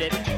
accepted.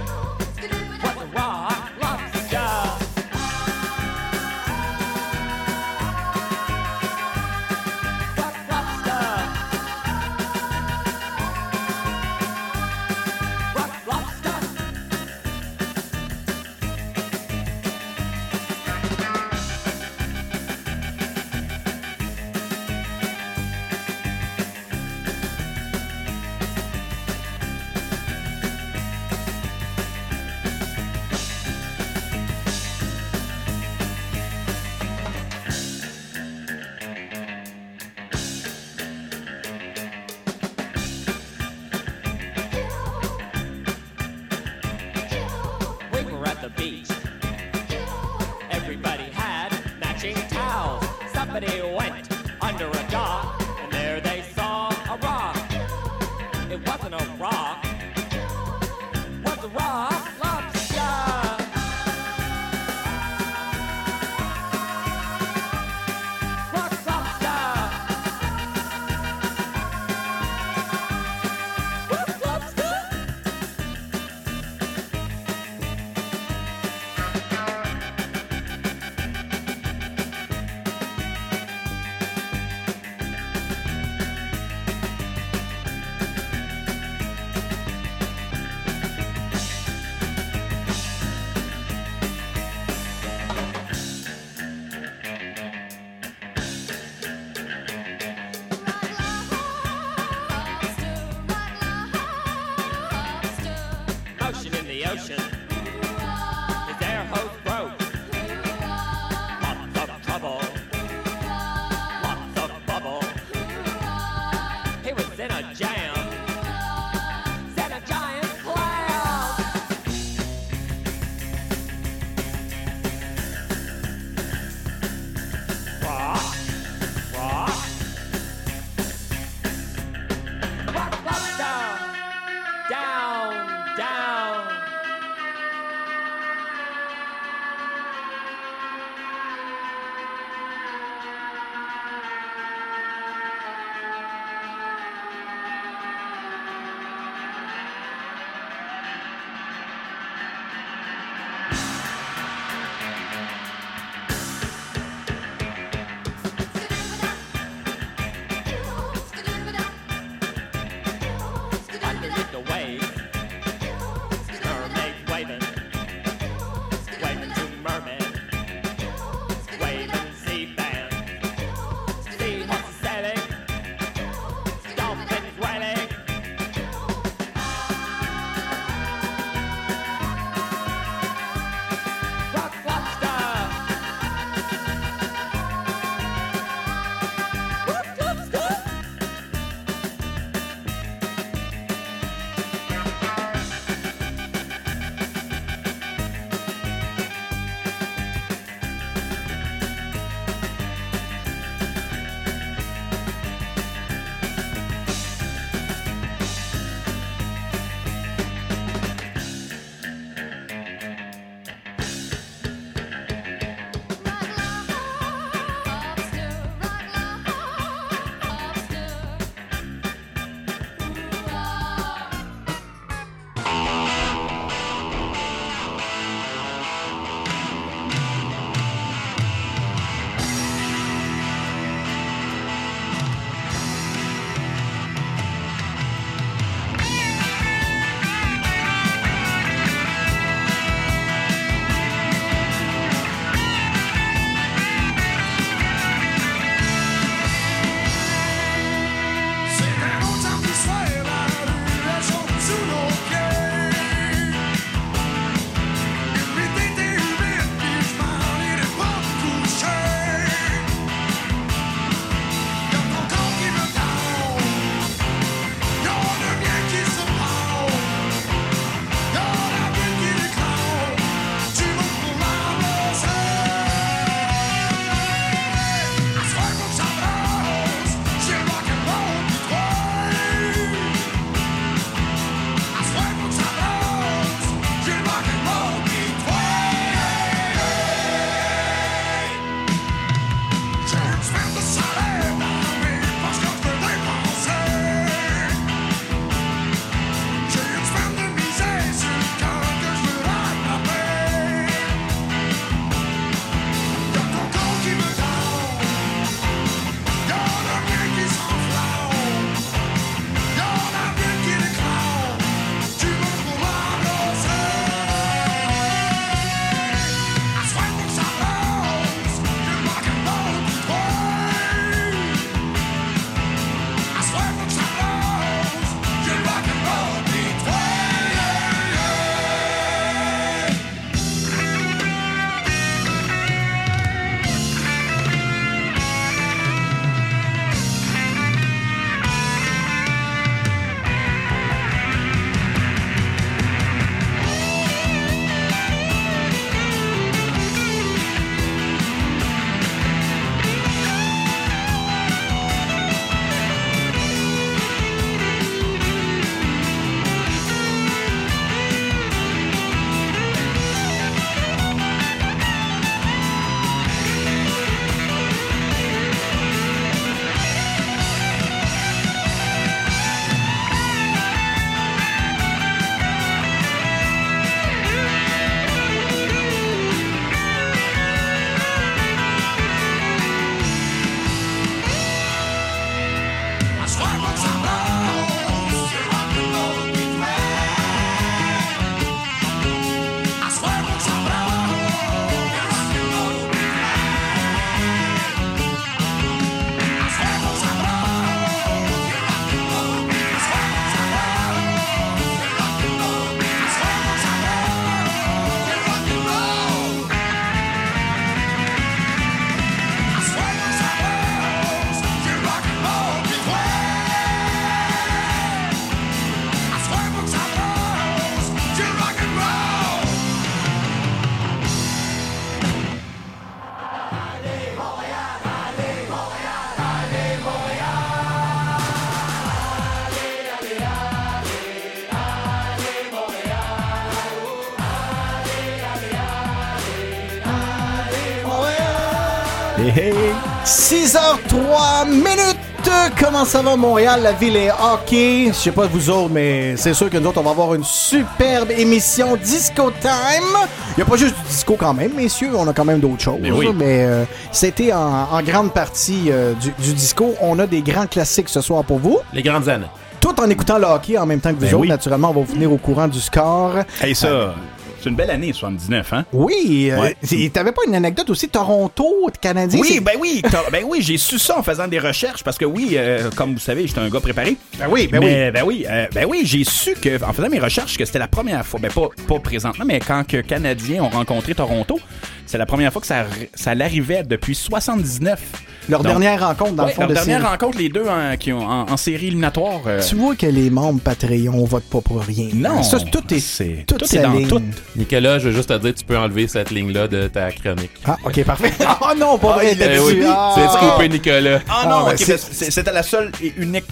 Comment ça va Montréal? La ville est hockey. Je sais pas vous autres, mais c'est sûr que nous autres, on va avoir une superbe émission Disco Time. Il n'y a pas juste du disco quand même, messieurs. On a quand même d'autres choses. Mais oui. Mais euh, c'était en, en grande partie euh, du, du disco. On a des grands classiques ce soir pour vous. Les grandes années. Tout en écoutant le hockey en même temps que vous Ben autres. oui. Naturellement, on va vous venir au courant du score. Hey, ça, c'est une belle année, 79, hein? Oui. euh, Ouais. T'avais pas une anecdote aussi? Toronto, Canadien? Oui, ben oui, ben oui, j'ai su ça en faisant des recherches parce que oui, euh, comme vous savez, j'étais un gars préparé. Ben oui, ben Mais, ben oui, euh, ben oui, j'ai su que en faisant mes recherches que c'était la première fois, ben pas, pas présentement, mais quand que Canadiens ont rencontré Toronto, c'est la première fois que ça, ça l'arrivait depuis 79. Leur Donc, dernière rencontre, dans ouais, le fond, leur de dernière série. rencontre, les deux en, qui ont en, en série éliminatoire. euh, Tu vois que les membres Patreon votent pas pour rien. Non, Ça, tout est, c'est- tout est dans ligne. tout. Nicolas, je veux juste te dire, tu peux enlever cette ligne-là de ta chronique. Ah, ok, parfait. Oh non, pas vrai. l'a t'as dit. oui, Ah. c'est scoopé Nicolas? Ah Ah, non, ben, ok, c'est- ben, c'était la seule et unique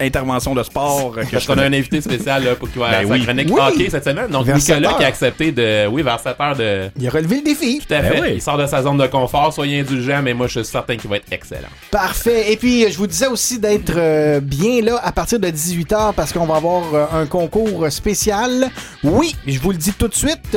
intervention de sport euh, que Parce je qu'on a un invité spécial là, pour qui va Ben oui. chronique Oui. hockey cette semaine. Donc Vers Nicolas qui a accepté de. Oui, vers 7 heures de. Il a relevé le défi. Tout à Ben fait. oui. Il sort de sa zone de confort, soyez indulgents, mais moi je suis certain qu'il va être excellent. Parfait. Et puis, je vous disais aussi d'être euh, bien là à partir de 18h parce qu'on va avoir euh, un concours spécial. Oui, je vous le dis tout de suite.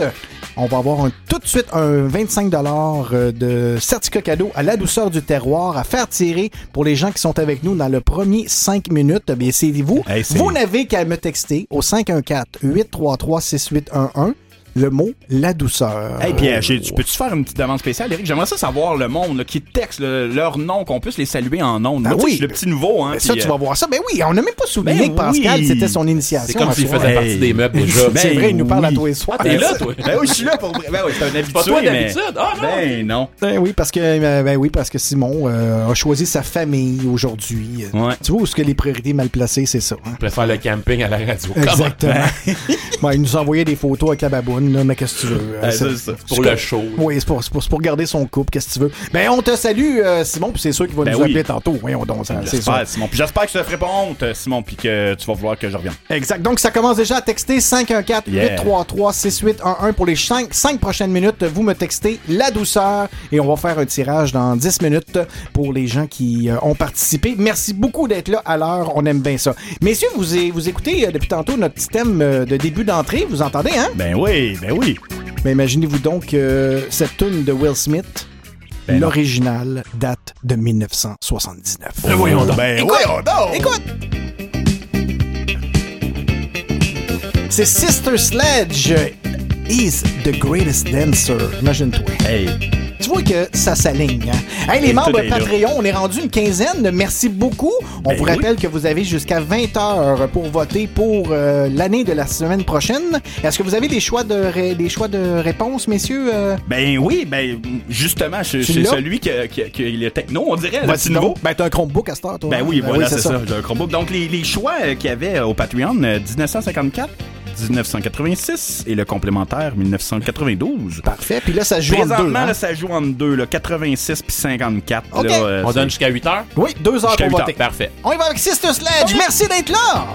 On va avoir un- tout de suite un 25 euh, de certificat cadeau à la douceur du terroir à faire tirer pour les gens qui sont avec nous dans le premier 5 minutes. Bien, c'est vous. Hey, vous n'avez qu'à me texter au 514-833-6811 le mot la douceur. Hey Pierre, j'ai- tu peux-tu faire une petite demande spéciale, Eric? J'aimerais ça savoir le monde là, qui texte le- leur nom, qu'on puisse les saluer en ondes. Ben sais, oui. le petit nouveau, hein. Ben, ça, puis, tu euh, vas voir ça. Ben oui, on n'a même pas souligné Ben que Pascal, oui. c'était son initiation. C'est comme à s'il soi. faisait Hey. partie des meubles déjà. Ben c'est vrai, il nous parle à tous les soirs. Ah, t'es là, toi? Ben oui, je suis là pour. Ben oui, c'est un habitué. Pas toi mais- d'habitude? Ah non! Ben non. Ben oui, parce que euh, ben oui, parce que Simon euh, a choisi sa famille aujourd'hui. Ouais. Tu vois où est-ce que les priorités mal placées, c'est ça. hein? Je préfère le camping à la radio. Exactement. Ben, il nous envoyait des photos avec la là, mais qu'est-ce que tu veux? euh, Ben, c'est- c'est. Pour le show. Oui, c'est pour, c'est pour, c'est pour garder son couple, qu'est-ce que tu veux. Ben, on te salue, euh, Simon, puis c'est sûr qu'il va Ben nous oui. appeler tantôt. Voyons donc, ça, c'est sûr. Simon. Puis j'espère que je te ferai pas honte, Simon, puis que tu vas vouloir que je revienne. Exact. Donc, ça commence déjà à texter 514-833-6811 pour les 5, prochaines minutes. Vous me textez la douceur et on va faire un tirage dans 10 minutes pour les gens qui euh, ont participé. Merci beaucoup d'être là à l'heure. On aime bien ça. Messieurs, vous, vous écoutez euh, depuis tantôt notre petit thème euh, de début d'entrée. Vous entendez, hein? Ben oui, ben oui. Mais imaginez-vous donc euh, cette tune de Will Smith. Ben. L'original date de 1979. Ben voyons donc. Ben Écoute, voyons donc. Écoute! C'est Sister Sledge. Is the greatest dancer. Imagine-toi. Hey. Tu vois que ça s'aligne. Hein? Hey, les Et membres est. Patreon, on est rendu une quinzaine. Merci beaucoup. On Ben vous oui. rappelle que vous avez jusqu'à 20 heures pour voter pour euh, l'année de la semaine prochaine. Est-ce que vous avez des choix de, des choix de réponse, messieurs? euh? Ben oui, ben justement, l'as? celui qui, qui, le techno, on dirait, le petit donc? nouveau. Ben, t'as un Chromebook à cette heure, toi. Ben hein? oui, voilà, c'est ça. J'ai un Chromebook. Donc, les, les choix euh, qu'il y avait au Patreon, euh, 1954, 1986 et le complémentaire 1992. Parfait. Puis là, ça joue en deux. Présentement, hein? là, ça joue en deux, là, 86 puis 54. Ok. Là, euh, On donne jusqu'à 8 heures? Oui, deux heures Jusqu'à pour voter. heures. Parfait. On y va avec Sister Sledge. Merci d'être là.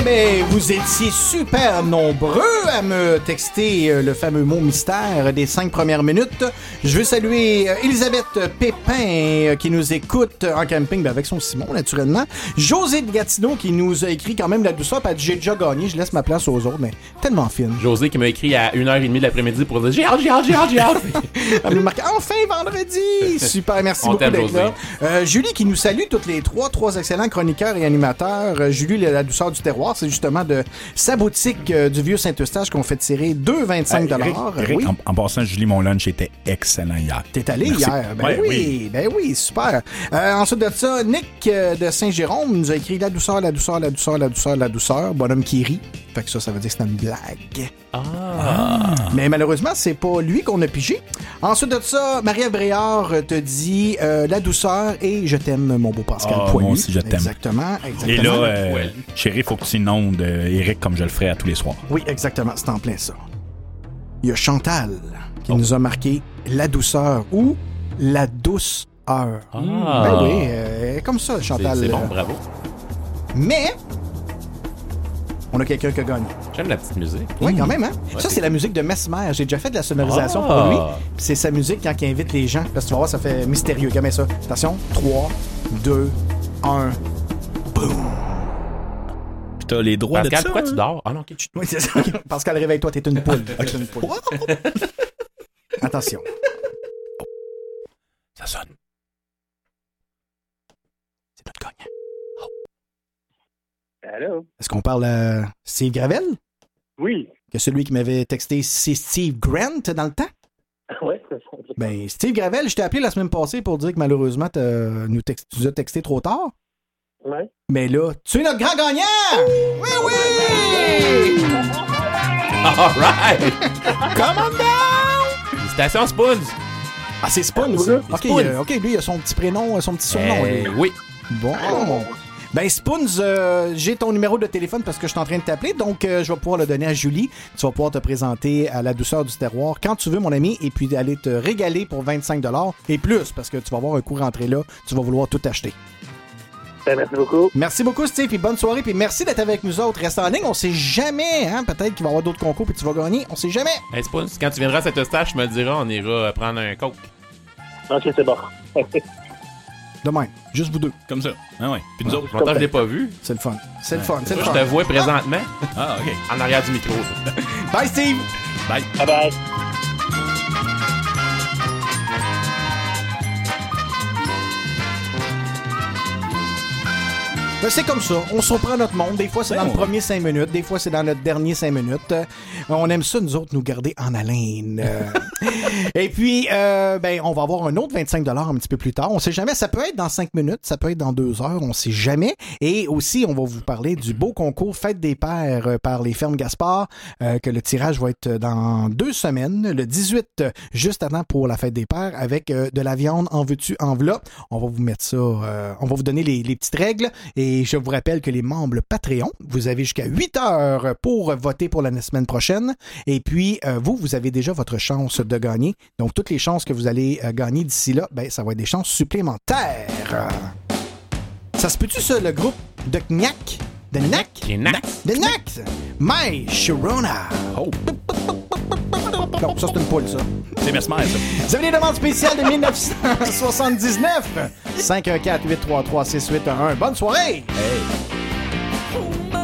Eh bien, ben, vous étiez super nombreux à me texter euh, le fameux mot mystère des cinq premières minutes. Je veux saluer euh, Elisabeth Pépin euh, qui nous écoute en camping ben, avec son Simon, naturellement. José de Gatineau qui nous a écrit quand même la douceur. elle J'ai déjà gagné, je laisse ma place aux autres, mais tellement fine. José qui m'a écrit à 1h30 de l'après-midi pour dire J'ai hâte, j'ai hâte, j'ai hâte, j'ai hâte. vendredi. Super, merci On beaucoup d'être là. Euh, Julie qui nous salue toutes les trois, trois excellents chroniqueurs et animateurs. Euh, Julie, la, douceur du terroir, c'est justement de sa boutique euh, du vieux Saint-Eustache qu'on fait tirer 2,25 Euh, Eric, Eric, Oui. en, en passant, Julie, mon lunch était excellent hier. T'es allé Merci. hier? Ben Ouais, oui, ben oui, super. Ensuite de ça, Nick de Saint-Jérôme nous a écrit la douceur, la douceur, la douceur, la douceur, la douceur. Bonhomme qui rit. Fait que ça, ça veut dire que c'est une blague. Ah. Mais malheureusement, c'est pas lui qu'on a pigé. Ensuite de ça, Marie-Ève Bréard te dit euh, la douceur et je t'aime, mon beau Pascal Ah, Poilu. moi aussi, je t'aime. Exactement, Et exactement. là, euh, Ouais. chérie, faut que tu inondes euh, Eric comme je le ferai à tous les soirs. Oui, exactement, c'est en plein ça. Il y a Chantal Oh. qui nous a marqué la douceur ou la douce heure. Ah. Ben oui, euh, comme ça, Chantal. c'est bon, euh, bravo. Mais, on a quelqu'un qui a gagné. J'aime la petite musique. Oui, quand même, hein? Ouais, ça, c'est la musique de Mesmer. J'ai déjà fait de la sonorisation Ah. pour lui. Puis c'est sa musique quand il invite les gens. Parce que tu vas voir, ça fait mystérieux. Regardez ça. Attention. 3, 2, 1. Puis t'as les droits Pascal, de ça. pourquoi tu hein? dors? Ah non, ok. Oui, c'est ça. Pascal, réveille-toi, t'es une poule. T'es une poule. Attention. Ça sonne. C'est notre gagnant. Allô? Est-ce qu'on parle à Steve Gravel? Oui. Que celui qui m'avait texté, c'est Steve Grant dans le temps? Ça. Ben, Steve Gravel, je t'ai appelé la semaine passée pour dire que malheureusement, nous tu nous as texté trop tard. Ouais. Mais là, tu es notre grand gagnant! Oui, oui! All right! Come on down! Félicitations, Spoons! Ah, c'est Spoons. Oui, OK, Spoons. euh, OK, lui, il a son petit prénom, euh, son petit surnom. Eh oui. Bon. Ben, Spoons, euh, j'ai ton numéro de téléphone parce que je suis en train de t'appeler, donc euh, je vais pouvoir le donner à Julie. Tu vas pouvoir te présenter à la douceur du terroir quand tu veux, mon ami, et puis aller te régaler pour 25 et plus, parce que tu vas avoir un coup rentré là, tu vas vouloir tout acheter. Ben, merci beaucoup. Merci beaucoup, Steve, puis bonne soirée, puis merci d'être avec nous autres. Reste en ligne, on sait jamais, hein, peut-être qu'il va y avoir d'autres concours, puis tu vas gagner, on sait jamais. Hey, Spoons, quand tu viendras à cette stage, tu me diras, on ira prendre un coke. Ok, c'est bon. De même, juste vous deux, Comme ça. Ah ouais. Puis nous autres. Longtemps, je l'ai pas vu. c'est le fun. C'est le fun, c'est le Moi, je fun. te vois présentement Ah, OK. en arrière du micro. Bye, Steve! Bye. Bye bye. Ben, c'est comme ça. On surprend notre monde. Des fois, c'est Ben dans le ouais. premier 5 minutes. Des fois, c'est dans notre dernier 5 minutes. Euh, on aime ça, nous autres, nous garder en haleine. Euh, Et puis, euh, ben, on va avoir un autre 25 un petit peu plus tard. On sait jamais. Ça peut être dans 5 minutes. Ça peut être dans 2 heures. On sait jamais. Et aussi, on va vous parler du beau concours Fête des Pères par les fermes Gaspard, que le tirage va être dans deux semaines, le 18, euh, juste avant pour la Fête des Pères, avec de la viande en veux-tu enveloppe. On va vous mettre ça, on va vous donner les, les petites règles. Et je vous rappelle que les membres Patreon, vous avez jusqu'à 8 heures pour voter pour la semaine prochaine. Et puis, euh, vous, vous avez déjà votre chance de gagner. Donc, toutes les chances que vous allez euh, gagner d'ici là, ben, ça va être des chances supplémentaires. Ça se peut-tu, ça, le groupe de Knack? De Knack? Est nac. De Knack? My Sharona. Oh, Non, ça, c'est une poule, ça. c'est Mesmer, ça. Vous avez les demandes spéciales de 1979. 514-833-6811. Bonne soirée! Sharona.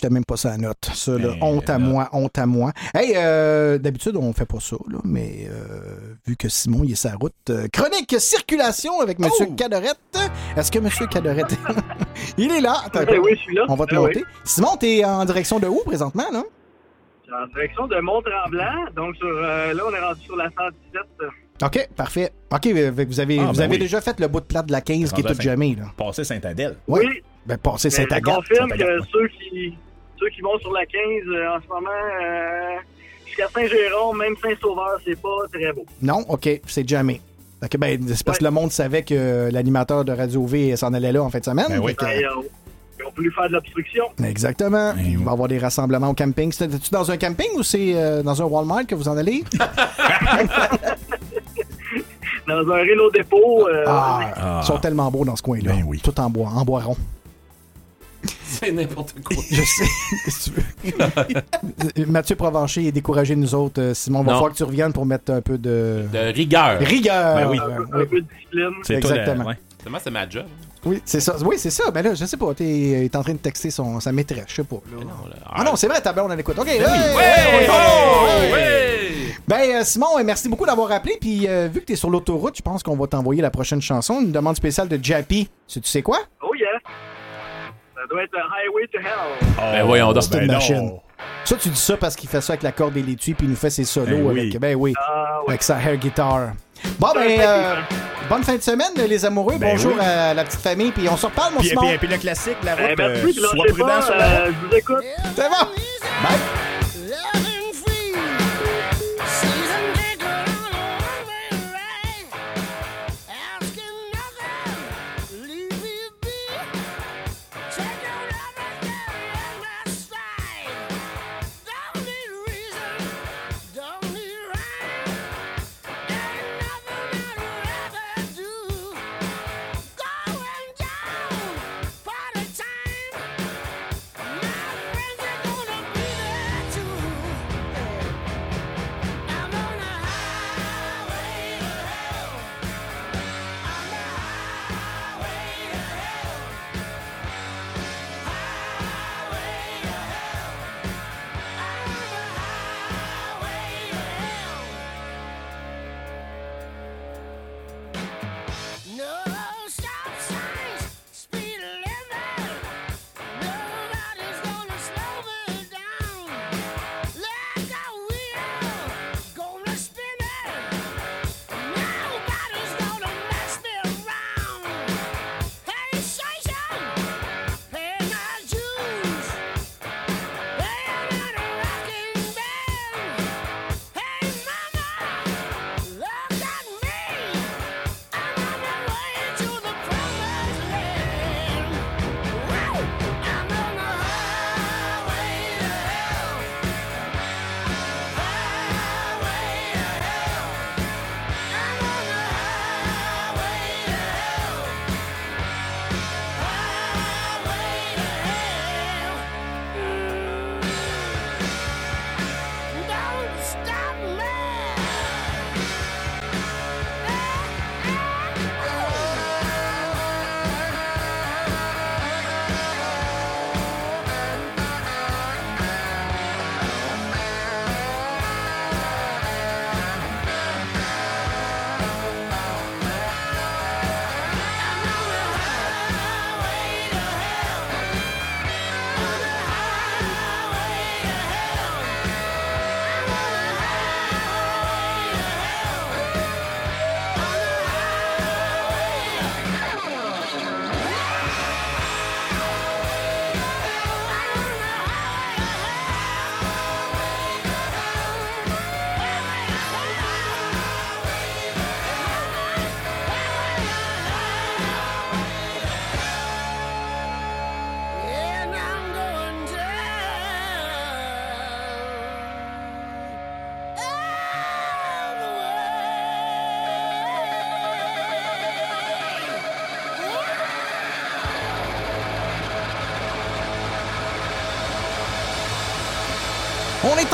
J'étais même pas à note. Ça, là, Ben, honte à là. moi, honte à moi. Hey, euh, d'habitude, on fait pas ça, là, mais euh, vu que Simon, il est sa route. euh, chronique circulation avec Monsieur Oh! Cadorette. Est-ce que Monsieur Cadorette. il est là. Attends. Eh oui, je suis là. On va te Eh monter. oui. Simon, t'es en direction de où présentement, là? En direction de Mont-Tremblant. Donc, sur, euh, là, on est rendu sur la 117. OK, parfait. OK, vous avez, Ah, vous ben avez oui. déjà fait le bout de plate de la 15 qui est Rendu à tout Saint- jamais, là. Passer Saint-Adèle. Oui, Ben, passez mais je confirme que ceux qui, ceux qui vont sur la 15 euh, en ce moment, euh, jusqu'à Saint-Jérôme, même Saint-Sauveur, c'est pas très beau. Non, OK, c'est jamais. Ben, c'est parce que le monde savait que l'animateur de Radio V s'en allait là en fin de semaine. Ben oui. Que- euh, ils ont voulu faire de l'obstruction. Exactement. Ben Il va y avoir des rassemblements au camping. C'était-tu dans un camping ou c'est euh, dans un Walmart que vous en allez? Dans un Renault dépôt, euh, Ah, Ah. ils sont tellement beaux dans ce coin-là. Ben oui. Tout en bois, en bois rond. C'est n'importe quoi. Je sais. Qu'est-ce que tu veux? Mathieu Provencher est découragé de nous autres. Euh, Simon, va falloir que tu reviennes pour mettre un peu de De rigueur. rigueur. Ben oui. un, peu, oui. un peu de discipline. C'est toi, le- Exactement. ouais. Moi, c'est ma job? Oui, c'est ça. Oui, c'est ça. Mais là, je sais pas. T'es il est en train de texter son, sa maîtresse. Je sais pas. là. Mais non, là. Ah non, c'est vrai, ta blonde, on l'écoute. OK. hey, hey, Oh! hey. Ouais! Ben, euh, Simon, euh, merci beaucoup d'avoir appelé. Puis, euh, vu que tu es sur l'autoroute, je pense qu'on va t'envoyer la prochaine chanson. Une demande spéciale de Jappy. Tu tu sais quoi? Oh yeah! Ça doit être Highway to Hell. Ben voyons. C'est une ben non. machine. Ça, tu dis ça parce qu'il fait ça avec la corde et l'étui, puis il nous fait ses solos Ben oui. avec. Ben oui. Ah ouais. Avec sa hair guitar. Bon, ben, euh, bonne fin de semaine, les amoureux. Ben Bonjour oui. à la petite famille. Puis, on se reparle, mon Puis, puis, puis le classique, la route, Eh, merci, euh, sois prudent pas, sur la route. euh, je vous écoute. C'est bon. Bye.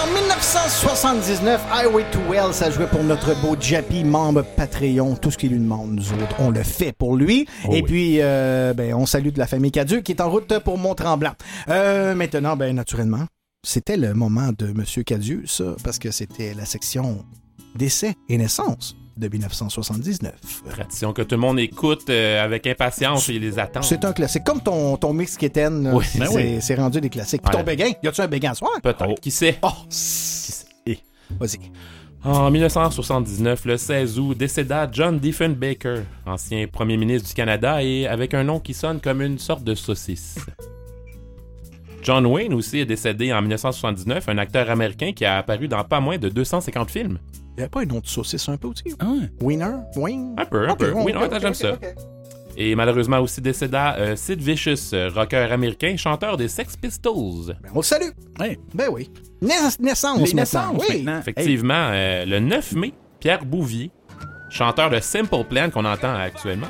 En 1979. Highway to Hell, ça jouait pour notre beau Jappy, membre Patreon. Tout ce qu'il lui demande, nous autres, on le fait pour lui. Oh Et oui. puis, euh, ben, on salue de la famille Cadieux qui est en route pour Mont-Tremblant. Euh, maintenant, ben, naturellement, c'était le moment de Monsieur Cadieux, ça, parce que c'était la section décès et naissance de 1979. Tradition que tout le monde écoute euh, avec impatience et les attend. C'est un classique. Comme ton, ton mix Kitten, Oui, c'est ben oui. c'est rendu des classiques. Puis ton Ouais. béguin, y a-tu un béguin ce soir? Peut-être. Oh. Qui sait? Oh, Eh. vas-y. En 1979, le 16 août, décéda John Diefenbaker, ancien premier ministre du Canada et avec un nom qui sonne comme une sorte de saucisse. John Wayne aussi est décédé en 1979, un acteur américain qui a apparu dans pas moins de 250 films. Il n'y a pas une autre saucisse un peu aussi? Ah. Winner? Wayne? Un peu, un peu. Oui, j'aime ça. Et malheureusement aussi décéda euh, Sid Vicious, euh, rocker américain, chanteur des Sex Pistols. Ben, on le salue. Ben oui. Nais- naissance Les maintenant. naissances Oui. maintenant. Effectivement, euh, le 9 mai, Pierre Bouvier, chanteur de Simple Plan qu'on entend actuellement,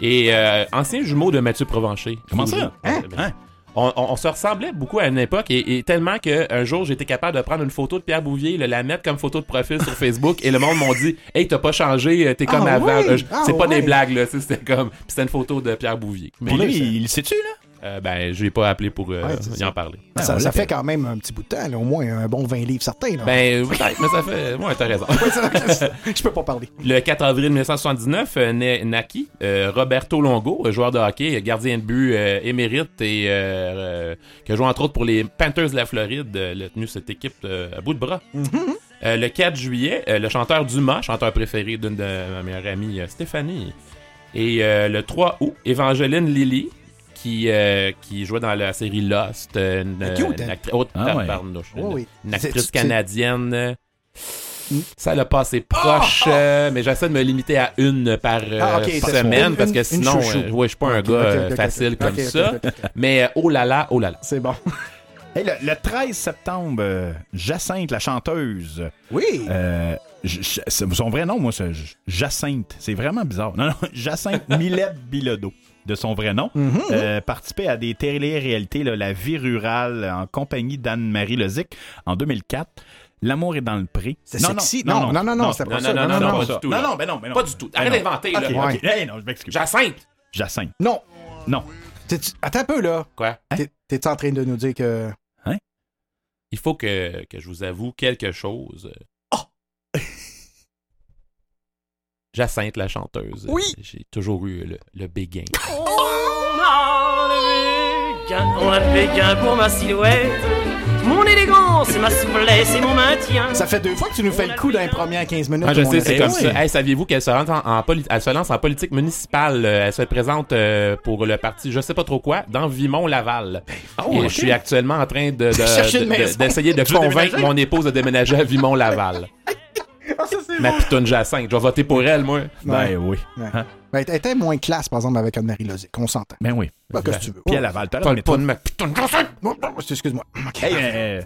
et euh, ancien jumeau de Mathieu Provencher. Comment ça? Euh, Hein? On, on- on se ressemblait beaucoup à une époque et, et tellement qu'un jour j'étais capable de prendre une photo de Pierre Bouvier, le- la mettre comme photo de profil sur Facebook et le monde m'ont dit Hey, t'as pas changé, euh, t'es comme Ah avant. Euh, Ah c'est pas des blagues, là. C'était comme. Puis c'était une photo de Pierre Bouvier. Mais lui, il sait-tu, là? Euh, ben, je l'ai pas appelé pour euh, Ouais, y en parler. Ah, Ça, l'appelle. fait quand même un petit bout de temps, là, au moins un bon 20 livres certains. Là. Ben, peut-être, mais ça fait. Ouais, t'as raison. je peux pas parler. Le 4 avril 1979, euh, naît euh, Roberto Longo, euh, joueur de hockey, euh, gardien de but euh, émérite et euh, euh, qui a joué entre autres pour les Panthers de la Floride. Euh, il a tenu cette équipe euh, à bout de bras. Euh, le 4 juillet, euh, le chanteur Dumas, chanteur préféré d'une de mes meilleures amies, euh, Stéphanie. Et euh, le 3 août, Evangeline Lilly, qui, euh, qui jouait dans la série Lost. Une, Ah, cute, une actrice, oh, Ah, ouais. Oui, une- canadienne. euh, Ça l'a passé proche, euh, mais j'essaie de me limiter à une par euh, Ah, semaine une- parce que sinon, euh, ouais, je suis pas un gars facile comme ça. Mais oh là là, oh là là. C'est bon. Hey, le, le 13 septembre, Jacinthe, la chanteuse, Oui. euh, son vrai nom, moi, c'est Jacinthe. C'est vraiment bizarre. Non, non, Jacinthe Millette Bilodeau, de son vrai nom. Mhm. Euh, participait à des télé-réalités, là, La vie rurale, en compagnie d'Anne-Marie Lozic, en 2004. L'amour est dans le pré. C'est sexy. Non, non, non, non, c'était pas non, ça. non, Non, non, non, pas ça. du tout, Non, ben non, ben non. Pas du tout. Arrête Ben non. d'inventer, Ok, là. Hey, non, je m'excuse. Jacinthe! Jacinthe. Non. Non. Attends un peu, là. Quoi? T'es- T'es en train de nous dire que. Il faut que, que je vous avoue quelque chose. Oh! Jacinthe, la chanteuse. Oui. J'ai toujours eu le, le béguin. On a le béguin, on a le béguin pour ma silhouette. Mon élégance, c'est ma souplesse et mon maintien. Ça fait deux fois que tu nous fais le coup dans les premières 15 minutes. Ah, je sais, c'est comme oui. ça. Hey, saviez-vous qu'elle se, lance en, en poli- elle se lance en politique municipale? euh, Elle se présente euh, pour le parti, je sais pas trop quoi, dans Vimont-Laval. Et ok. je suis actuellement en train de, de- Chercher une de- de- maison. d'essayer de, convaincre mon épouse de déménager à Vimont-Laval. Ma pitoune Jacinthe. Je vais voter pour elle, moi. Ben oui. Ouais. Hein? Ben, elle était moins classe, par exemple, avec Anne-Marie Lozic. On s'entend. Ben oui. Ben, qu'est-ce que tu veux? Puis Oh. à Laval. T'as pas de ma pitoune Jacinthe! Oh, oh, Excuse-moi. Ok. Hey, euh,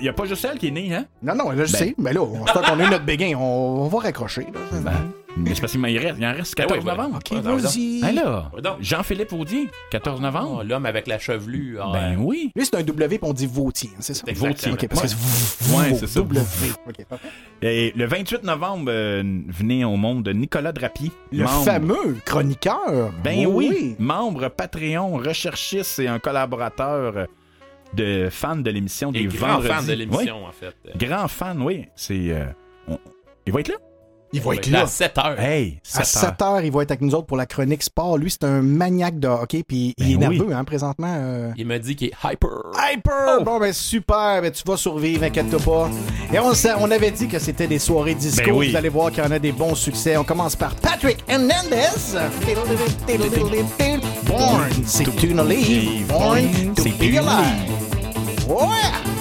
il n'y a pas juste elle qui est née, hein? Non, non, là, je Ben. sais. Mais là, on qu'on a eu notre béguin. On, on va raccrocher. Là. Ben, mais c'est parce qu'il m'en reste, il en reste 14 oui, ben, novembre. ok, Ah, ben, vas-y. Hey, là, Ouais, donc. Jean-Philippe Audier, 14 novembre. Oh, L'homme avec la chevelure. ben oui. Lui, c'est un W, puis on dit Vautier, hein, c'est ça? Exactement. Ok, parce que c'est Ouais, ça. W. Ok, parfait. Et le 28 novembre, euh, venait au monde de Nicolas Drapier. Le membre- fameux chroniqueur. Ben oui, membre Patreon, recherchiste et un collaborateur de fan de l'émission des grand vendredis. fan de l'émission, en fait. Oui, grand fan, oui. C'est. euh, on- Il va être là? Il va être là. À 7 heures. Hey, À 7 heures, il va être avec nous autres pour la chronique sport. Lui, c'est un maniaque de hockey, puis il est Ben oui. nerveux, hein, présentement. euh. Il me dit qu'il est hyper. Hyper! Bon, ben super, ben tu vas survivre, inquiète-toi pas. Et on, on avait dit que c'était des soirées disco. Ben oui. Vous allez voir qu'il y en a des bons succès. On commence par Patrick Hernandez. Born, c'est leave. Born to be alive. Ouais!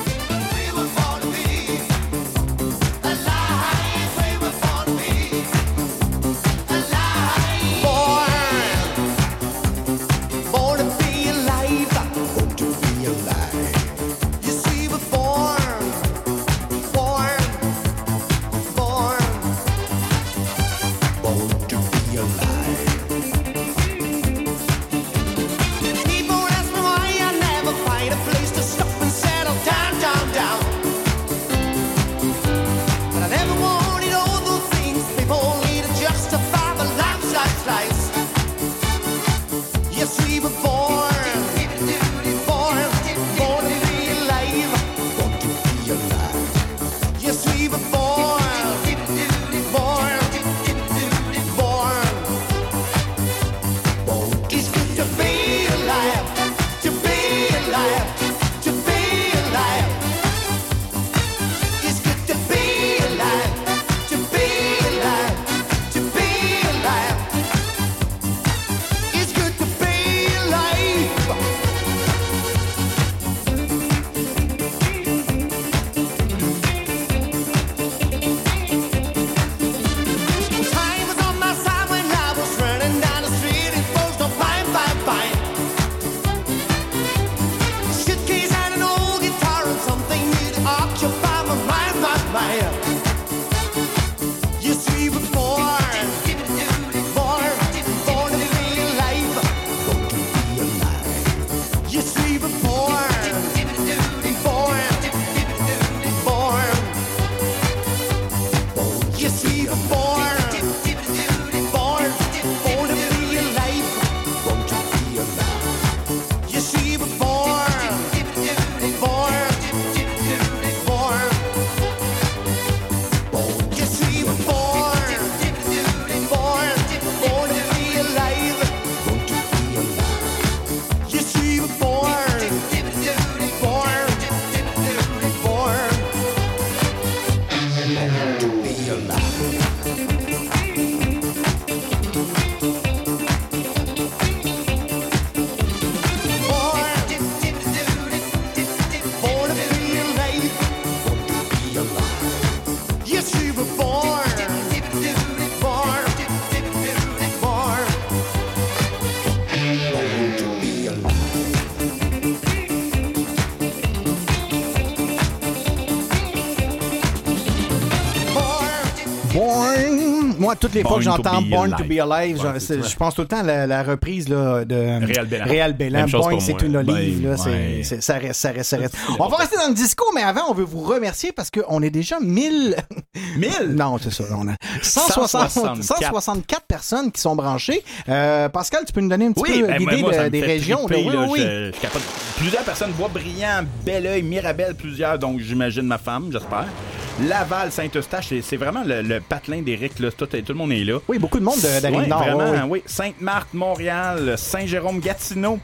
Moi, toutes les fois que j'entends Born to be alive, je- pense tout le temps à la, la reprise là, de. Réal Bélan. Même chose Born, c'est une olive. Ben, là, c'est- ouais. c'est- ça reste, ça reste, ça reste. On va rester dans le disco, mais avant, on veut vous remercier parce qu'on est déjà 1000. 1000? Non, c'est ça. On a 160 164. 164 personnes qui sont branchées. Euh, Pascal, tu peux nous donner un petit Oui, peu ben, l'idée de- me des régions? triper, là. Oui, oui, Je- je capote. Plusieurs personnes, Bois brillant, bel oeil, Mirabel, plusieurs, donc j'imagine ma femme, j'espère. Laval, Saint-Eustache, c'est- c'est vraiment le, le patelin d'Éric, là. Tout, tout le monde est là. oui. beaucoup de monde de- d'Arrive Ouais, Nord. vraiment, oui. Sainte-Marthe, Montréal, Saint-Jérôme, Gatineau.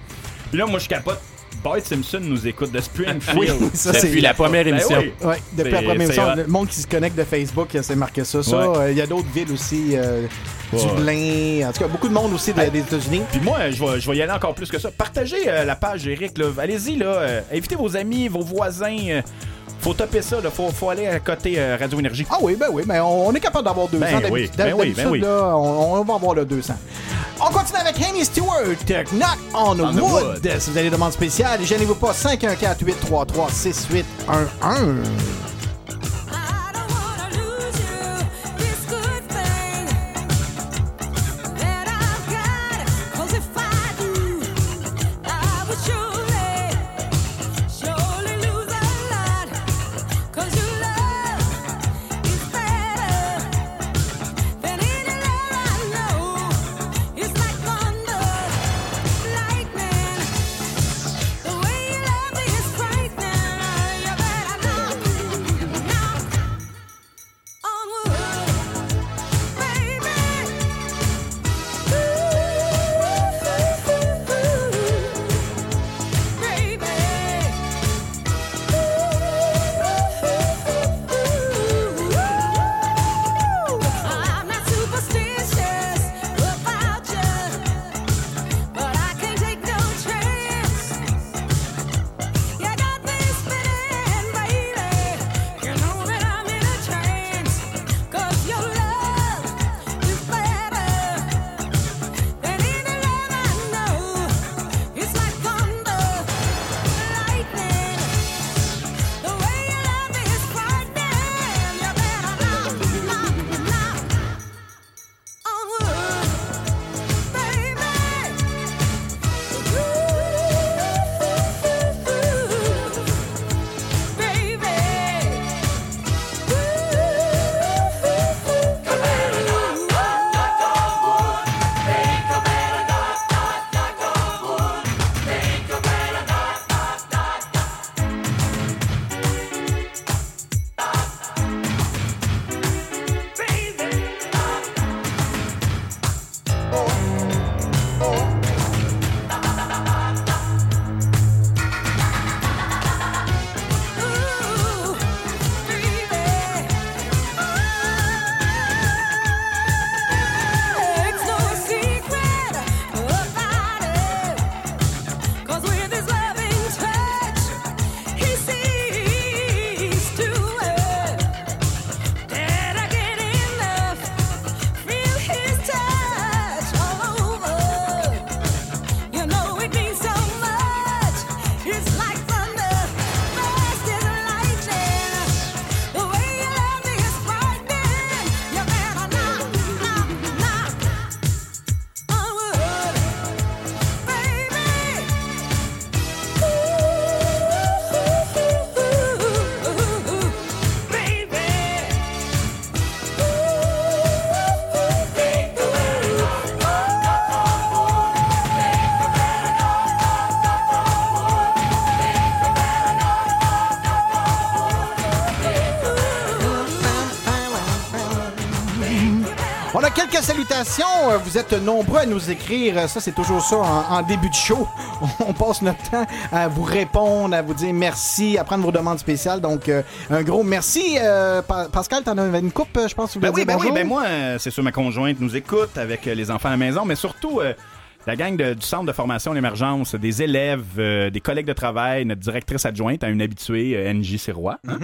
Puis là, moi, je capote. Boyd Simpson nous écoute de Springfield. Oui, ça, c'est- Depuis la première Ben émission. oui. Ouais, depuis la première émission, le monde qui se connecte de Facebook, c'est marqué ça. Ça, Ouais. euh, il y a d'autres villes aussi, euh, Ouais. Dublin, en tout cas, beaucoup de monde aussi de- des États-Unis. Puis moi, je vais, je vais y aller encore plus que ça. Partagez euh, la page Eric. là. Allez-y, là. euh, invitez vos amis, vos voisins faut taper ça, il faut, faut, aller à côté euh, Radio Énergie. Ah oui, ben oui, mais on, on est capable d'avoir 200 ben, ben oui, ben oui, ben oui. Là, on, on, va avoir le 200. On continue avec Amy Stewart, Knock on, on wood. wood. Si vous avez des demandes spéciales, gênez-vous pas, 514 833 6811. Euh, Vous êtes nombreux à nous écrire. Euh, Ça, c'est toujours ça en, en début de show. On passe notre temps à vous répondre, à vous dire merci, à prendre vos demandes spéciales. Donc, euh, un gros merci. Euh, Pa- Pascal, t'en as une coupe, je pense. que tu Ben oui, ben oui, ben moi, c'est sûr, ma conjointe nous écoute avec les enfants à la maison, mais surtout euh, la gang de- du centre de formation l'émergence, des élèves, euh, des collègues de travail, notre directrice adjointe, à une habituée, euh, NJ Sirois. hein.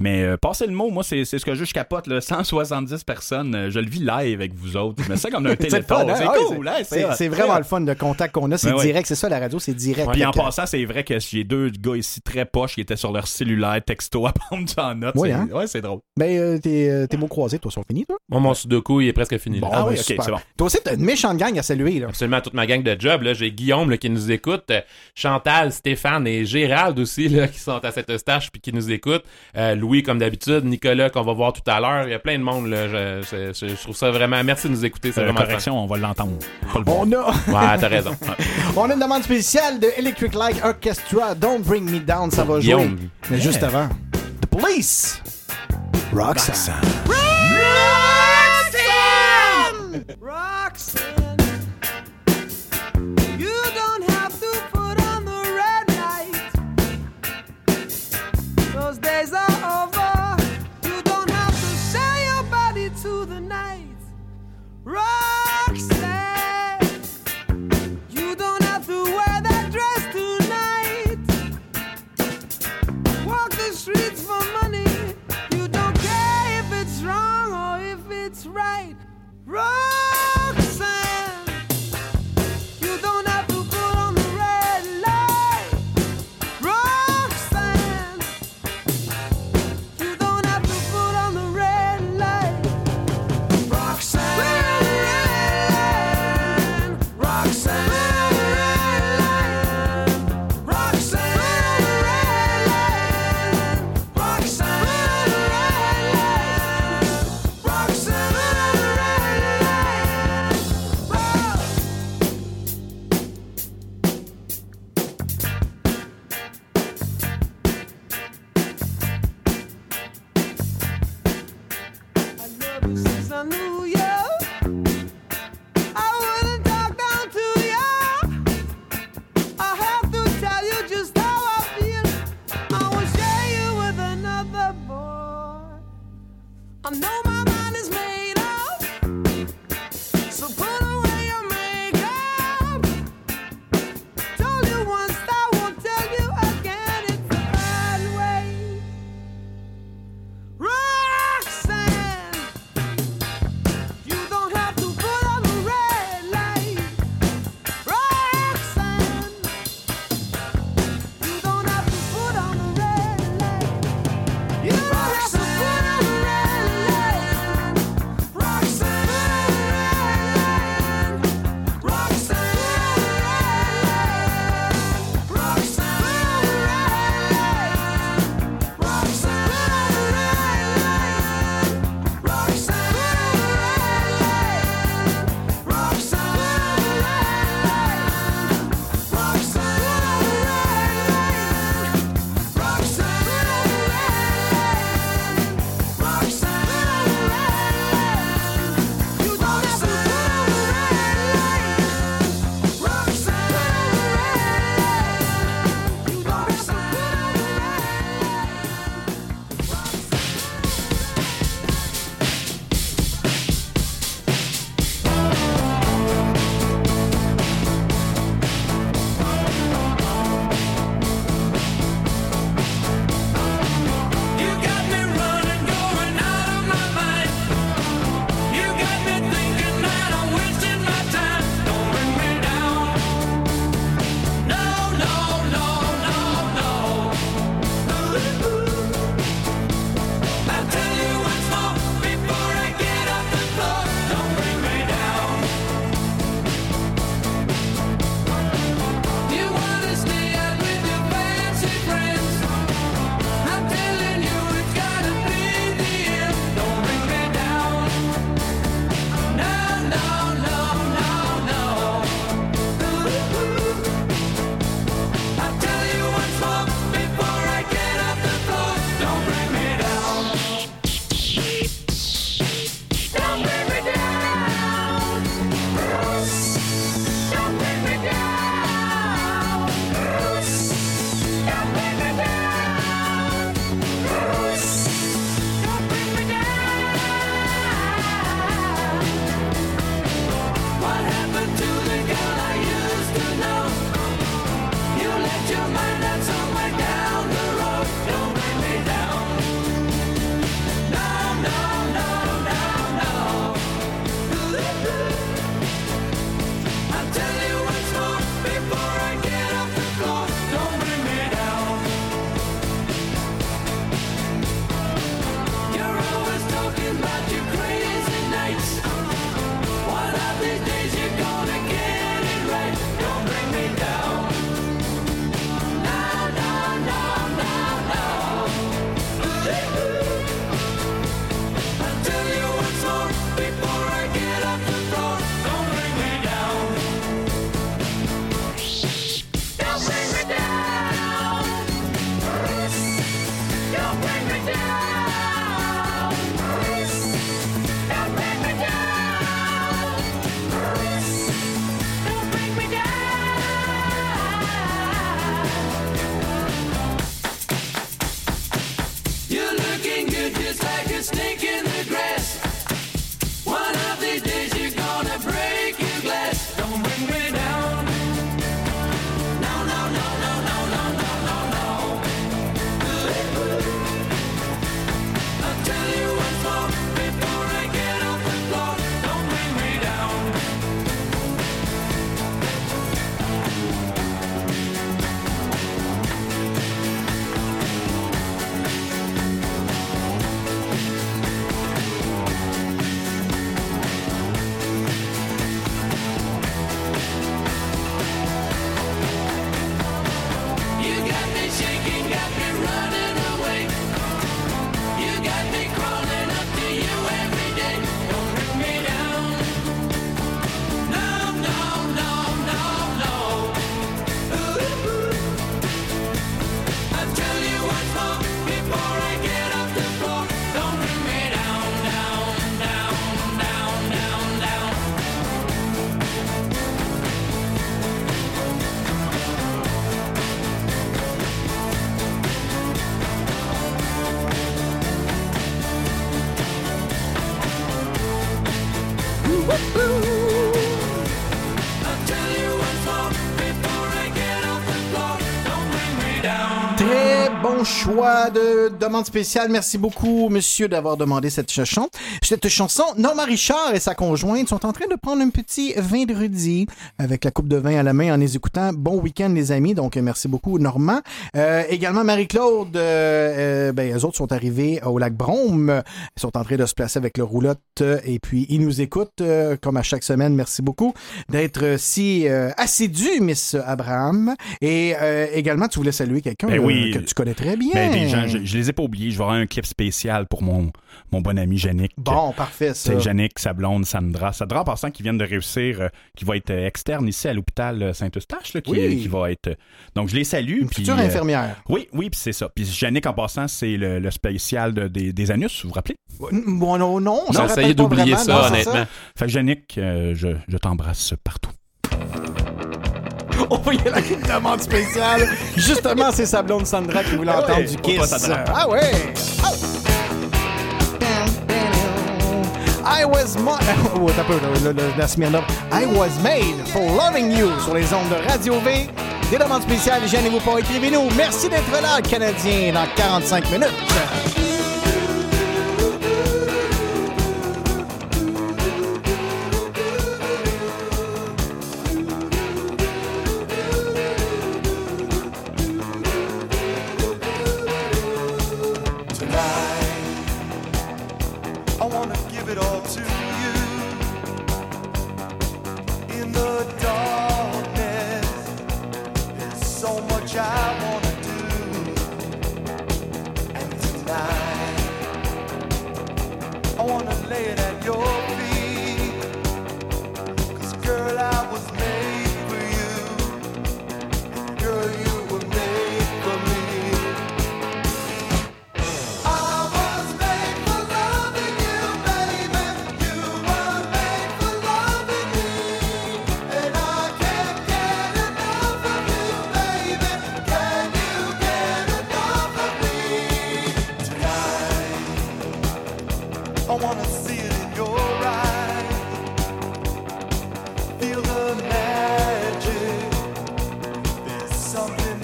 Mais euh, passez le mot, moi, c'est c'est ce que je je capote. Là, 170 personnes, euh, je le vis live avec vous autres. Me sens comme un C'est le téléphone. hein? C'est Ah cool, hein? c'est- vraiment le fun de contact qu'on a. C'est Ben direct. C'est ça, la radio, c'est direct. Puis en passant, c'est vrai que j'ai deux gars ici très poches qui étaient sur leur cellulaire, texto à prendre ça en note. Oui, c'est- hein? Ouais, c'est drôle. Ben, euh, tes, euh, tes mots croisés, toi, sont finis, toi? Moi, mon sudoku, il est presque fini. là. Ah oui, ok, c'est bon. Toi aussi, t'as une méchante gang à saluer, là. Absolument toute ma gang de job. Là, j'ai Guillaume là, qui nous écoute, euh, Chantal, Stéphane et Gérald aussi là, qui sont à cette stage puis qui nous écoutent. Euh, Louis comme d'habitude, Nicolas qu'on va voir tout à l'heure. Il y a plein de monde. Là, je, je- je- je trouve ça vraiment. Merci de nous écouter. C'est Euh, vraiment correction, on va l'entendre. Le. On a. Ouais, t'as raison. on a une demande spéciale de Electric Light Orchestra, Don't Bring Me Down, ça va jouer. Guillaume. Mais juste avant, The Police, Roxanne. Roxanne, you de demande spéciale. Merci beaucoup, monsieur, d'avoir demandé cette chanson. Cette chanson, Norma Richard et sa conjointe sont en train de prendre un petit vin de rudi avec la coupe de vin à la main en les écoutant. Bon week-end, les amis. Donc, merci beaucoup, Normand. Euh, également, Marie-Claude, euh, euh, ben, eux autres sont arrivés au lac Brome. Ils sont en train de se placer avec le roulotte euh, et puis ils nous écoutent euh, comme à chaque semaine. Merci beaucoup d'être si euh, assidu, Miss Abraham. Et euh, également, tu voulais saluer quelqu'un Ben euh, oui. que tu connais très bien. Ben, des gens, je, je les ai pas oubliés. Je vais avoir un clip spécial pour mon, mon bon ami Yannick. Bon, parfait, ça. C'est Yannick, sa blonde, Sandra. Sandra, en passant, qui vient de réussir, euh, qui va être euh, externe ici à l'hôpital euh, Saint-Eustache, qui, Oui. qui va être. euh, Donc, je les salue. Une puis, future euh, infirmière. Oui, oui, puis c'est ça. Puis Yannick, en passant, c'est le, le spécial de- des, des anus, vous vous rappelez? Bon, non, non, on essayé d'oublier ça, non, honnêtement. Fait que Yannick, euh, je, je t'embrasse partout. On va y aller avec une demande spéciale. Justement, c'est sa blonde Sandra qui voulait Ah entendre ouais, du Kiss. Ah ouais! Oh! I was. I was made for loving you sur les ondes de Radio V. Des demandes spéciales, gênez-vous pas, écrivez-nous. Merci d'être là, Canadien, dans 45 minutes.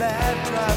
that drive.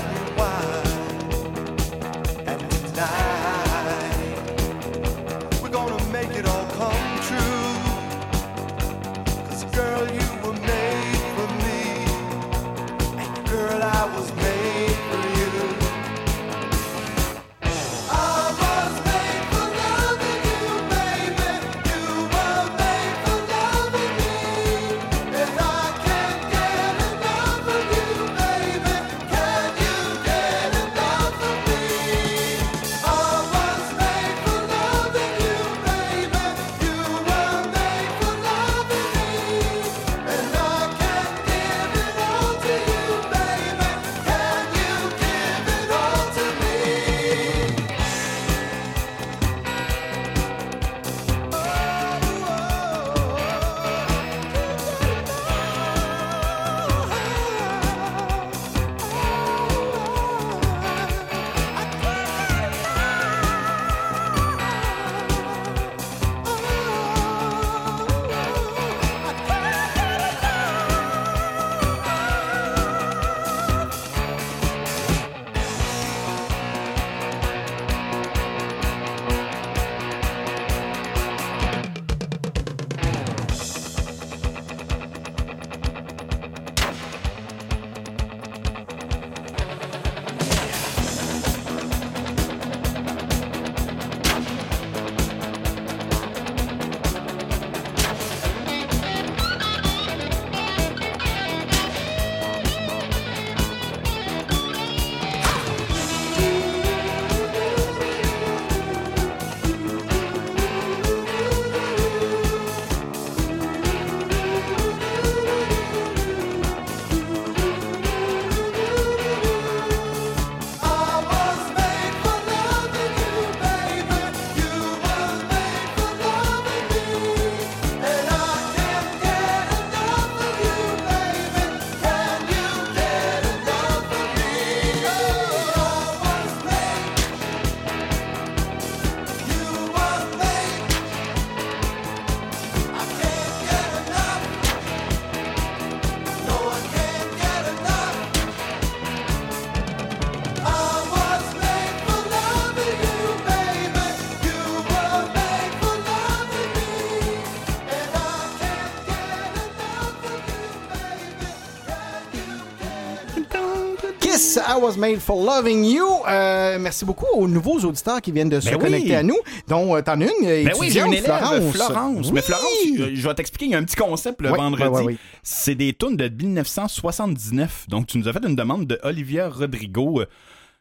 Was made for loving you. Euh, merci beaucoup aux nouveaux auditeurs qui viennent de se Ben oui. connecter à nous. dont euh, t'en une Ben oui, j'ai une élève, Florence. Florence. Mais Oui. Florence, euh, je vais t'expliquer, il y a un petit concept le Oui, vendredi. C'est des tunes de 1979. Donc, tu nous as fait une demande de Olivia Rodrigo.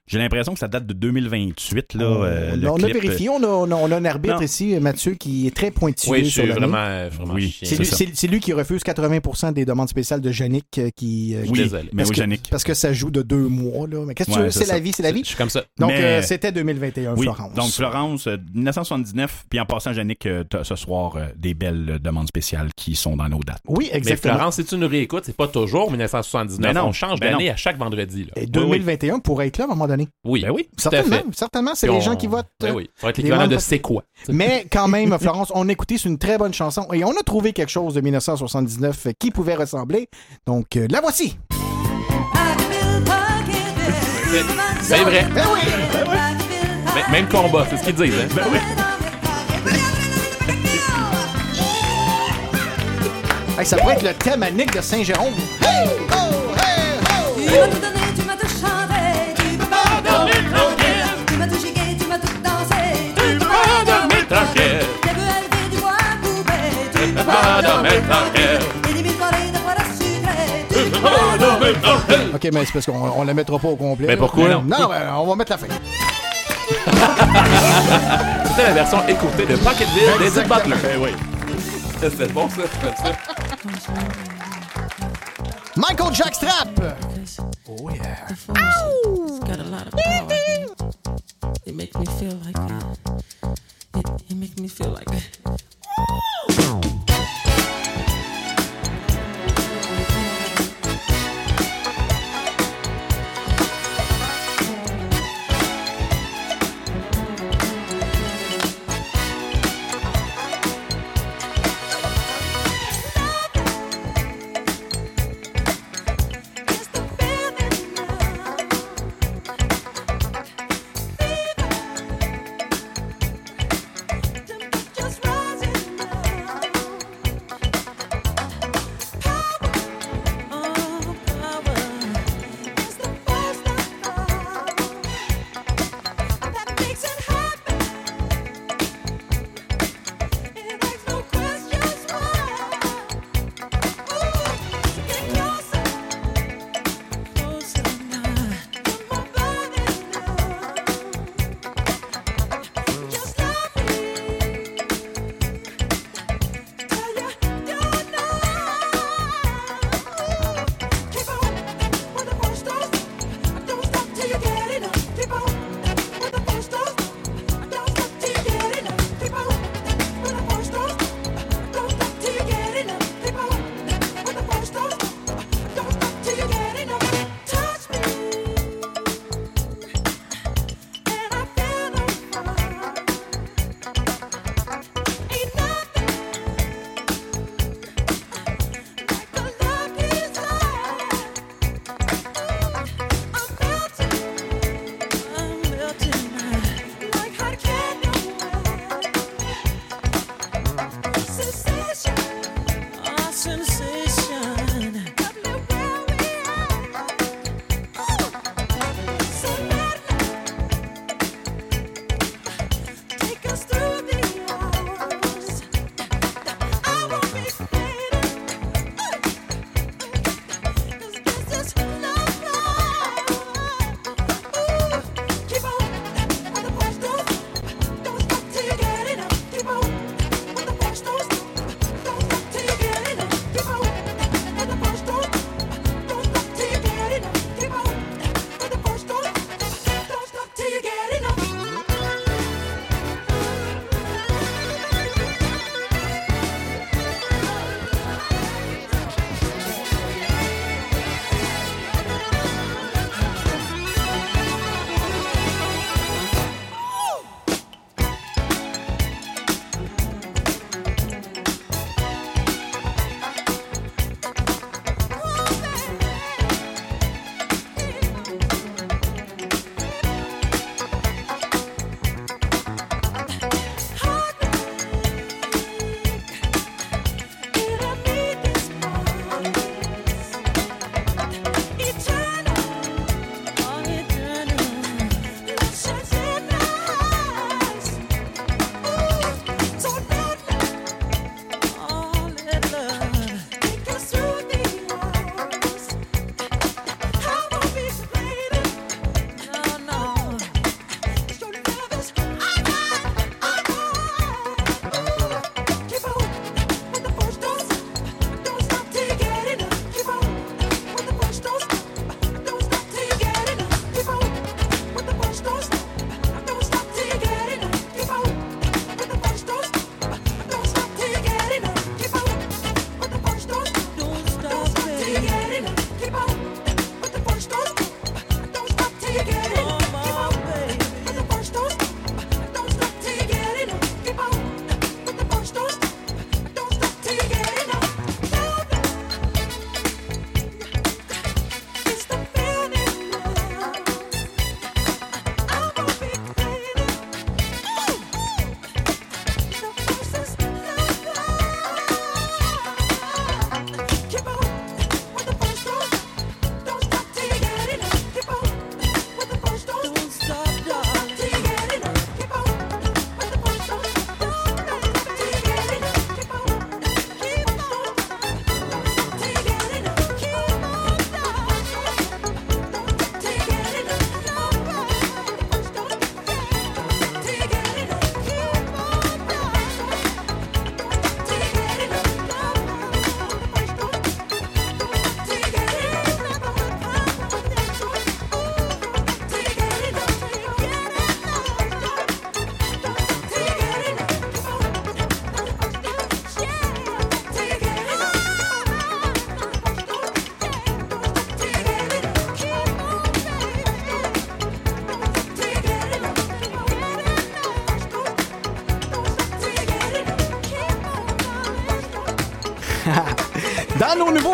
Euh, J'ai l'impression que ça date de 2028. Là, euh, le on a vérifié, on a, on a- on a un arbitre Non. ici, Mathieu, qui est très pointilleux Oui, sur vraiment, vraiment Oui, chien. C'est lui, ça. c'est- c'est lui qui refuse 80% des demandes spéciales de Yannick euh, qui. euh, qui- désolé. Mais parce oui, que- Yannick. Parce que ça joue de deux mois, là. Mais qu'est-ce que tu veux? c'est la vie, c'est la vie. Je suis comme ça. Donc, Mais- euh, c'était 2021, Oui, Florence. donc Florence, euh, 1979. Puis en passant, Yannick, euh, ce soir euh, des belles euh, demandes spéciales qui sont dans nos dates. Oui, Mais exactement. Florence, si tu nous réécoutes, c'est pas toujours 1979. Ben non, On change ben d'année à chaque vendredi. Là. Et 2021 pourrait être là à un moment donné. Oui, Ben oui. Certainement, certainement, c'est les on- gens qui votent. Ben oui, ça va être l'équivalent de c'est quoi? Mais quand même, Florence, on a écouté, c'est une très bonne chanson et on a trouvé quelque chose de 1979 qui pouvait ressembler. Donc, euh, la voici. C'est- C'est vrai. Ben oui! Même combat, c'est ce qu'ils disent. Hein? Hey, ça pourrait être le thème à Nick de Saint-Jérôme. Hey! Oh! Hey! Oh! OK, mais c'est parce qu'on on la mettra pas au complet. Mais pourquoi? Non, non, ben, on va mettre la fin. C'était la version écourtée de Pocketville d'Eddie. Butler. Ben oui. C'est bon, ça. Michael Jackstrap! Oh yeah. It's got a lot of power. It makes me feel like it, it makes me feel like Just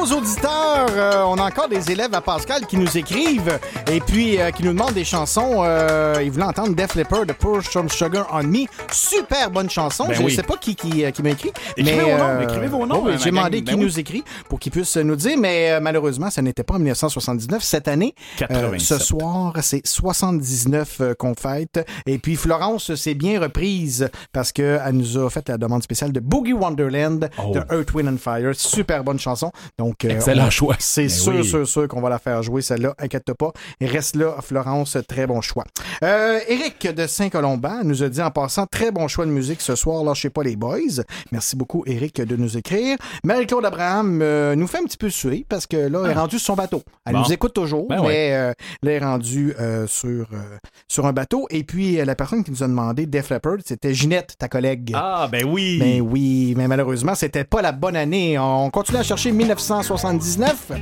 nos auditeurs, euh, on a encore des élèves à Pascal qui nous écrivent et puis euh, qui nous demandent des chansons. Euh, ils voulaient entendre Def Leppard, The Pour Some Sugar on Me. Super bonne chanson. Ben Je ne oui. sais pas qui, qui, qui m'a écrit. Écrivez mais, vos noms, écrivez vos noms, oh euh, J'ai demandé qui Ben oui. nous écrit pour qu'ils puissent nous dire, mais euh, malheureusement, ce n'était pas en 1979. Cette année, euh, 87. ce soir, c'est 79 euh, qu'on fête. Et puis Florence s'est bien reprise parce qu'elle nous a fait la demande spéciale de Boogie Wonderland Oh. de Earth, Wind and Fire. Super bonne chanson. Donc, Excellent on- choix. C'est Ben sûr, oui. sûr, sûr qu'on va la faire jouer, celle-là. Inquiète pas. Reste là, Florence. Très bon choix. Euh, Eric de Saint-Colomban nous a dit en passant, très bon choix de musique ce soir. Lâchez pas les boys. Merci beaucoup, Eric, de nous écrire. Marie-Claude Abraham euh, nous fait un petit peu suer parce que là, elle est rendue sur son bateau. Elle Bon. nous écoute toujours, Ben mais ouais. euh, là, elle est rendue euh, sur, euh, sur un bateau. Et puis, euh, la personne qui nous a demandé Def Leppard, c'était Ginette, ta collègue. Ah, ben oui. Ben oui, mais malheureusement, c'était pas la bonne année. On continue à chercher 1979.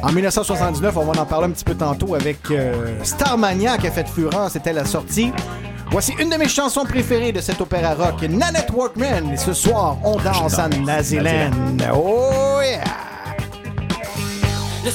En 1979, on va en parler un petit peu tantôt avec euh, Starmania qui a fait fureur. C'était la sortie. Voici une de mes chansons préférées de cet opéra rock, Nanette Workman. Et ce soir, on danse en Naziland. Oh yeah! Le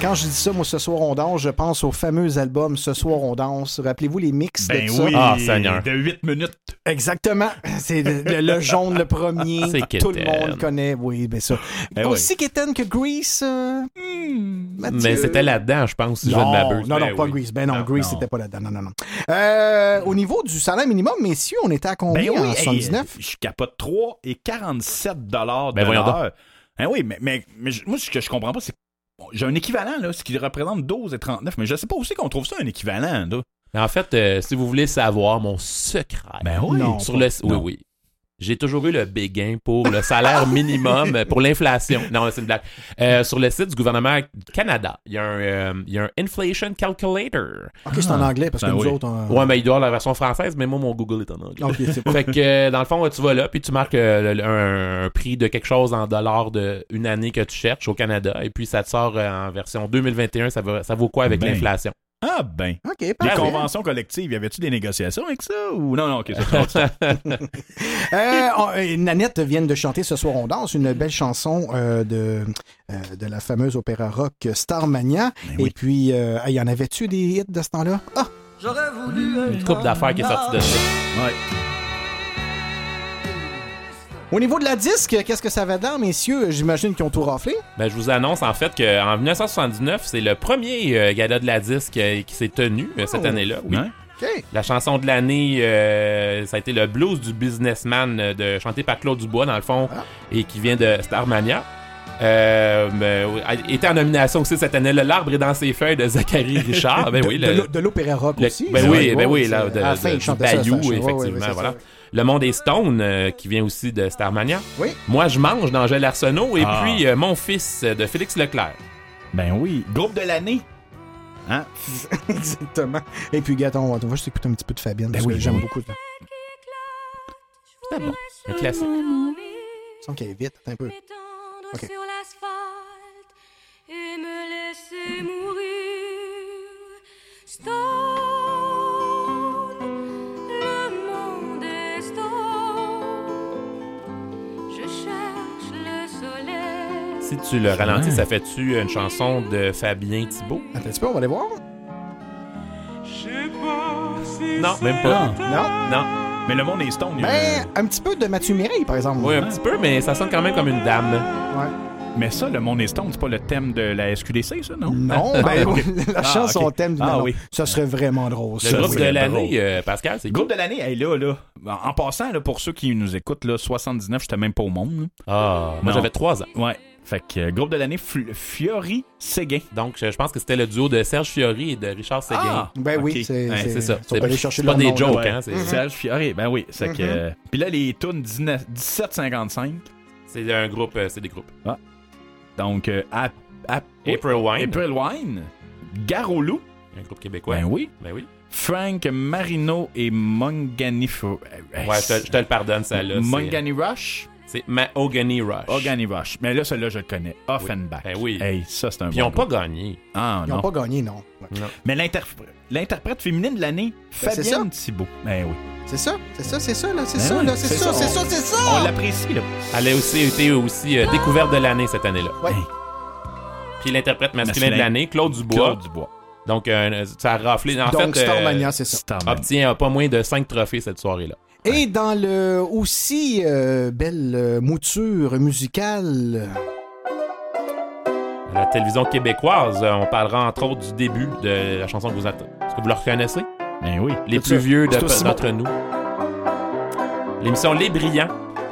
Quand je dis ça, moi, ce soir on danse, je pense au fameux album Ce soir on danse. Rappelez-vous les mix Ben de ça? oui, Ah, Seigneur. de 8 minutes. Exactement. C'est le, jaune, le premier. C'est Tout le monde connaît. Oui, ben ça. Ben oui. Aussi Kitten que Grease. euh, hmm. Mais c'était là-dedans, je pense, si je ne Non, m'abuse. non, non, Ben pas oui. Grease. Ben non, Non, Grease, non. c'était pas là-dedans. Non, non, non. Euh, au niveau du salaire minimum, messieurs, on était à combien Ben oui, en hey, 79? euh, je capote 3 et 47 dollars Ben de l'heure. Ben oui, mais, mais, mais moi, ce que je comprends pas, c'est j'ai un équivalent, là, ce qui représente 12 et 39, mais je sais pas aussi qu'on trouve ça un équivalent, là. Mais en fait, euh, si vous voulez savoir mon secret, Ben oui. Non. sur le oui, oui. J'ai toujours eu le béguin pour le salaire minimum euh, pour l'inflation. Non, c'est une blague. Euh, sur le site du gouvernement Canada, il y, a un, euh, il y a un inflation calculator. Ok, c'est en anglais parce que Ben nous oui. autres. on- Ouais, mais il doit avoir la version française, mais moi, mon Google est en anglais. Ok, c'est pas. Fait que, euh, dans le fond, tu vas là, puis tu marques euh, un, un prix de quelque chose en dollars de une année que tu cherches au Canada, et puis ça te sort en version 2021, ça, va, ça vaut quoi avec Ben. l'inflation? Ah, ben. Ok, Les parfait. conventions collectives, y avait-tu des négociations avec ça? Ou? Non, non, ok, c'est trop ça. Euh, on- euh, Nanette vient de chanter Ce soir on danse, une belle chanson euh, de, euh, de la fameuse opéra rock Starmania. Ben oui. Et puis, euh, ah, y en avait-tu des hits de ce temps-là? Ah! J'aurais voulu Une couple d'affaires qui est sortie de ça. Ouais. Au niveau de la disque, qu'est-ce que ça va dans, messieurs? J'imagine qu'ils ont tout raflé. Ben, je vous annonce en fait qu'en 1979, c'est le premier euh, gala de la disque euh, qui s'est tenu euh, cette Oh. année-là. Oui. Hein? OK. La chanson de l'année, euh, ça a été le blues du businessman de chanté par Claude Dubois dans le fond Ah. et qui vient de Starmania. Euh, a- était en nomination aussi cette année. L'arbre est dans ses feuilles de Zachary Richard. Ben de, oui, de le- l'o- de l'opéra rock le- aussi. ben ça, oui, ben oui, c'est- là, de, la fin, ça, Bayou, ça, ouais, ouais, effectivement, voilà. ça. Le monde est Stone, euh, qui vient aussi de Starmania. Oui. Moi, je mange d'Angèle Arsenault et Ah. puis euh, mon fils euh, de Félix Leclerc. Ben oui. Groupe de l'année. Hein? Exactement. Et puis, Gaton, on va juste écouter un petit peu de Fabienne, parce oui, que ben j'aime oui. beaucoup. ça. C'est bon. Un classique. Il me semble qu'elle est vite, attends un peu. m'étendre Ok. sur l'asphalte et me laisser mourir. Stone, Si tu le ralentis, ça fait-tu une chanson de Fabien Thibault? Attends un petit peu, on va aller voir. Non, même pas. Non? Non? Mais le monde est stone. il y a- Ben, un petit peu de Mathieu Mireille, par exemple. Oui, un petit peu, mais ça sonne quand même comme une dame. Ouais. Mais ça, le monde est stone, c'est pas le thème de la SQDC, ça, non? Non, Ah, ben, ok. la Ah, chanson ok. thème du Ah oui. Ça serait vraiment drôle. Le ça, groupe de c'est l'année, euh, Pascal, c'est Groupe de l'année, hey, là, là. En passant, là, pour ceux qui nous écoutent, là, 79, j'étais même pas au monde. là. Ah, moi j'avais trois ans. Ouais. Fait que euh, groupe de l'année, Fiori Séguin. Donc je, pense que c'était le duo de Serge Fiori et de Richard Séguin. Ah! Ben oui, c'est Ouais, c'est ça. ils sont C'est pas leur des nom, jokes, hein. c'est- Serge Fiori, ben oui. C'est. Mhm. euh, Puis là, les tunes 19 1755. C'est un groupe, euh, c'est des groupes. Donc, euh, Ap- Ap- April Wine, April Wine. Garolou. un groupe québécois. Ben oui. Ben oui. Frank Marino et Mongani. Ouais, je te, je te le pardonne, ça là. Mongani Rush. C'est Mahogany Rush. Ogani Rush. Mais là, celui-là, je le connais. Offenbach. Ben oui. Hey, ça, c'est un Puis ils bon n'ont pas gagné. Ah, Ils non. n'ont pas gagné, non. Ouais. Mais l'interpr- l'interprète féminine de l'année, Ben, c'est Fabienne Thibault. Ben oui. C'est ça, c'est ça, c'est ça, là, c'est Ben ça, oui, là, c'est c'est ça, c'est on- ça, c'est On ça! l'apprécie, là. Elle a aussi été aussi euh, découverte de l'année cette année-là. Ouais. Hey, Puis l'interprète masculin Masculin. de l'année, Claude Dubois. Claude Dubois. Donc euh, ça a raflé. En Donc, fait, euh, Starmania, c'est ça. Starman. obtient euh, pas moins de 5 trophées cette soirée-là. Et dans le aussi euh, belle euh, mouture musicale, À la télévision québécoise, euh, on parlera entre autres du début de la chanson que vous attendez. Est-ce que vous le reconnaissez? Ben oui. Les plus vieux de- d'entre nous. L'émission Les Brillants.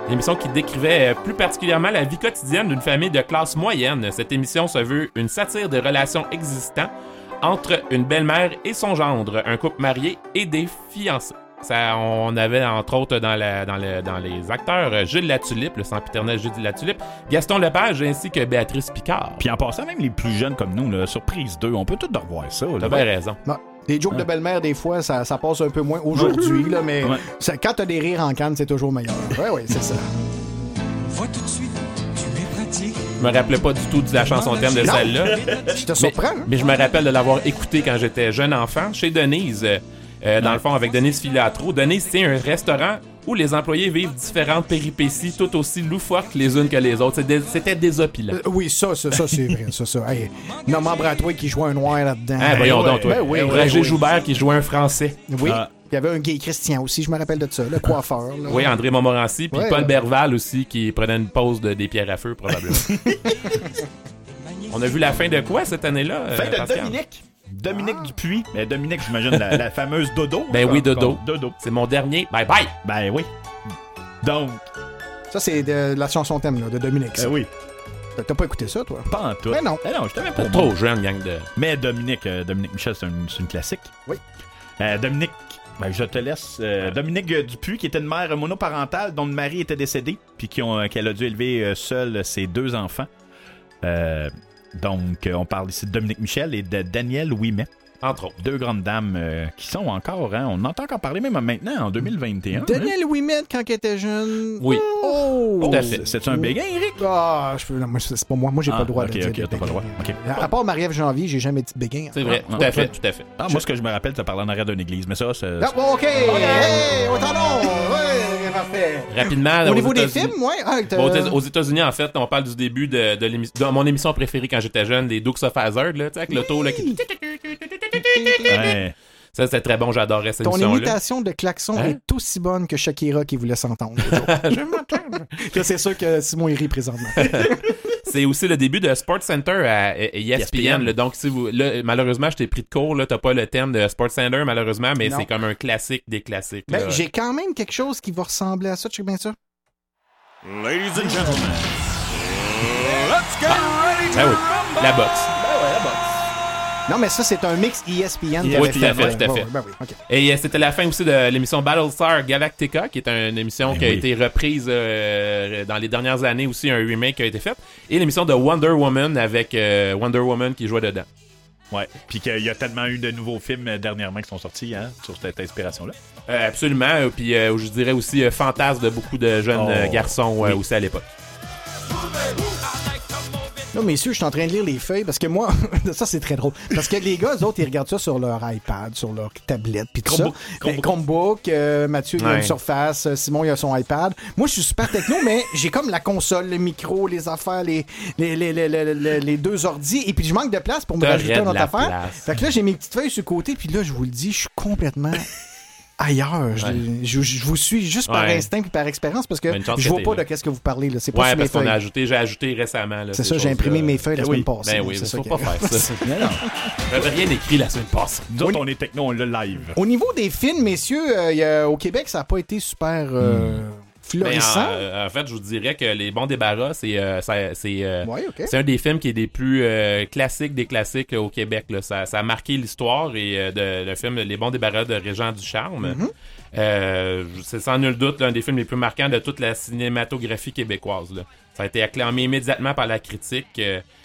L'émission qui décrivait plus particulièrement la vie quotidienne d'une famille de classe moyenne. Cette émission se veut une satire de relations existantes entre une belle-mère et son gendre, un couple marié et des fiancés. Ça, on avait entre autres dans, la- dans, le- dans les acteurs euh, Gilles Latulippe, le sempiternel Gilles Latulippe, Gaston Lepage ainsi que Béatrice Picard. Puis en passant, même les plus jeunes comme nous, là, Surprise 2, on peut tout revoir ça. T'as bien raison. non, les jokes de belle-mère, des fois, ça, ça passe un peu moins aujourd'hui, là, mais Ouais. ça- quand t'as des rires en canne, c'est toujours meilleur. Ouais, ouais, c'est ça. Vois tout de suite, tu es. Je me rappelais pas du tout de la chanson thème de celle-là. Je te surprends, hein? Mais je me rappelle de l'avoir écouté quand j'étais jeune enfant chez Denise. Euh, Euh, dans le fond, avec Denise Filatro. Denise tient un restaurant où les employés vivent différentes péripéties tout aussi loufoques les unes que les autres. C'était désopilant. Euh, oui, ça, ça, ça c'est vrai, ça, ça. Hey, Normand Bratois qui jouait un noir là-dedans. Ah, voyons ouais. donc, toi. Ben oui, Roger oui. Joubert qui jouait un français. Oui. Ah. Il y avait un gay Christian aussi, je me rappelle de ça, le coiffeur. là. Oui, André Montmorency, puis Ouais, Paul ouais. Berval aussi, qui prenait une pause de, des pierres à feu, probablement. On a vu la fin de quoi cette année-là? euh, Fin de Pascal? Dominique. Dominique Dupuis. Mais Dominique, j'imagine, la, la fameuse Dodo. Ben oui, Dodo. Dodo. C'est mon dernier. Bye bye! Ben oui. Donc, Ça, c'est de la chanson thème là, de Dominique. ben oui. T'as- pas écouté ça, toi? Pas en tout. Mais non. Ben non, je t'avais pas Trop jeune, gang de. Mais Dominique, euh, Dominique Michel, c'est une, classique. Oui. Euh, Dominique, ben, je te laisse. euh, Dominique Dupuis, qui était une mère monoparentale dont le mari était décédé, puis qui ont- euh, qu'elle a dû élever euh, seule ses deux enfants. Donc, euh, on parle ici de Dominique Michel et de Daniel Ouimet. Entre autres. Deux grandes dames euh, qui sont encore, hein, on en entend encore parler même maintenant, en 2021. hein. Daniel Ouimet, quand il était jeune. Oui. Oh! Tout à fait. C'est un béguin, Eric? Ah, je peux, non, moi, c'est pas moi. Moi, j'ai pas Ah, le droit ok, de dire ok, t'as pas le droit. béguins. Ok. À part Marie-Ève Janvier, j'ai jamais dit béguin. C'est vrai, Ah, tout à fait, tout à fait. Ah, moi, ce que je me rappelle, tu parlé en arrière d'une église, mais ça, c'est. Ah, bon, OK! Hey, autant non! Ouais, parfait. Rapidement, Au niveau des films, ouais. ah, t'as- Bon, aux États- aux États-Unis, en fait, on parle du début de, de, l'émission- de mon émission préférée quand j'étais jeune, des Dukes of Hazzard, là, tu sais, avec l'auto, là, qui... Ouais. Ça, c'était très bon, j'adorais cette Ton imitation de klaxon Hein? est aussi bonne que Shakira qui voulait s'entendre. Je m'entends. C'est sûr que Simon rit présentement. C'est aussi le début de Sports Center à, ESPN. ESPN. là. donc, si vous, là, malheureusement, je t'ai pris de court. Là, t'as pas le thème de Sports Center, malheureusement, mais c'est comme un classique des classiques. Ben, j'ai quand même quelque chose qui va ressembler à ça, tu sais bien ça? Ladies and gentlemen, let's get ready to Ben oui, la boxe. Non, mais ça, c'est un mix ESPN. Oui, avait tout à fait, tout à fait. ben oui. Et euh, c'était la fin aussi de l'émission Battlestar Galactica, qui est une émission Ben qui a oui. été reprise euh, dans les dernières années aussi, un remake qui a été fait. Et l'émission de Wonder Woman avec euh, Wonder Woman qui jouait dedans. Ouais. Puis qu'il y a tellement eu de nouveaux films dernièrement qui sont sortis hein, sur cette inspiration-là. Euh, absolument. Puis euh, je dirais aussi euh, fantasme de beaucoup de jeunes Oh, garçons euh, oui. aussi à l'époque. Là, messieurs, je suis en train de lire les feuilles parce que moi, ça c'est très drôle. Parce que les gars, eux autres, ils regardent ça sur leur iPad, sur leur tablette, puis tout Chromebook, ça. Chromebook. Ben, Chromebook, euh, Mathieu, il a Ouais. une surface, euh, Simon, il a son iPad. Moi, je suis super techno, mais j'ai comme la console, le micro, les affaires, les, les, les, les, les- deux ordis, et puis je manque de place pour me rajouter une autre affaire. place. Fait que là, j'ai mes petites feuilles sur le côté, puis là, je vous le dis, je suis complètement ailleurs. Je, Ouais. je- je vous suis juste par Ouais. instinct puis par expérience parce que je vois pas de qu'est-ce que vous parlez. là. C'est pas Ouais, parce qu'on a ajouté, j'ai ajouté récemment. C'est ces ça, j'ai imprimé mes feuilles la Ben semaine passée. Ben oui, c'est mais ça faut pas faire ça. Non, non. J'avais rien écrit la semaine passée. Nous autres, on est techno, on l'a live. Au niveau des films, messieurs, euh, il y a- au Québec, ça n'a pas été super euh, Ben, florissant? en, en fait, je vous dirais que Les Bons Débarras, c'est euh, c'est euh, Ouais, c'est un des films qui est des plus euh, classiques des classiques au Québec. là. Ça, ça a marqué l'histoire et de, le film Les Bons Débarras de Régent Ducharme. Mm-hmm. C'est sans nul doute l'un des films les plus marquants de toute la cinématographie québécoise. là. Ça a été acclamé immédiatement par la critique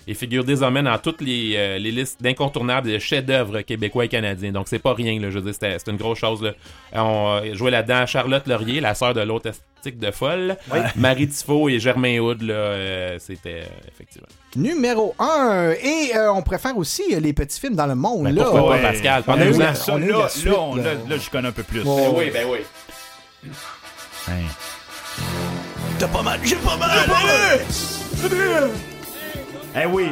et figure désormais dans toutes les, euh, les listes d'incontournables de chefs-d'œuvre québécois et canadiens. Donc c'est pas rien, là, je veux dire, c'était une grosse chose. Là. Euh, On euh, jouait là-dedans Charlotte Laurier, la sœur de l'autre de folle, Marie Tifo et Germain Houd, là, euh, c'était euh, effectivement. Numéro 1. Et euh, on préfère aussi euh, les petits films dans le monde. Ben, là. pourquoi pas. Pascal? Parlez-nous-en. la- Ça, là, la là, suite, là. là, là, je connais un peu plus. Ben oui, ben oui. Hein. T'as pas mal, j'ai pas mal! Eh oui!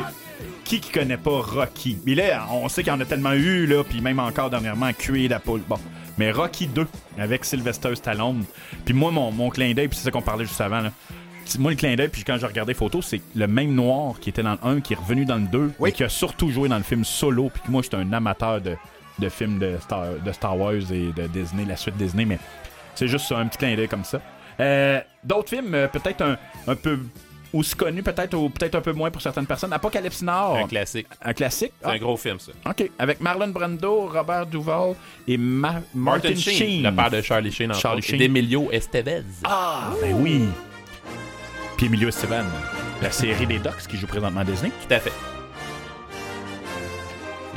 Qui qui connaît pas Rocky? Mais là, on sait qu'il y en a tellement eu, là, puis même encore dernièrement, Cuir la poule. Bon. Mais Rocky 2, avec Sylvester Stallone. Puis moi, mon, mon clin d'œil, puis c'est ça qu'on parlait juste avant, là. Moi, le clin d'œil, puis quand j'ai regardé les photos, c'est le même noir qui était dans le 1, qui est revenu dans le 2, Oui. et qui a surtout joué dans le film Solo. Puis que moi, j'étais un amateur de, de films de Star, de Star Wars et de Disney, la suite Disney, mais c'est juste un petit clin d'œil comme ça. Euh, D'autres films, euh, peut-être un, un peu aussi connus, peut-être ou peut-être un peu moins pour certaines personnes. Apocalypse Now, Un classique. un classique. C'est un gros film, ça. OK. Avec Marlon Brando, Robert Duval et Ma- Martin, Martin Sheen. Sheen, le père de Charlie Sheen, entre Charlie et Sheen. d'Emilio Estevez. Ah, ben oui. Puis Emilio Esteban, la série des Ducks qui joue présentement à Disney. Tout à fait.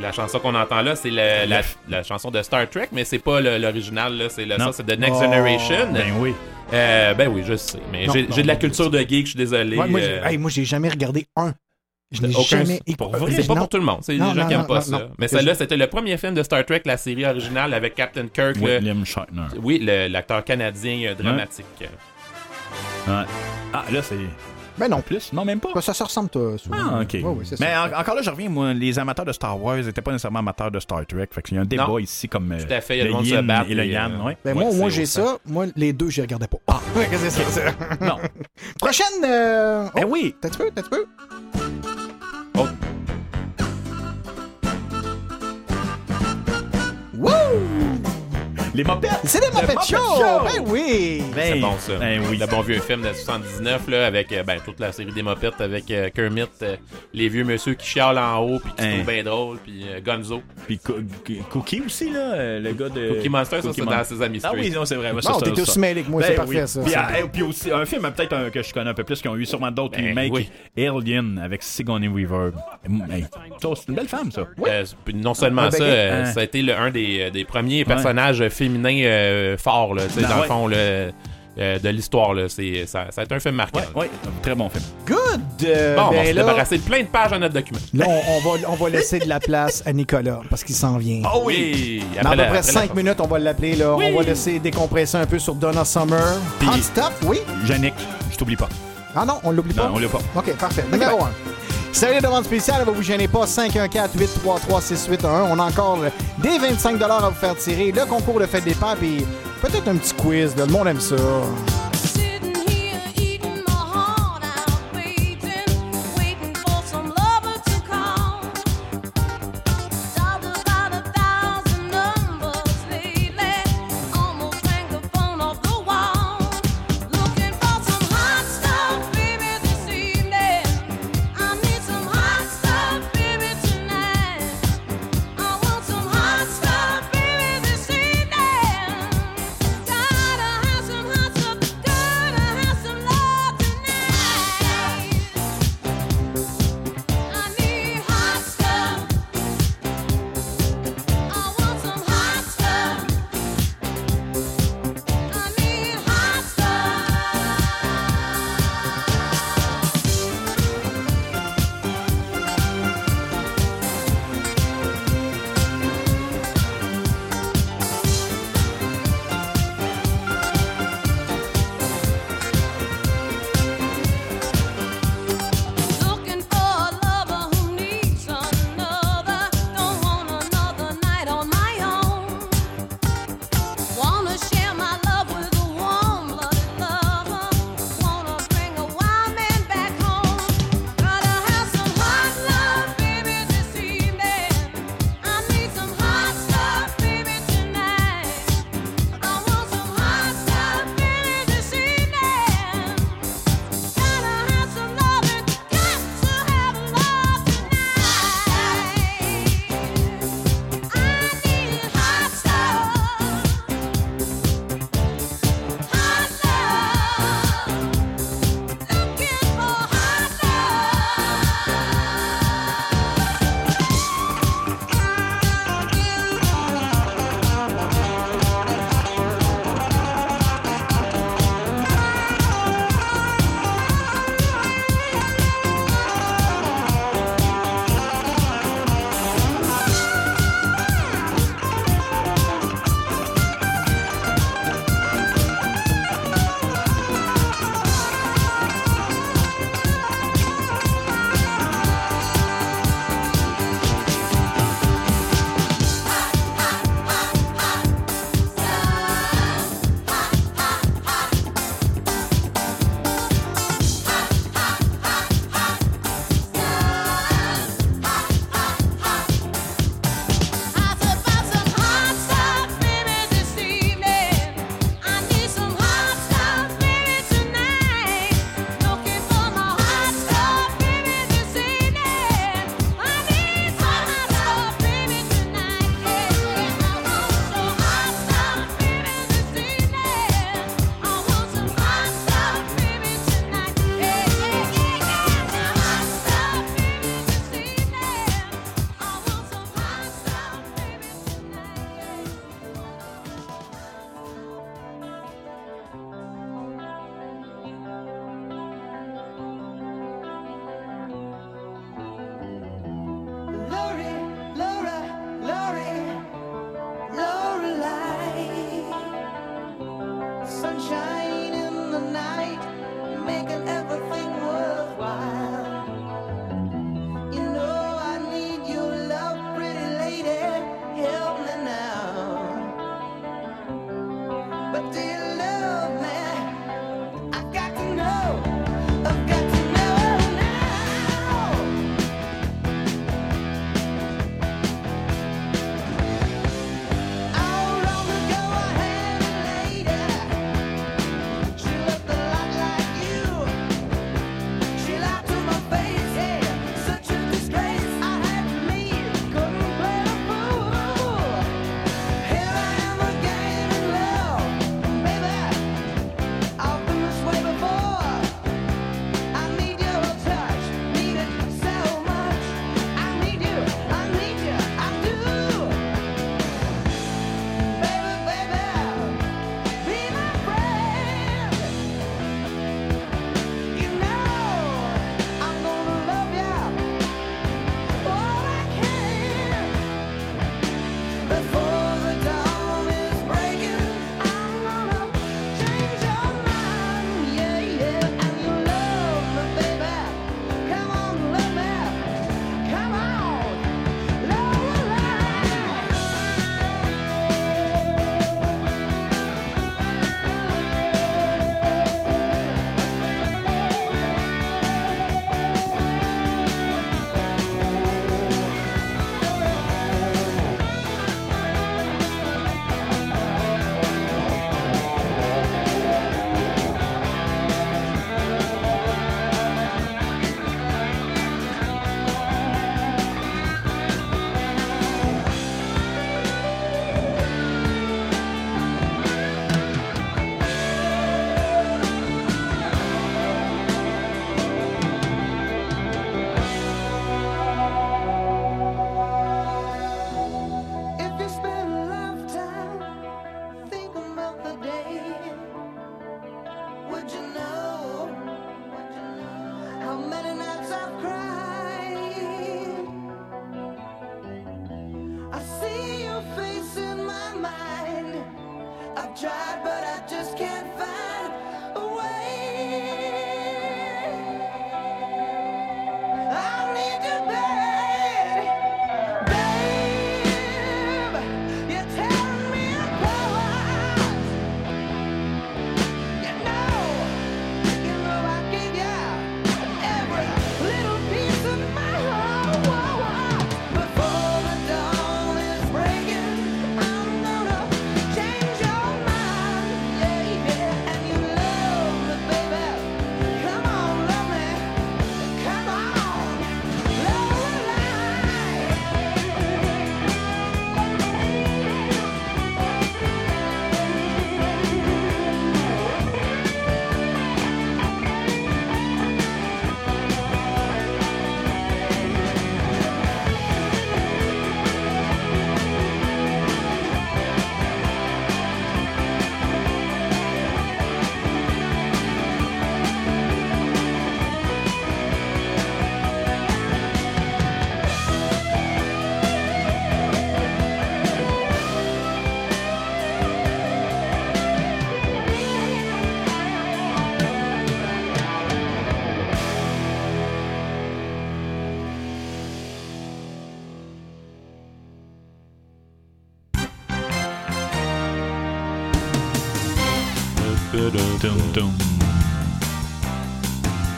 La chanson qu'on entend là, c'est le- la, la chanson de Star Trek, mais c'est pas le- l'original. C'est le, ça, c'est The Next Oh, Generation. Ben oui. Euh, ben oui, je sais. Mais j'ai de la culture de geek, je suis désolé. Ouais, moi, j'ai- euh, hey, moi, j'ai jamais regardé un Je n'ai jamais pour C'est pas pour tout le monde. C'est des gens non, qui aiment non, pas non, ça. non. Mais celle-là, c'était le premier film de Star Trek, la série originale avec Captain Kirk. le- William Shatner. oui, le- l'acteur canadien euh, dramatique. Ouais. Ah, là, c'est. Ben non. Plus? Non, même pas. Quoi, ça se ressemble, toi, souvent. Ah, ok. Ouais, ouais, c'est Mais ça. en- encore là, je reviens, moi, les amateurs de Star Wars n'étaient pas nécessairement amateurs de Star Trek. Fait qu'il y a un débat Non. ici comme. euh, Tout à fait, il y a le se bat et le yang, euh, ouais. Ben moi, moi j'ai ça. Moi, les deux, je les regardais pas. Ah, qu'est-ce que c'est ça? Non. Prochaine. Euh... Eh oh, oui! T'as-tu peu? T'as-tu peu? Oh. Wouh! Les mopettes! C'est des Le Muppet Muppet Show! Ben oui! Ben, C'est bon, ça. Ben oui. Le bon vieux film de 79, là, avec euh, ben, toute la série des mopettes, avec euh, Kermit, euh, les vieux monsieur qui chialent en haut, puis qui se Hein. trouvent bien drôle, puis euh, Gonzo. Puis Coo- Cookie aussi, là, euh, le gars de. Cookie Monster, ça, c'est Mon- dans Sesame Ah Street. oui, non, c'est vrai. Ouais, ça, Bon, ça, t'es ça. aussi mêlé que moi, c'est Ben parfait, oui. ça. Puis, c'est ah, et puis aussi, un film peut-être un- que je connais un peu plus, qui ont eu sûrement d'autres Ben remakes. oui. Alien avec Sigourney Weaver. Hey, ça, c'est une belle femme, ça. Euh, puis non seulement Ah, ben, ça, euh, hein. ça a été le- un des, des premiers personnages féminins euh, forts, là, tu sais, Ben dans ouais. le fond, le- euh, de l'histoire. là. C'est- Ça, ça a été un film marquant. Ouais, ouais, très bon film. Good! Euh, Bon, on va ben se là, débarrasser de plein de pages dans notre document. là, on, on va, on va laisser de la place à Nicolas parce qu'il s'en vient. Oh oui! Dans à Après peu près après la 5 chanson. minutes, on va l'appeler. là. Oui. On va laisser décompresser un peu sur Donna Summer. Puis- Hot stuff, oui? Yannick, je t'oublie pas. Ah non, on l'oublie pas? Non, on l'a pas. OK, parfait. Numéro 1. Salut les demandes spéciales, ne vous gênez pas. 514-833-6811. On a encore des 25 à vous faire tirer. Le concours de fête des pères, puis peut-être un petit quiz. là. Le monde aime ça.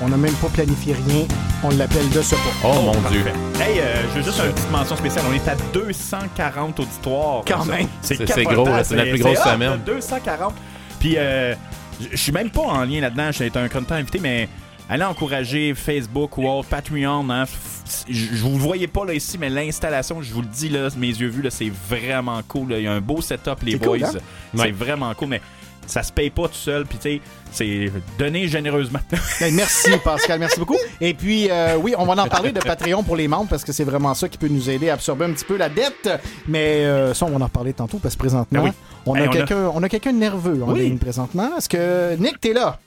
On n'a même pas planifié rien. On l'appelle de ce pas. Oh mon dieu. Parfait. Hey, euh, je veux juste une petite mention spéciale. On est à 240 auditoires. Quand même. C'est C'est- c'est capotant. gros, c'est notre plus grosse semaine. là, 240. Puis, euh, je je suis même pas en lien là-dedans. J'ai été un content invité, mais allez encourager Facebook ou autre, Patreon. Hein. Je vous le voyais pas là ici, mais l'installation, je vous le dis, là, mes yeux vus, là, c'est vraiment cool. là. Il y a un beau setup, les C'est boys. cool, hein? C'est Ouais. vraiment cool, mais ça se paye pas tout seul. Puis, tu sais, c'est donner généreusement. Ben, merci Pascal, merci beaucoup. Et puis euh, oui, on va en parler de Patreon pour les membres parce que c'est vraiment ça qui peut nous aider à absorber un petit peu la dette. Mais euh, ça, on va en reparler tantôt parce que présentement, Ben oui. on, a Hey, quelqu'un, on a quelqu'un de nerveux en Oui. ligne présentement. Est-ce que Nick, t'es là?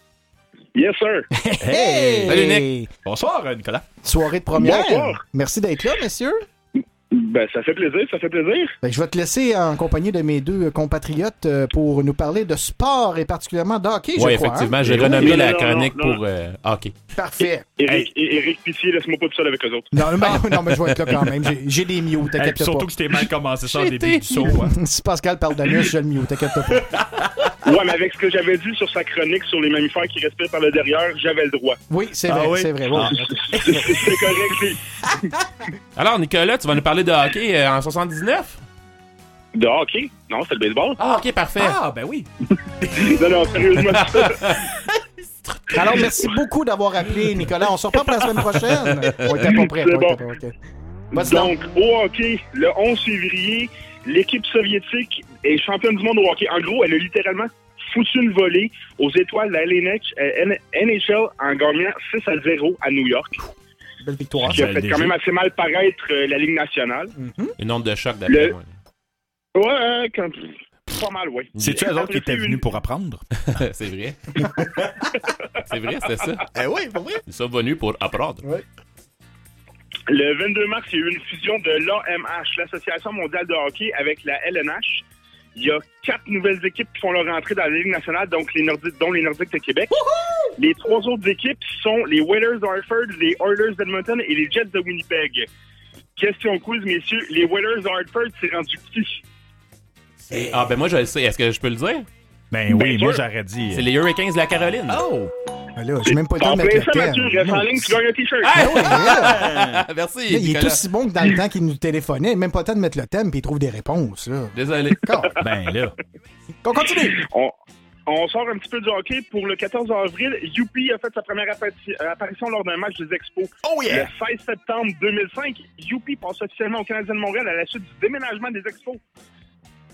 Yes, sir. Hey! Salut, Nick. Bonsoir, Nicolas. Soirée de première. Bonsoir. Merci d'être là, messieurs. Ben, ça fait plaisir, ça fait plaisir. Ben, je vais te laisser en compagnie de mes deux compatriotes euh, pour nous parler de sport et particulièrement de hockey, je Oui, crois. effectivement, hein? j'ai Mais renommé oui, la non, chronique non, non. pour euh, hockey. Parfait. Éric, Pitié, laisse-moi pas tout seul avec eux autres. Non, mais, non, mais je vais être là quand même. J'ai- J'ai des Hey, t'inquiète puis surtout pas. que c'était mal commencé ça au J'ai début du saut. hein. si Pascal parle d'anus, je le mute, t'inquiète pas. Ouais, mais avec ce que j'avais dit sur sa chronique sur les mammifères qui respirent par le derrière, j'avais le droit. Oui, c'est Ah vrai, oui? c'est vrai. ouais. C'est correct. Alors, Nicolas, tu vas nous parler de hockey euh, en 79? De hockey? Non, c'est le baseball. Ah, ok, parfait. Ah, ben oui. Non, non, sérieusement. Alors, merci beaucoup d'avoir appelé, Nicolas. On se reprend pour la semaine prochaine. On était pas prêts. Bon. Donc, au hockey, le 11 février, l'équipe soviétique est championne du monde au hockey. En gros, elle a littéralement foutu une volée aux étoiles de la LNH, euh, N- NHL en gagnant 6 à 0 à New York. Belle victoire. Ce qui a c'est fait quand même assez mal paraître euh, la Ligue nationale. Une onde de choc d'après Le- moi. Ouais, euh, quand- pas mal, ouais. C'est-tu eux autres qui étaient venus une- pour apprendre? c'est vrai. c'est vrai, c'était ça. Eh oui, pour vrai. Ils sont venus pour apprendre. Le 22 mars, il y a eu une fusion de l'AMH, l'Association mondiale de hockey, avec la LNH. Il y a quatre nouvelles équipes qui font leur entrée dans la Ligue nationale, donc les Nordiques, dont les Nordiques de Québec. Les trois autres équipes sont les Whalers d'Hartford, les Oilers d'Edmonton et les Jets de Winnipeg. Question quiz, messieurs. Les Whalers d'Hartford, c'est rendu qui? Et- ah, ben moi, je le sais. Est-ce que je peux le dire? Ben oui, Bien moi j'aurais dit. C'est les Hurricanes de la Caroline. Oh! Ben là, j'ai même pas le temps de mettre le. Mathieu, reste en ligne, tu gagnes un T-shirt. Oui, là, Merci, là, il est Nicolas. aussi bon que dans le temps qu'il nous téléphonait. Même pas le temps de mettre le thème, puis il trouve des réponses. Là. Désolé. Ben là. On continue. On, on sort un petit peu du hockey. Pour le 14 avril, Youpi a fait sa première appari- apparition lors d'un match des Expos. Oh Le yeah! 16 septembre 2005, Youpi passe officiellement au Canadien de Montréal à la suite du déménagement des Expos.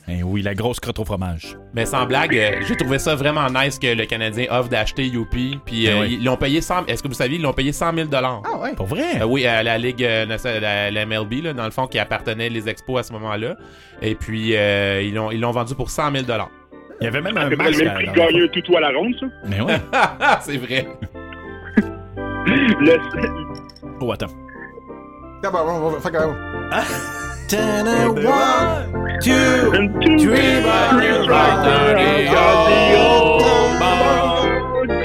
Ben oui, la grosse crotte au fromage. Mais sans blague, euh, j'ai trouvé ça vraiment nice que le Canadien offre d'acheter Youpi. Puis euh, Ben oui. ils l'ont payé 100... Est-ce que vous saviez, ils l'ont payé 100 000 Ah ouais. Pour vrai? Euh, oui, à la Ligue, euh, nationale- la, la MLB, là, dans le fond, qui appartenait les expos à ce moment-là. Et puis, euh, ils l'ont ils l'ont vendu pour 100 000 Il y avait même un match. le à- même prix de le gagner un toutou à la ronde, ça? Mais ouais. C'est vrai. Le, Oh, attends. D'abord, on va faire quand même. Ten and one, two, three,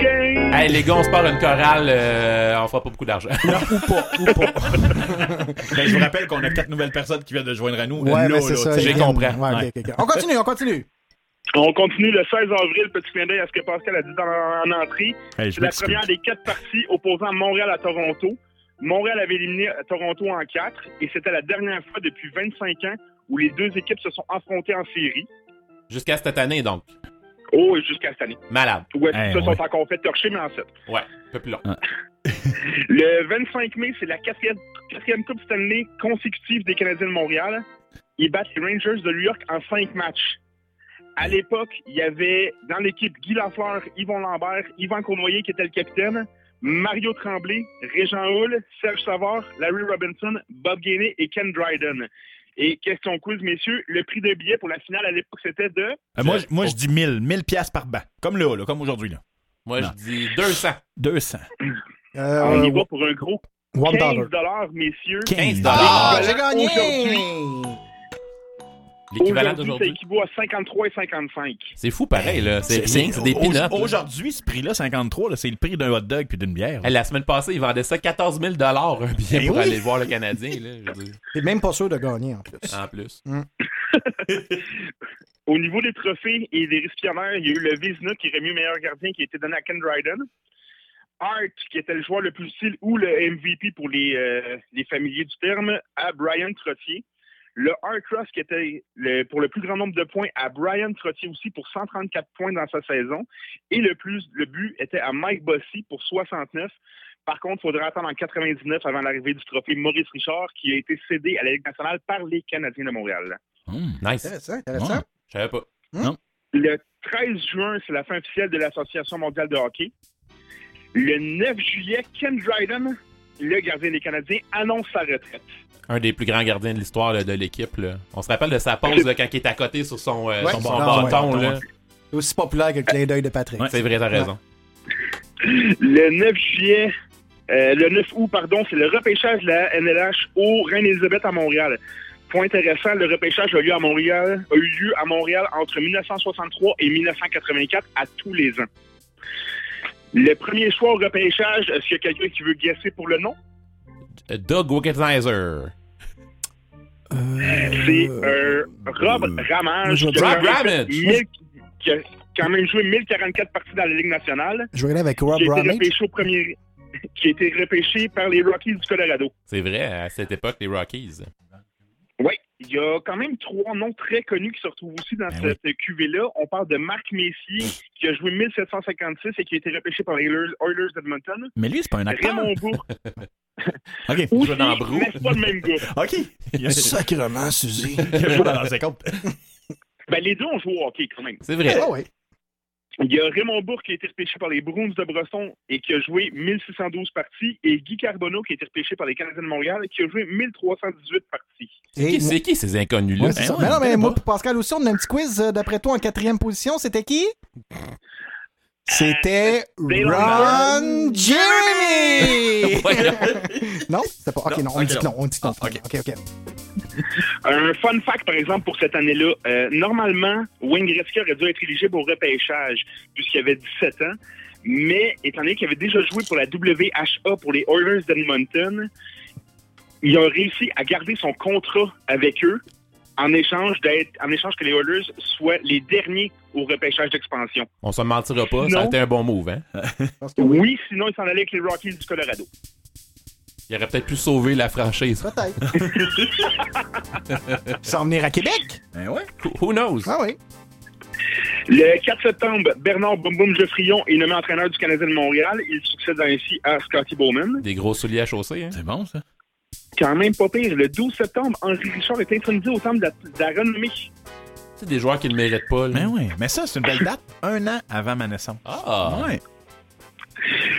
game. Hey, les gars, on se part une chorale, euh, on fera pas beaucoup d'argent. ou pas, ou pas. Ben, je vous rappelle qu'on a quatre nouvelles personnes qui viennent de joindre à nous. Ouais, Là, mais c'est ça. j'ai compris. Ouais. On continue, on continue. On continue le 16 avril, petit clin d'œil à ce que Pascal a dit dans, en entrée. Hey, C'est la première des quatre parties opposant Montréal à Toronto. Montréal avait éliminé Toronto en quatre et c'était la dernière fois depuis 25 ans où les deux équipes se sont affrontées en série. Jusqu'à cette année, donc? Oh, jusqu'à cette année. Malade. Ouais, Eh, se ouais. sont encore fait torcher, mais en sept. Ouais, un peu plus long. Le 25 mai, c'est la quatrième, quatrième Coupe Stanley consécutive des Canadiens de Montréal. Ils battent les Rangers de New York en cinq matchs. À l'époque, il y avait dans l'équipe Guy Lafleur, Yvon Lambert, Yvan Cournoyer qui était le capitaine, Mario Tremblay, Régent Hull, Serge Savard, Larry Robinson, Bob Gainey et Ken Dryden. Et question quiz, messieurs, le prix de billet pour la finale à l'époque, c'était de... Euh, moi, je- moi, je dis 1000. 1000 piastres par banc. Comme là, là, comme aujourd'hui. Là. Moi, Non. je dis 200. 200. Euh, On y va pour un gros one 15 dollar. dollars, messieurs. 15 Ah, Voilà, j'ai gagné! L'équivalent Aujourd'hui, ça d'aujourd'hui. équivaut à 53 et 55. C'est fou pareil, là. C'est C'est- rien, c'est des peanuts. là. Aujourd'hui, ce prix-là, 53, là, c'est le prix d'un hot dog puis d'une bière. La semaine passée, ils vendaient ça 14 000 un billet Eh pour oui. aller voir le Canadien. T'es même pas sûr de gagner en plus. En plus. Au niveau des trophées et des récipiendaires, il y a eu le Vizina qui est remis au meilleur gardien qui a été donné à Ken Dryden. Art, qui était le joueur le plus utile ou le MVP pour les, euh, les familiers du terme, à Brian Trottier. Le Art Cross, qui était le- pour le plus grand nombre de points, à Brian Trottier aussi pour 134 points dans sa saison. Et le plus le but était à Mike Bossy pour 69. Par contre, il faudra attendre en 99 avant l'arrivée du trophée Maurice Richard, qui a été cédé à la Ligue nationale par les Canadiens de Montréal. Hum. Nice. Intéressant, intéressant. Ouais. Je savais pas. Le 13 juin, c'est la fin officielle de l'Association mondiale de hockey. Le 9 juillet, Ken Dryden, le gardien des Canadiens, annonce sa retraite. Un des plus grands gardiens de l'histoire là, de l'équipe. là. On se rappelle de sa pause là, quand il est à côté sur son, euh, Ouais. son ouais, bâton. ouais. là. C'est aussi populaire que le clin d'œil de Patrick. C'est vrai, t'as raison. Le 9 juillet, euh, le 9 août, pardon, c'est le repêchage de la NLH au Reine-Élisabeth à Montréal. Point intéressant, le repêchage a, lieu à Montréal, a eu lieu à Montréal entre 1963 et 1984 à tous les ans. Le premier choix au repêchage, est-ce qu'il y a quelqu'un qui veut guesser pour le nom? Euh, Doug Wickenheiser. C'est euh, Rob Ramage je vais qui, a Rob quand même fait Ramage. 1000 qui a quand même joué 1044 parties dans la Ligue nationale, Je vais aller avec Rob qui a été Ramage. repêché au premier qui a été repêché par les Rockies du Colorado. C'est vrai, à cette époque, les Rockies. Oui, il y a quand même trois noms très connus qui se retrouvent aussi dans Ben cette QV-là. On parle de Marc Messier, qui a joué 1756 et qui a été repêché par les Oilers d'Edmonton. Mais lui, c'est pas un acteur. Raymond Bourque, OK. aussi, joue dans Brou. mais c'est pas le même gars. OK. Il a Sacrement, Suzy. il a joué dans l'ancien compte. Ben, les deux ont joué au hockey quand même. C'est vrai. Ah ouais. Il y a Raymond Bourque qui a été repêché par les Bruins de Boston et qui a joué 1612 parties, et Guy Carbonneau qui a été repêché par les Canadiens de Montréal et qui a joué 1318 parties. Et Qui- C'est qui ces inconnus-là? Ouais, c'est Ben ça. ouais, mais non, mais connais moi, Pascal aussi, on a un petit quiz. euh, D'après toi, en quatrième position, c'était qui? C'était Dale Ron Jeremy! Non? C'était pas. Ok, non, on dit non. non. On dit non. Ah, ok. ok, ok. Un fun fact, par exemple, pour cette année-là, euh, normalement, Wayne Gretzky aurait dû être éligible au repêchage puisqu'il avait 17 ans. Mais étant donné qu'il avait déjà joué pour la WHA pour les Oilers d'Edmonton, il a réussi à garder son contrat avec eux en échange d'être, en échange que les Oilers soient les derniers au repêchage d'expansion. On se mentira pas, ça a été un bon move, hein? Que oui. Oui, sinon il s'en allait avec les Rockies du Colorado. Il aurait peut-être pu sauver la franchise. Peut-être. S'en venir à Québec? Ben ouais. Who- Who knows? Ah oui. Le 4 septembre, Bernard Boum Boum Geoffrion est nommé entraîneur du Canadien de Montréal. Il succède ainsi à Scotty Bowman. Des gros souliers à chausser, hein? C'est bon, ça. Quand même pas pire. Le 12 septembre, Henri Richard est intronisé au temple de la, de la renommée. C'est des joueurs qui ne méritent pas. là. Ouais. Mais ça, c'est une belle date. Un an avant ma naissance. Ah! Ouais.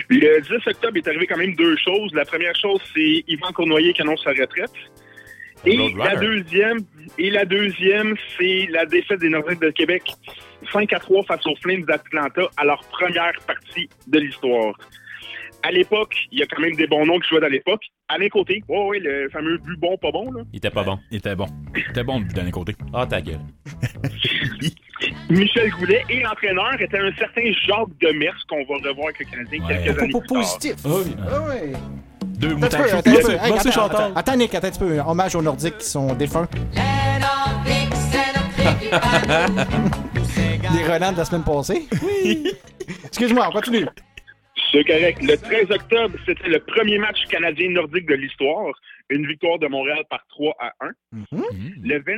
Le 10 octobre est arrivé quand même deux choses. La première chose, c'est Yvan Cournoyer qui annonce sa retraite. Et la deuxième, et la deuxième, c'est la défaite des Nordiques de Québec 5 à 3 face aux Flames d'Atlanta à leur première partie de l'histoire. À l'époque, il y a quand même des bons noms qui jouaient dans l'époque. À l'un côté, oh oui, le fameux but bon, pas bon, là. Il était pas bon. Il était bon. Il était bon d'un côté. Ah, ta gueule. Michel Goulet et l'entraîneur était un certain Jacques Demers qu'on va revoir avec le Canadien Ouais. quelques années plus tard. positif. Ah oui. Ah oui. Deux Attends un moutons. peu, attends peu. Hey, attends, Chantal. attends, attends, Nick, attends un petit peu. Hommage aux Nordiques qui sont défunts. Les relents de la semaine passée. Oui. Excuse-moi, on continue. C'est correct. Le 13 octobre, c'était le premier match canadien nordique de l'histoire. Une victoire de Montréal par 3 à 1. Mm. Le, 20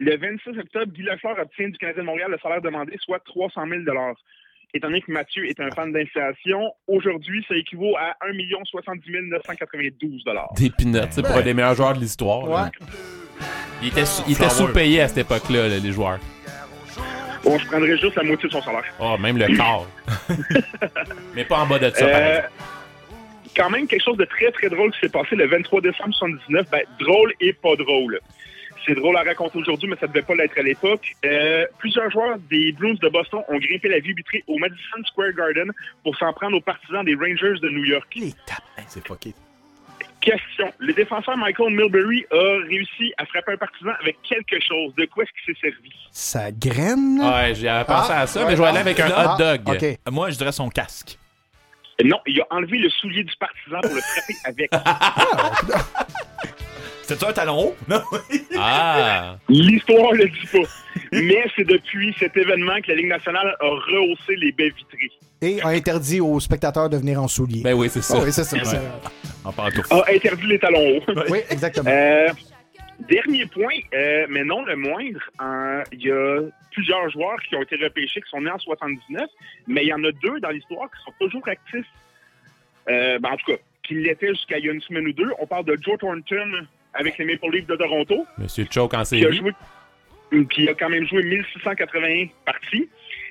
le 26 octobre, Guy Lafleur obtient du Canadien de Montréal le salaire demandé, soit 300 000 Étant donné que Mathieu est un fan d'inflation, aujourd'hui, ça équivaut à 1 70 992 Des peanuts, c'est pour un des meilleurs joueurs de l'histoire. Ouais. Il était, sous-payé à cette époque-là, là, les joueurs. Bon, je prendrais juste la moitié de son salaire. Oh, même le quart. Mais pas en bas de ça, par Euh, exemple. quand même quelque chose de très très drôle qui s'est passé le 23 décembre 79. Ben, drôle et pas drôle. C'est drôle à raconter aujourd'hui, mais ça devait pas l'être à l'époque. Euh, plusieurs joueurs des Blues de Boston ont grimpé la vue vitrée au Madison Square Garden pour s'en prendre aux partisans des Rangers de New York. Les tapes. Hey, C'est fucké. Question. Le défenseur Michael Milbury a réussi à frapper un partisan avec quelque chose. De quoi est-ce qu'il s'est servi? Sa graine? Ouais, j'ai pensé Ah, à ça, ouais, mais je vais aller ah, avec un ah, hot dog. OK. Moi, je dirais son casque. Non, il a enlevé le soulier du partisan pour le frapper avec. C'était un talon haut? Non. Ah! L'histoire le dit pas. Mais c'est depuis cet événement que la Ligue nationale a rehaussé les baies vitrées. Et a interdit aux spectateurs de venir en soulier. Ben oui, c'est ça. Ah oui, c'est ça. parle tout. A interdit les talons hauts. Oui, exactement. Euh, dernier point, euh, mais non le moindre, euh, il y a plusieurs joueurs qui ont été repêchés, qui sont nés en 79, mais il y en a deux dans l'histoire qui sont toujours actifs. Euh, ben, en tout cas, qui l'étaient jusqu'à il y a une semaine ou deux. On parle de Joe Thornton avec les Maple Leafs de Toronto, Monsieur Choke en qui a, série. joué, qui a quand même joué 1681 parties.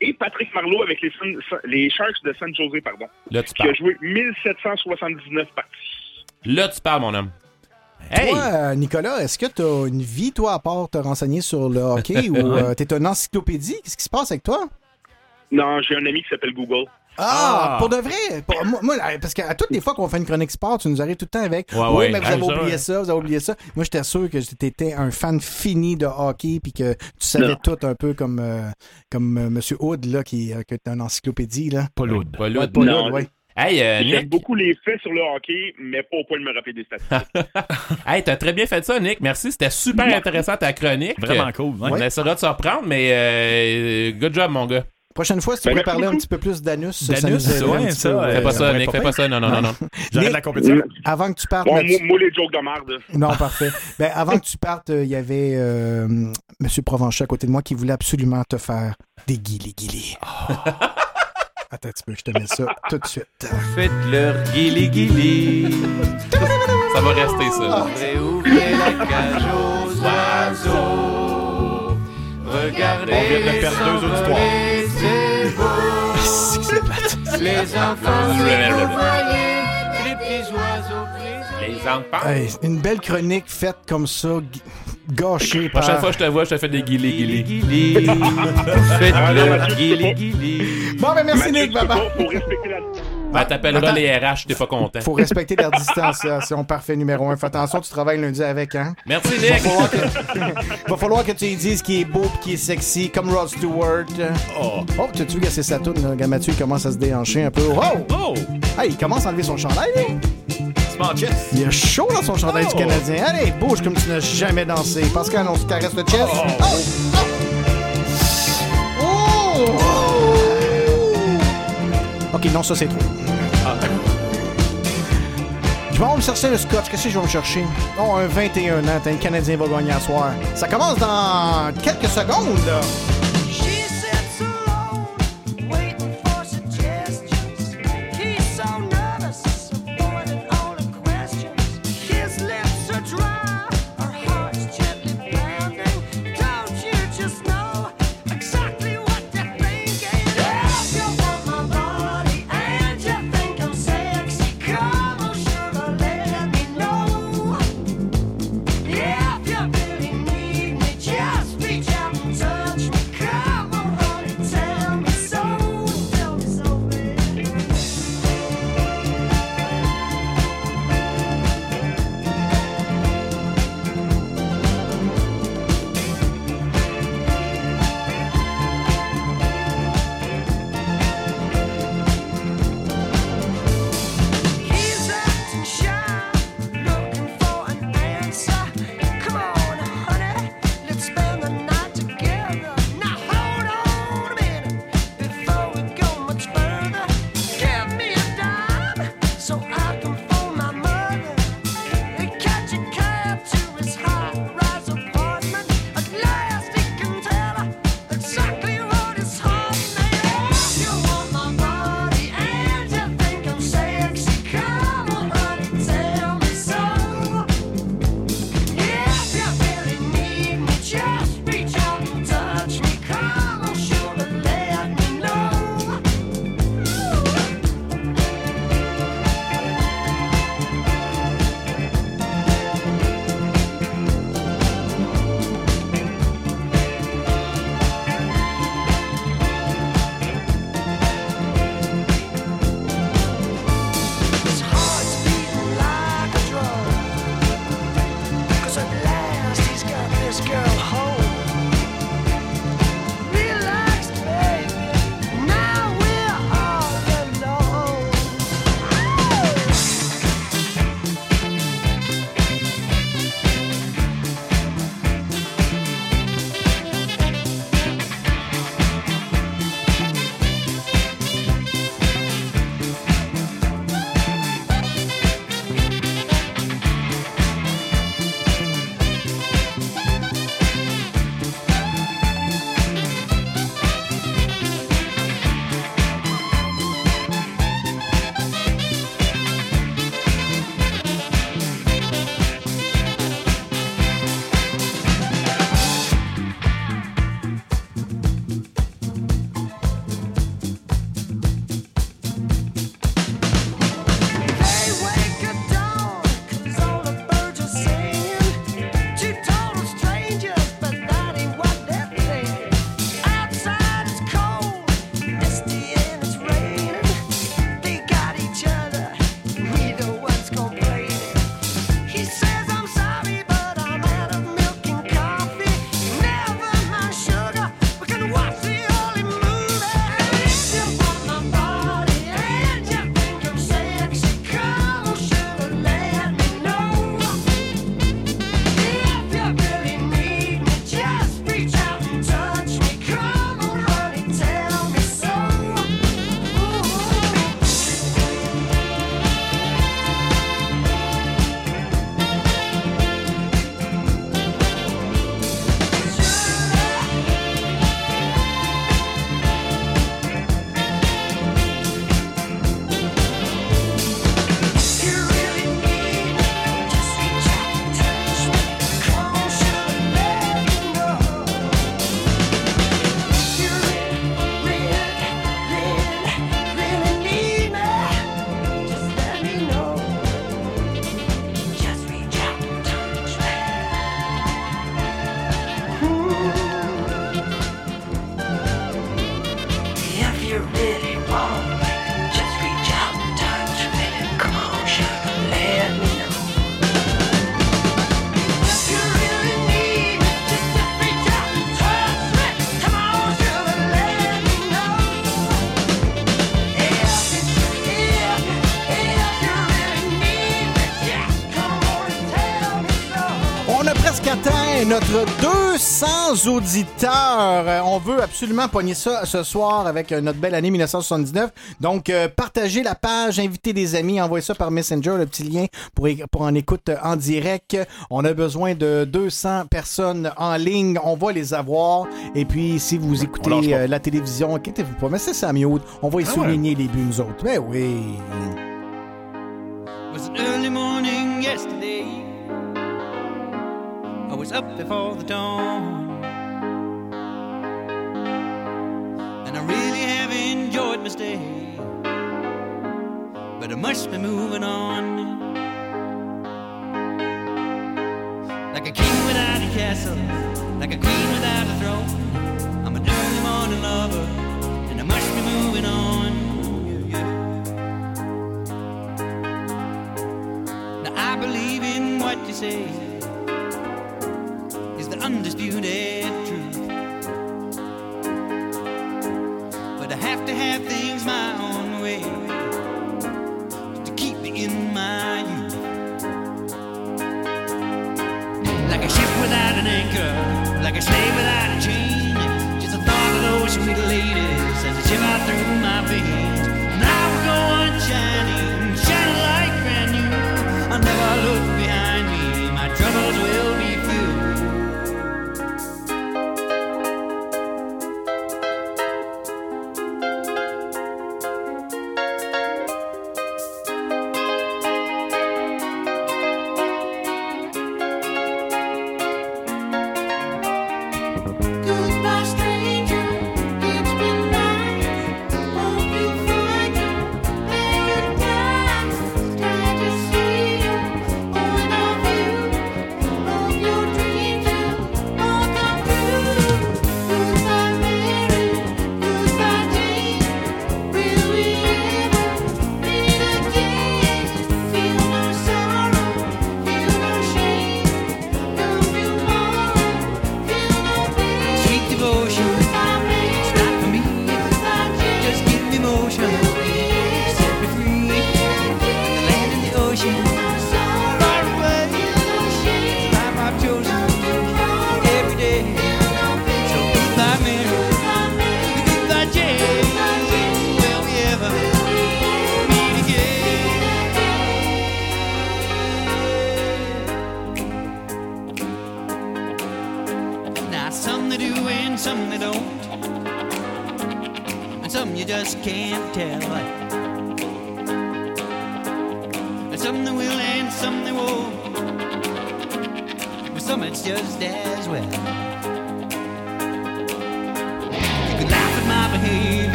Et Patrick Marleau avec les, Sun- les Sharks de San Jose, pardon, Là, tu qui a joué 1779 parties. Là, tu parles, mon homme. Hey! Toi, Nicolas, est-ce que tu as une vie, toi, à part te renseigner sur le hockey ou euh, t'es une encyclopédie? Qu'est-ce qui se passe avec toi? Non, j'ai un ami qui s'appelle Google. Ah, Ah. pour de vrai? Pour- moi, moi, parce qu'à toutes les fois qu'on fait une chronique sport, tu nous arrives tout le temps avec Ouais, Oui, ouais. mais vous avez ça, oublié ouais. ça, vous avez oublié ça. Moi, j'étais sûr que t'étais un fan fini de hockey puis que tu savais Non. tout un peu comme, euh, comme euh, Monsieur Hood, là, qui, euh, est une encyclopédie. Là. Pas lourd. Pas lourd. Pas Non. Hood, ouais. Hey, euh, J'aime Nick. beaucoup les faits sur le hockey, mais pas au point de me rappeler des statistiques. Hey, t'as très bien fait ça, Nick. Merci. C'était super intéressant ta chronique. Vraiment cool. ouais. On essaiera de se reprendre, mais euh, good job, mon gars. Prochaine fois, si tu Ben, pourrais parler un petit peu plus d'anus, ça D'anus, ouais, petit ça, peu, ouais. Fais pas ça Nick. Fais pas ça. Non, non, non, non. J'arrête la compétition. Avant que tu partes, Bon, moi, les jokes de merde. Non, parfait. Ben, avant que tu partes, euh, il y avait euh, M. Provencher à côté de moi qui voulait absolument te faire des guilis-guilis. Attends un petit peu, je te mets ça tout de suite. Faites leur guili guili. Ça va rester, ça. Réouvrez la cage aux oiseaux. Regardez. On vient de perdre deux auditoires. s'envoler, c'est beau. C'est plate. Les enfants, si vous voyez les petits oiseaux. Les enfants. Hey, une belle chronique faite comme ça, gâchée par... Prochaine fois que je te vois, je te fais des guillis guillis. guili. Faites non, leur Mathieu, guili c'est guili. Bon, ben merci Mathieu, Nick, tu peux bye pas, faut respecter la... Ben, t'appelleras les RH, t'es pas content. Faut respecter la distanciation. Parfait, numéro un. Fais attention, tu travailles lundi avec, hein? Merci, Va Nick. falloir que, va falloir que tu lui dises qu'il est beau pis qu'il est sexy, comme Rod Stewart. Oh. Oh, t'as-tu vu que c'est sa toune, là? Mathieu, il commence à se déhancher un peu. Oh! Oh! Hey, il commence à enlever son chandail, lui. Il a chaud dans son chandail du Oh. Canadien. Allez, bouge comme tu n'as jamais dansé. Pascal, on se caresse le chest. Oh. Oh! Oh! Ok, non, ça c'est trop. Je vais me chercher le scotch. Qu'est-ce que je vais me chercher? Oh, un 21 ans. Un Canadien va gagner à soir. Ça commence dans quelques secondes, là. Auditeurs. Euh, On veut absolument pogner ça ce soir avec euh, notre belle année 1979. Donc, euh, partagez la page, invitez des amis, envoyez ça par Messenger, le petit lien pour, pour en écoute en direct. On a besoin de 200 personnes en ligne. On va les avoir. Et puis, si vous écoutez euh, la télévision, inquiétez-vous pas. Mais c'est ça. On va y Ah ouais. souligner les buts, nous autres. Ben oui. was an early morning yesterday. I was up before the dawn. And I really have enjoyed my stay. But I must be moving on. Like a king without a castle, like a queen without a throne. I'm an early morning lover, and I must be moving on. Now I believe in what you say is the undisputed truth. Have to have things my own way to keep me in my youth. Like a ship without an anchor, like a slave without a chain. Just the thought of those sweet ladies as they shiver through my veins. And I will go on shining,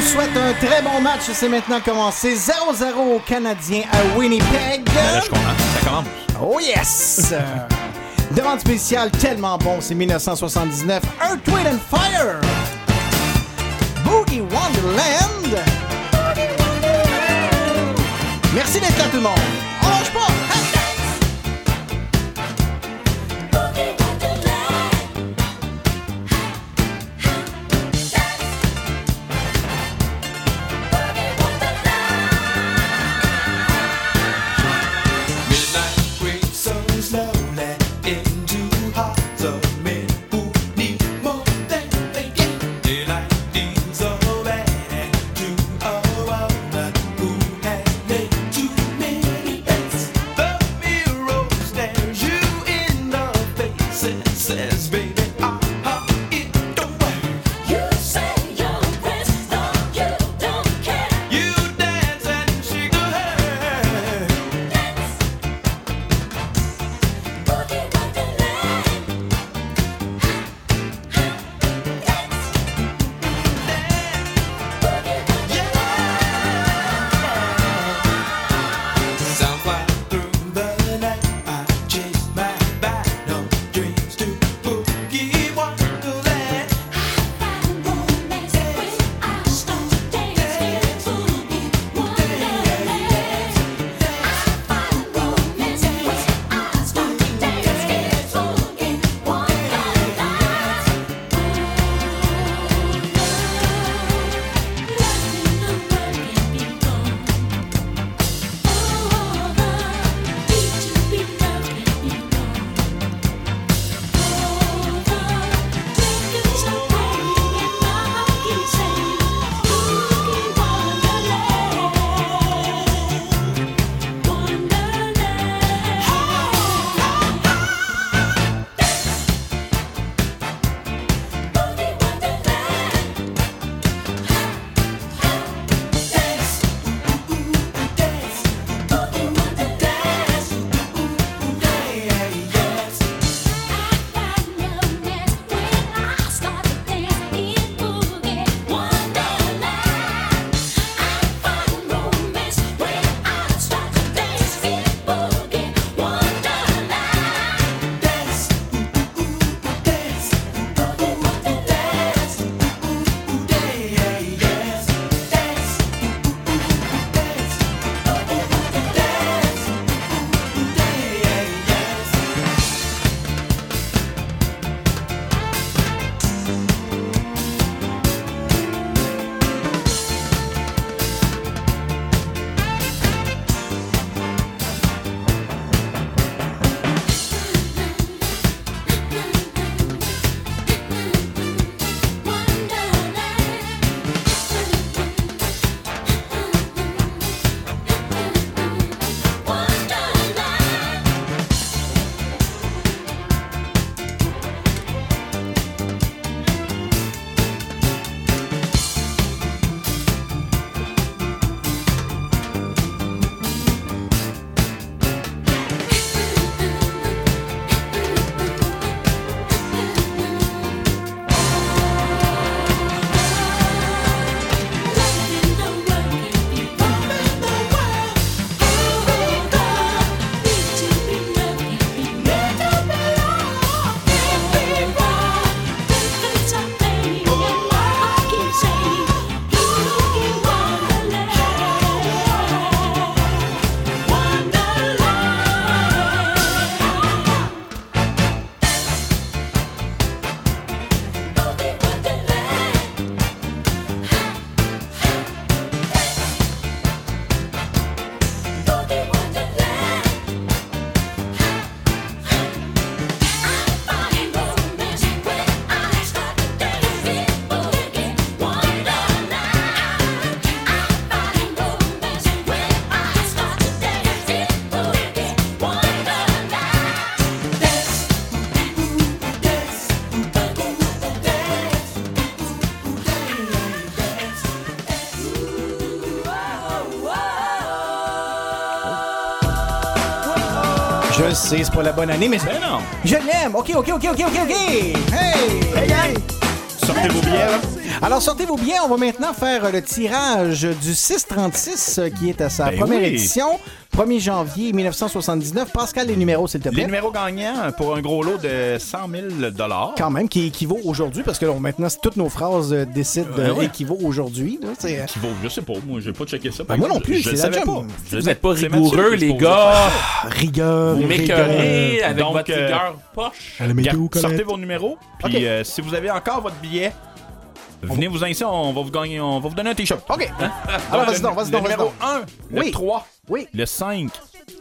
Je vous souhaite un très bon match. C'est maintenant commencé 0-0 au Canadien à Winnipeg. Ah, là, je comprends. Ça commence. Oh yes! Demande spéciale tellement bon, c'est 1979. Earth, Wind and Fire! Boogie Wonderland! Merci d'être là tout le monde! sais, c'est la bonne année, mais ben je l'aime. OK, OK, OK, OK, OK, OK. Hey! Hey, hey! Sortez vos billets, là. Alors, sortez vos billets. On va maintenant faire le tirage du 636 euh, qui est à sa ben première édition. 1er janvier 1979. Pascal, les numéros, s'il te Les plaît. numéros gagnants pour un gros lot de 100 000 Quand même, qui équivaut aujourd'hui, parce que là, maintenant, toutes nos phrases euh, décident euh, ouais. équivaut aujourd'hui. là. C'est, euh, Qui vaut, je sais pas, moi, j'ai pas checké ça. Ben, moi non plus, je c'est le la savais job. pas. Je Vous êtes pas c'est rigoureux, les pose gars. Ah, rigueur. Vous rigueur. m'écœurez avec Donc, votre euh, rigueur poche. Gar- Sortez Colette? vos numéros. Puis Ok. euh, si vous avez encore votre billet, venez vous ici, on va vous gagner, on va vous donner un t-shirt. OK. Hein? Alors, Donc, vas-y le- donc, vas-y le donc, vas-y numéro donc. 1, le Oui. 3, Oui. le 5,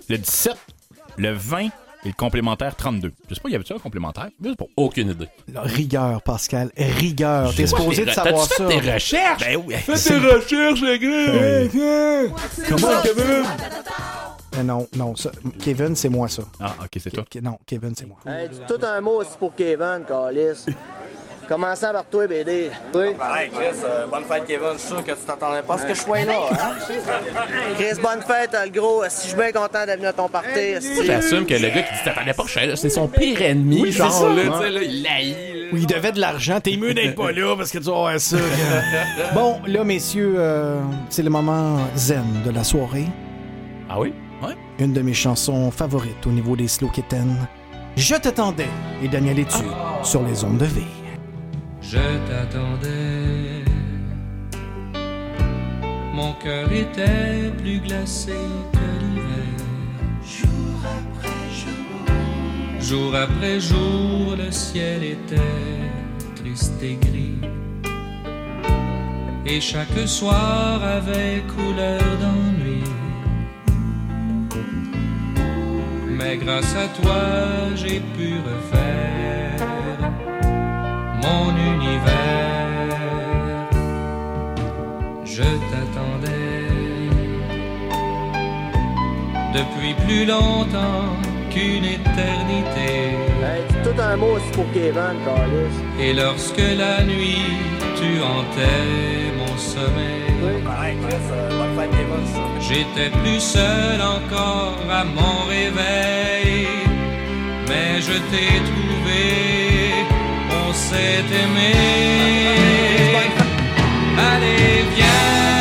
le 17, le 20 et le complémentaire 32. Je sais pas, y avait-tu un complémentaire? Je sais pas. Aucune idée. La Rigueur, Pascal. Rigueur. T'es supposé de savoir ça. fait tes recherches? Ben oui. Fais tes recherches, les gars! Comment, Kevin? Euh, non, non, ça, Kevin, c'est moi, ça. Ah, ok, c'est toi. Non, Kevin, c'est moi. Hey, tout un mot aussi pour Kevin, Calis? Commençant par toi, BD. Oui. Hey Chris, euh, bonne fête Kevin, je suis sûr que tu t'attendais pas à ce que je sois là. Hein? Chris, bonne fête, le gros. Si je suis bien content d'être venu à ton party. Moi, j'assume que le gars qui dit t'attendais pas, c'est son pire ennemi, Oui, genre, ça. là, Ouais. tu sais, là, il. Oui, il devait de l'argent. T'es mieux d'être pas là parce que tu vas avoir ça. bon, là, messieurs, euh, c'est le moment zen de la soirée. Ah oui? Ouais. Une de mes chansons favorites au niveau des slow kittens. Je t'attendais et Daniel Etu sur les ondes de vie. Je t'attendais. Mon cœur était plus glacé que l'hiver. Jour après jour. Jour après jour, le ciel était triste et gris. Et chaque soir avait couleur d'ennui. Mais grâce à toi, j'ai pu refaire mon univers. Je t'attendais depuis plus longtemps qu'une éternité. Hey, dis tout un mot aussi pour Kevin, Calis. Et lorsque la nuit tu hantais mon sommeil, Chris, euh, j'étais plus seul encore à mon réveil. Mais je t'ai trouvé, on s'est aimé. Allez, viens,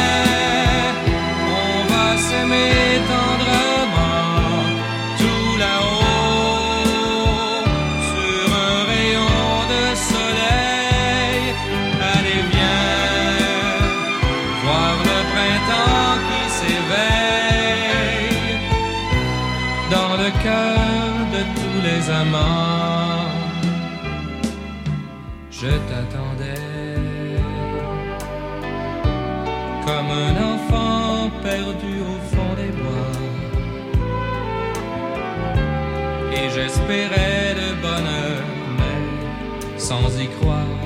perdu au fond des bois. Et j'espérais le bonheur, mais sans y croire.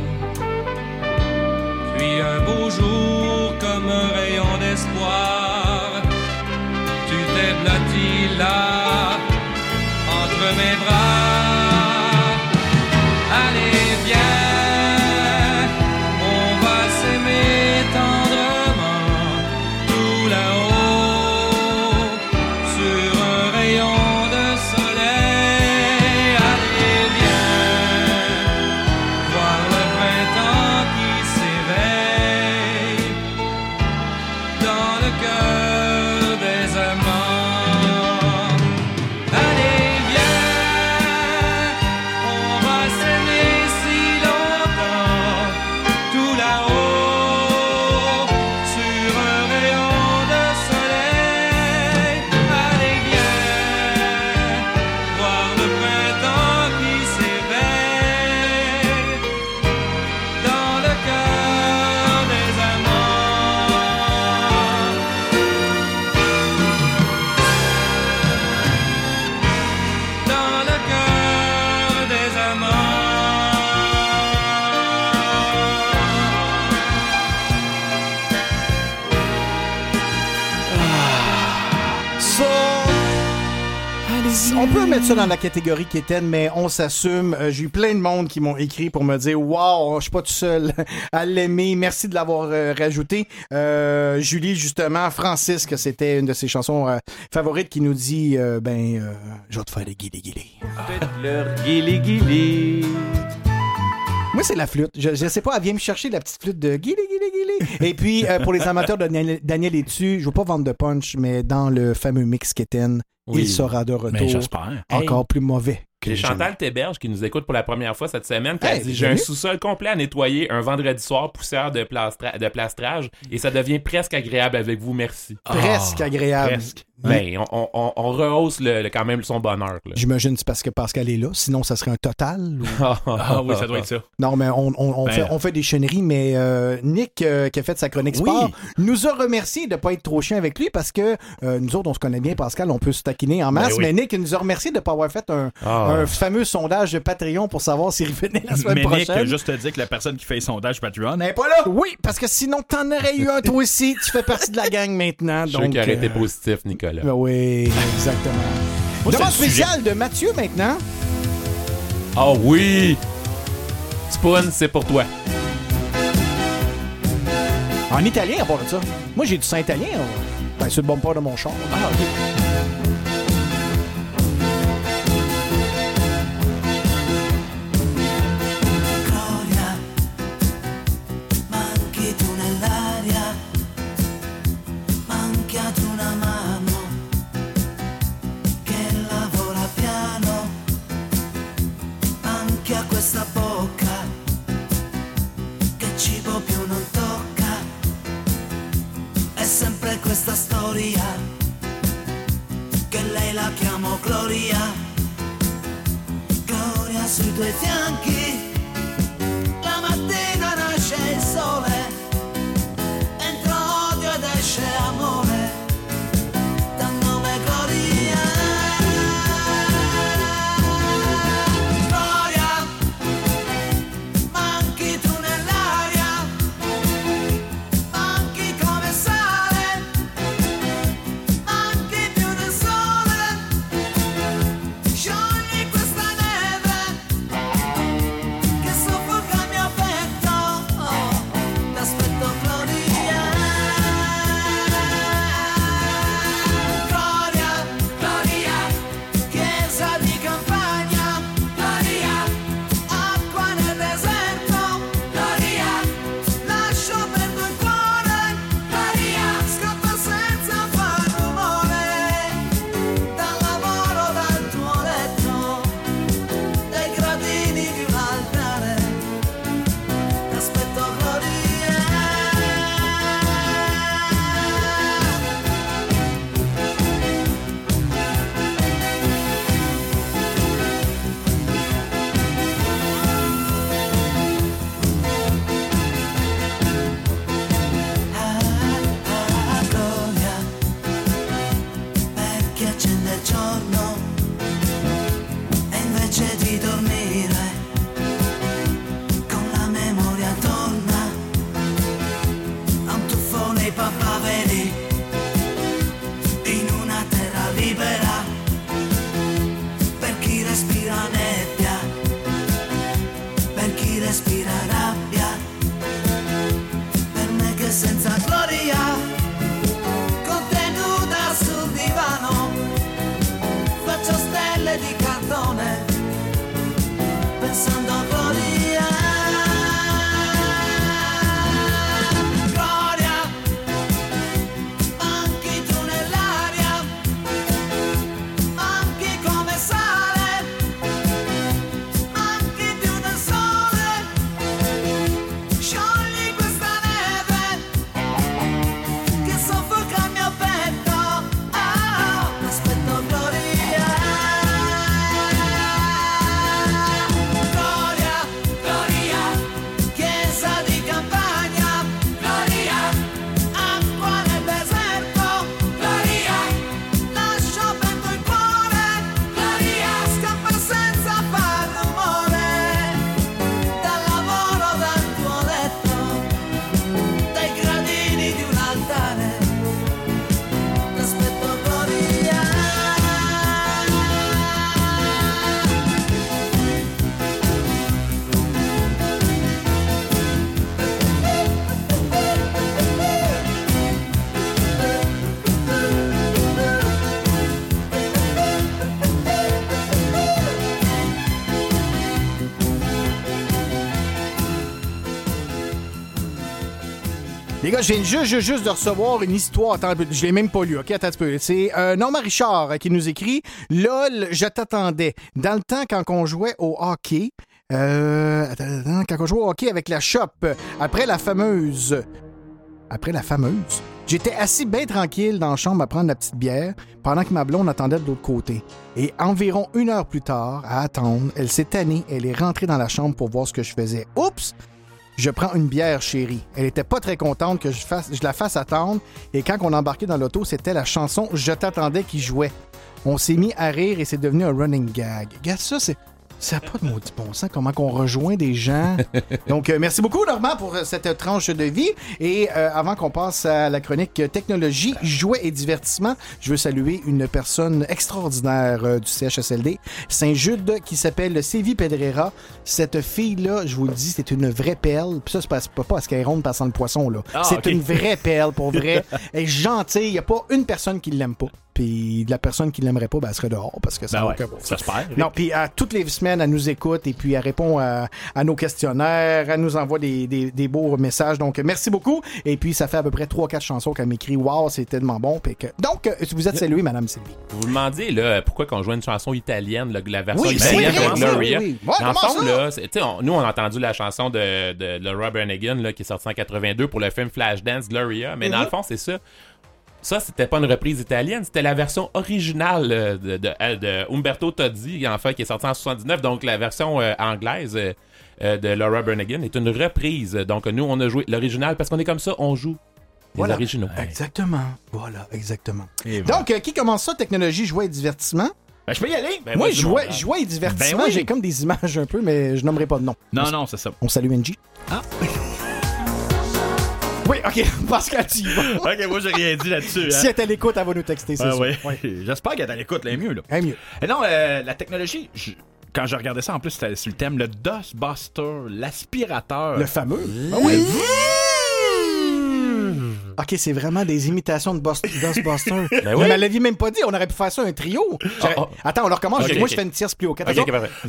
Puis un beau jour, comme un rayon d'espoir, tu t'es blotti là, entre mes bras. Mettre ça dans la catégorie quétaine, mais on s'assume. Euh, J'ai eu plein de monde qui m'ont écrit pour me dire Waouh, je suis pas tout seul à l'aimer. Merci de l'avoir euh, rajouté. Euh, Julie, justement, Francis, que c'était une de ses chansons euh, favorites, qui nous dit euh, Ben, euh, je vais te faire des. Faites leur. Oui, Moi, c'est la flûte. Je, je sais pas, elle vient me chercher la petite flûte de guili, guili, guili. Et puis, euh, pour les amateurs de Daniel, Daniel Etu, je veux pas vendre de punch, mais dans le fameux mix Oui. il sera de retour. Ben, j'espère. Encore plus mauvais. que J'ai. Chantal Théberge qui nous écoute pour la première fois cette semaine qui a dit J'ai un sous-sol complet à nettoyer un vendredi soir, poussière de, plastra- de plastrage, et ça devient presque agréable avec vous, merci. Presque agréable. presque. Ben, on, on- on- on rehausse le- le- quand même son bonheur. J'imagine que c'est parce que Pascal est là. Sinon, ça serait un total. ou- Ah oui, ça doit être ça. Non, mais on, on- on Ben, fait, on fait des chenneries, mais euh, Nick, euh, qui a fait sa chronique Oui. sport, nous a remercié de ne pas être trop chien avec lui parce que euh, nous autres, on se connaît bien, Pascal, on peut se taquiner en masse, Ben oui. mais Nick nous a remercié de ne pas avoir fait un, Ah. un fameux sondage de Patreon pour savoir s'il revenait la semaine Mais Nick, juste te dire que la personne qui fait le sondage Patreon n'est pas là. Oui, parce que sinon, t'en aurais eu un toi aussi. Tu fais partie de la gang maintenant. Je suis donc, qu'il aurait été euh, positif, Nicolas. Ben oui, exactement. Moi, Demande c'est spéciale de Mathieu maintenant. Oh oui! Spoon, c'est pour toi. En italien, à part de ça. Moi, j'ai du saint italien. hein. Ben, sur le bumper de mon char. Ah, Gloria, Viens juste, de recevoir une histoire. Attends je l'ai même pas lu, OK? Attends un peu. C'est euh, Norma Richard euh, qui nous écrit LOL, je t'attendais. Dans le temps, quand on jouait au hockey, euh, quand on jouait au hockey avec la shop, après la fameuse. Après la fameuse. J'étais assis bien tranquille dans la chambre à prendre la petite bière pendant que ma blonde attendait de l'autre côté. Et environ une heure plus tard, à attendre, elle s'est tannée, elle est rentrée dans la chambre pour voir ce que je faisais. Oups! Je prends une bière, chérie. Elle était pas très contente que je, la fasse attendre. Et quand on embarquait dans l'auto, c'était la chanson Je t'attendais qui jouait. On s'est mis à rire et c'est devenu un running gag. Regarde ça, c'est. Ça n'a pas de maudit bon sens, comment qu'on rejoint des gens. Donc, euh, merci beaucoup, Normand, pour euh, cette tranche de vie. Et euh, avant qu'on passe à la chronique technologie, jouets et divertissement, je veux saluer une personne extraordinaire euh, du CHSLD, Saint-Jude, qui s'appelle Sévi Pedrera. Cette fille-là, je vous le dis, c'est une vraie perle. Puis ça, c'est pas, pas parce qu'elle est ronde passant le poisson, là. Ah, c'est une vraie perle, pour vrai. Elle est gentille. Il n'y a pas une personne qui l'aime pas. Puis de la personne qui l'aimerait pas, ben, elle serait dehors parce que ça Ben ouais, aucun bon ça sens. se perd. Non, puis à toutes les semaines, elle nous écoute et puis elle répond à, à nos questionnaires, elle nous envoie des, des- des beaux messages. Donc, merci beaucoup. Et puis, ça fait à peu près 3-4 chansons qu'elle m'écrit. Wow, c'est tellement bon. Puis que... Donc, euh, vous êtes salué, Madame Sylvie. Vous vous demandiez là, pourquoi qu'on jouait une chanson italienne, là, la version Oui, italienne de Gloria? oui, oui. Ouais, Dans le fond, là, c'est- tu sais, on- nous, on a entendu la chanson de, de Laura Branigan là, qui est sortie en 82 pour le film Flashdance Gloria, mais dans le fond, c'est ça. Ça, c'était pas une reprise italienne, c'était la version originale euh, de, de, euh, de Umberto Tozzi, en fait, qui est sortie en 79. Donc, la version euh, anglaise euh, de Laura Branigan est une reprise. Donc, nous, on a joué l'original parce qu'on est comme ça, on joue les Voilà. originaux. Exactement. Voilà, exactement. Donc, euh, qui commence ça, technologie, jouets et divertissement? Ben, je peux y aller. Ben, Moi, vas-y, mon jouets, et divertissement, Ben oui. j'ai comme des images un peu, mais je nommerai pas de nom. Non, non, c'est ça. On salue NG. Ah. Oui, OK. Pascal, tu y vas. ok, moi, j'ai rien dit là-dessus. Si Hein. elle est à l'écoute, elle va nous texter, c'est Ah ouais. Ouais. J'espère qu'elle est à l'écoute, là, mieux. Là. Elle est mieux. Et non, euh, la technologie, je- quand je regardais ça, en plus, c'était sur le thème, le Dustbuster, l'aspirateur. Le fameux. Ah oui. OK, c'est vraiment des imitations de Bust- Dustbuster. Ben oui. Mais elle l'avait même pas dit, on aurait pu faire ça un trio. J'aurais- oh. Attends, on le recommence. Moi, je fais une tierce plus haut. Quatre Ok, ok, secondes. parfait.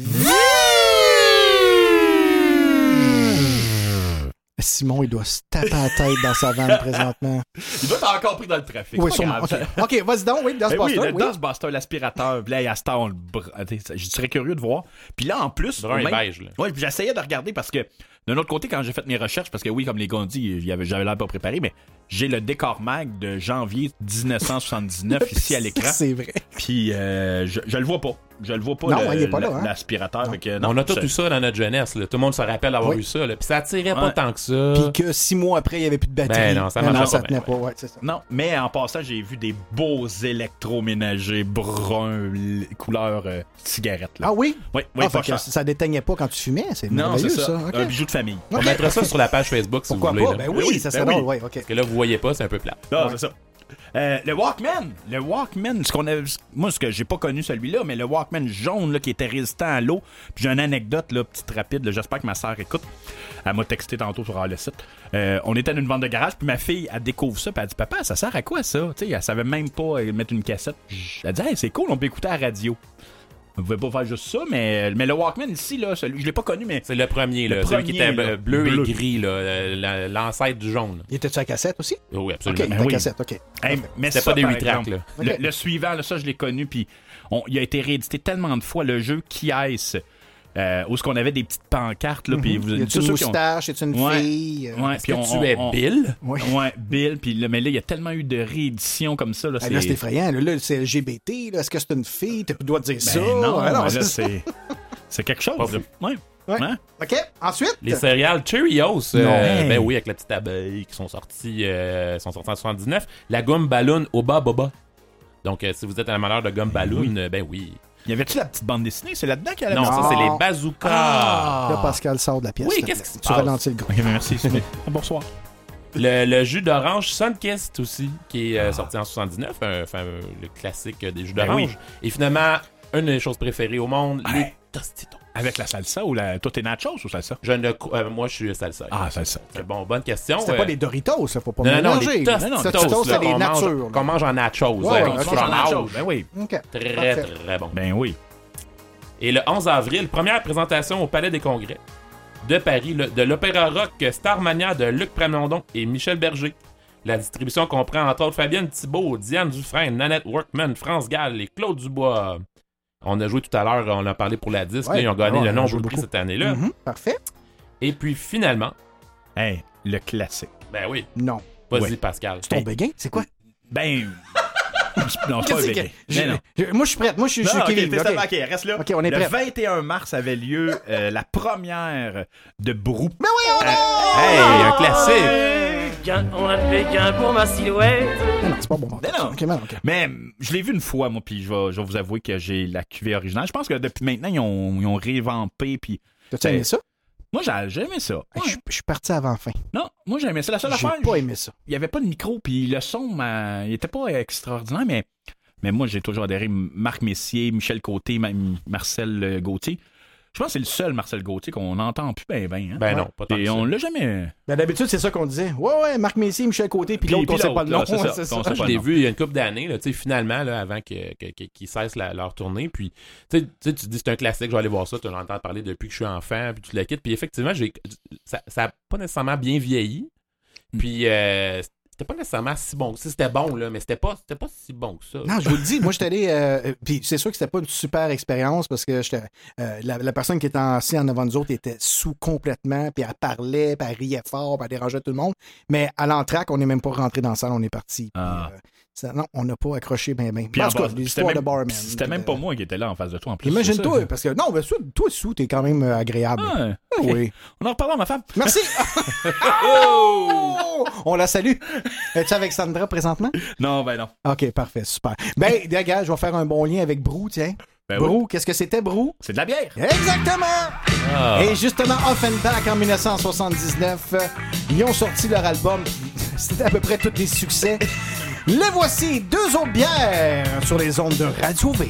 Simon, il doit se taper la tête dans sa vanne présentement. Il doit être encore pris dans le trafic. Oui, sûrement. OK, vas-y donc. Oui, Ben oui, Dustbuster. le oui. Dustbuster, l'aspirateur. Là, à ce temps, on le br- Je serais curieux de voir. Puis là, en plus. Brun et même- beige, là. Ouais, puis j'essayais de regarder parce que, d'un autre côté, quand j'ai fait mes recherches, parce que oui, comme les gars ont dit, j'avais l'air pas préparé, mais j'ai le décor mag de janvier 1979 ici à l'écran. C'est vrai. Puis euh, je, je le vois pas. Je le vois pas. Non, le- il est pas là, hein? L'aspirateur. On a tous je- eu ça dans notre jeunesse. là. Tout le monde se rappelle avoir Oui. eu ça. là. Puis ça attirait pas Ouais. tant que ça. Puis que six mois après, il n'y avait plus de batterie. Ben non, ça non, ça pas tenait bien, pas. Ouais, c'est ça. Non, mais en passant, j'ai vu des beaux électroménagers bruns, couleur euh, cigarette. Là. Ah oui? Oui, oui, Ah, pas fait que ça déteignait pas quand tu fumais. C'est Non, c'est merveilleux, ça. Un bijou de famille. On mettra ça sur la page Facebook si Pourquoi vous voulez. pas? là. Ben oui, oui, ça serait ben drôle. oui. Ouais, OK. Parce que là, vous voyez pas, c'est un peu plat. Ouais. c'est ça. Euh, le Walkman, le Walkman, ce qu'on a, moi ce que j'ai pas connu celui-là, mais le Walkman jaune là, qui était résistant à l'eau. Puis j'ai une anecdote là, petite rapide. J'espère que ma sœur écoute. Elle m'a texté tantôt sur le site. Euh, on était dans une vente de garage, puis ma fille elle découvre ça, puis elle dit papa, ça sert à quoi ça? Tu sais, elle savait même pas mettre une cassette. Elle dit hey, c'est cool, on peut écouter à la radio. On pouvait pas faire juste ça, mais, mais le Walkman ici là, celui, je l'ai pas connu, mais C'est le premier, Le là, celui qui premier, était là. bleu, Bleu. et gris, là, euh, la- l'ancêtre du jaune. Il était-tu à cassette aussi? Oui, absolument. il était Ben à oui. cassette, OK. Hey, mais C'était pas des par huit tracks, exemple, là. Le, suivant, là, ça, je l'ai connu, puis on- il a été réédité tellement de fois, le jeu Qui est euh, où ce qu'on avait des petites pancartes, là, puis vous Mhm. A tous une moustache? Est-ce une Ouais. fille? Euh, Ouais, Est-ce puis que on- tu es on- Bill? Oui. Ouais, Bill, puis là, mais là, il y a tellement eu de rééditions comme ça, là, Ah, Là, c'est effrayant. Là, là, c'est LGBT. là. Est-ce que c'est une fille? Tu dois dire Ben ça. non, Ah, ben là, c'est- c'est quelque chose. Ouais. Ouais. Hein? OK. Ensuite? Les céréales Cheerios, euh, Non. ben oui, avec la petite abeille qui sont sortis, euh, sont sortis en 79. La gomme ballon Oba Boba. Donc, euh, si vous êtes un amaleur de gomme ballon, ben oui. Y avait-tu la petite bande dessinée? C'est là-dedans qu'elle a Non, ça, c'est Ah. les bazookas. Là, Pascal sort de la pièce. Oui, qu'est-ce qui se Tu passe? ralentis le gros. Ok, merci. Ah, Bonsoir. Le, le jus d'orange Sunkist aussi, qui est euh, sorti en 79, un- enfin, euh, le classique euh, des jus Ben d'orange. oui. Et finalement, une des choses préférées au monde, les Tostitos. Avec la salsa ou la. Toi, t'es nachos ou salsa? Je ne, euh, moi, je suis salsa. Ah, salsa. C'est bon, bonne question. C'était euh, pas les Doritos, ça. Faut pas Non, non, non, mélanger. les. Tostitos, Tostitos, là, c'est mange- natures. Qu'on mange en nachos. Ouais, du on mange en nachos, Ben oui. OK. Très, Parfait. très bon. Ben oui. Et le 11 avril, première présentation au Palais des Congrès. de Paris, le- de l'opéra rock Starmania de Luc Pramondon et Michel Berger. La distribution comprend entre autres Fabienne Thibault, Diane Dufresne, Nanette Workman, France Gall et Claude Dubois. On a joué tout à l'heure, on a parlé pour la disque, Ouais, là, ils ont gagné ouais, le nombre de prix cette année-là. Mhm, Parfait. Et puis finalement, Hey, le classique. ben oui, Non. vas-y Ouais. Pascal. C'est ton béguin? C'est quoi? Ben. non, pas un que- je- Mais non. je- Moi, je suis prête. Moi, je suis je suis Non, ok, Kevin. reste là. Ok, on est le prêt. 21 mars avait lieu euh, la première de Brou. Mais oui, on a... Hey, un classique! Gain- On a levé gain pour ma silhouette. Mais non, c'est pas bon. Mais non. Ok, mais non, ok. Mais hum, je l'ai vu une fois, moi, puis je vais, je vais vous avouer que j'ai la cuvée originale. Je pense que depuis maintenant, ils ont, ils ont révampé, puis... T'as-tu aimé ça? Moi, j'ai j'ai aimé ça. Ouais. Je je suis parti avant fin. Non, moi, j'ai aimé ça. La seule J'ai affaire, pas aimé ça. il n'y avait pas de micro, puis le son, ben, il était pas extraordinaire, mais, mais moi, j'ai toujours adhéré. Marc Messier, Michel Côté, même Marcel euh, Gauthier. Je pense que c'est le seul Marcel Gauthier qu'on n'entend plus ben ben. hein. Ben non, pas tant Et que ça. on l'a jamais... Ben, D'habitude, c'est ça qu'on disait. Ouais, ouais, Marc Messier, Michel Côté, puis Puis- l'autre, on puis sait pas l'autre, le nom. là, c'est ça, ouais, c'est qu'on ça. sait Je l'ai vu il y a une couple d'années, là, tu sais, finalement, là, avant que- que- que- qu'ils cessent la- leur tournée. Puis, tu sais, tu sais, tu dis c'est un classique, je vais aller voir ça, tu l'entends parler depuis que je suis enfant, puis tu le quittes. Puis effectivement, j'ai, ça n'a pas nécessairement bien vieilli. Puis, euh, c'était pas nécessairement si bon que ça. C'était bon, là, mais c'était pas, c'était pas si bon que ça. Non, je vous le dis, moi, j'étais allé. euh, puis c'est sûr que c'était pas une super expérience parce que j'étais, euh, la, la personne qui était assis en avant de nous autres était sous complètement, puis elle parlait, puis elle riait fort, puis elle dérangeait tout le monde. Mais à l'entraque, on n'est même pas rentré dans la salle, on est parti. puis, Ah. euh, ça- non, on n'a pas accroché bien, bien. Puis En en tout cas, bas, des c'était histoires de même- barman. C'était même pas moi qui était là en face de toi, en plus. Imagine-toi, parce que non, ben, toi, toi, sous, t'es quand même euh, agréable. Ah, ok. Oui. On en reparlera, ma femme. Merci. Oh! On la salue. Es-tu avec Sandra présentement? Non, ben non. OK, parfait, super. Ben, regarde, je vais faire un bon lien avec Brou, tiens. Ben oui. Brou, qu'est-ce que c'était, Brou? C'est de la bière. Exactement! Ah. Et justement, Offenbach en 1979, euh, ils ont sorti leur album. C'était à peu près tous des succès. Les voici, deux autres bières sur les ondes de Radio V.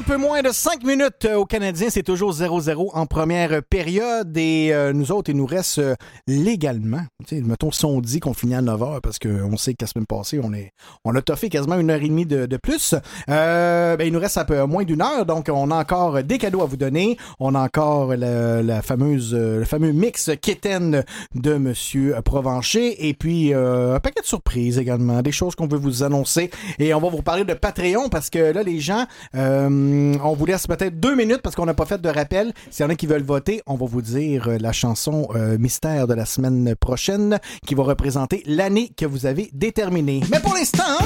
un peu moins de 5 minutes euh, aux Canadiens. C'est toujours 0-0 en première période. Et euh, nous autres, il nous reste euh, légalement. Mettons, si on dit qu'on finit à 9 h parce qu'on sait la semaine passée, on, est, on a toffé quasiment une heure et demie de, de plus. Euh, ben, il nous reste un peu moins d'une heure. Donc, on a encore des cadeaux à vous donner. On a encore la, fameuse, euh, le fameux mix Kitten de Monsieur Provencher. Et puis, euh, un paquet de surprises également. Des choses qu'on veut vous annoncer. Et on va vous parler de Patreon parce que là, les gens, on vous laisse peut-être deux minutes parce qu'on n'a pas fait de rappel. S'il y en a qui veulent voter, on va vous dire la chanson mystère de la semaine prochaine qui va représenter l'année que vous avez déterminée. Mais pour l'instant,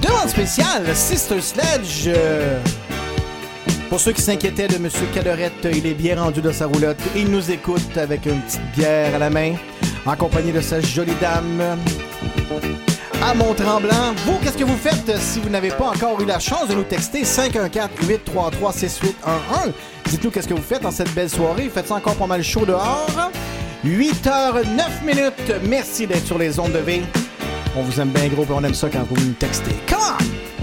demande spéciale, Sister Sledge. pour ceux qui s'inquiétaient de M. Cadorette, il est bien rendu de sa roulotte. Il nous écoute avec une petite bière à la main, en compagnie de sa jolie dame. À Mont-Tremblant, vous, qu'est-ce que vous faites si vous n'avez pas encore eu la chance de nous texter 514-833-6811? Dites-nous qu'est-ce que vous faites en cette belle soirée. Faites ça encore pas mal chaud dehors. 8h09 minutes. Merci d'être sur les ondes de V. On vous aime bien gros et on aime ça quand vous nous textez. Come on!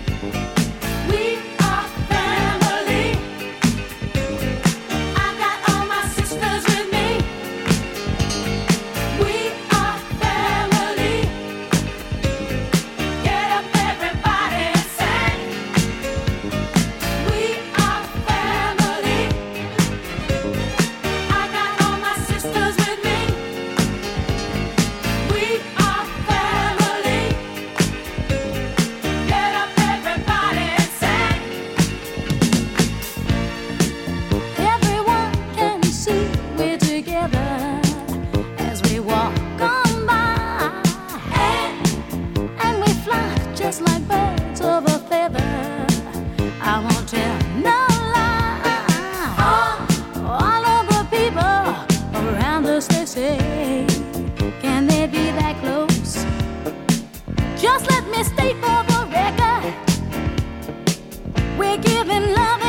Me state for the record. We're giving love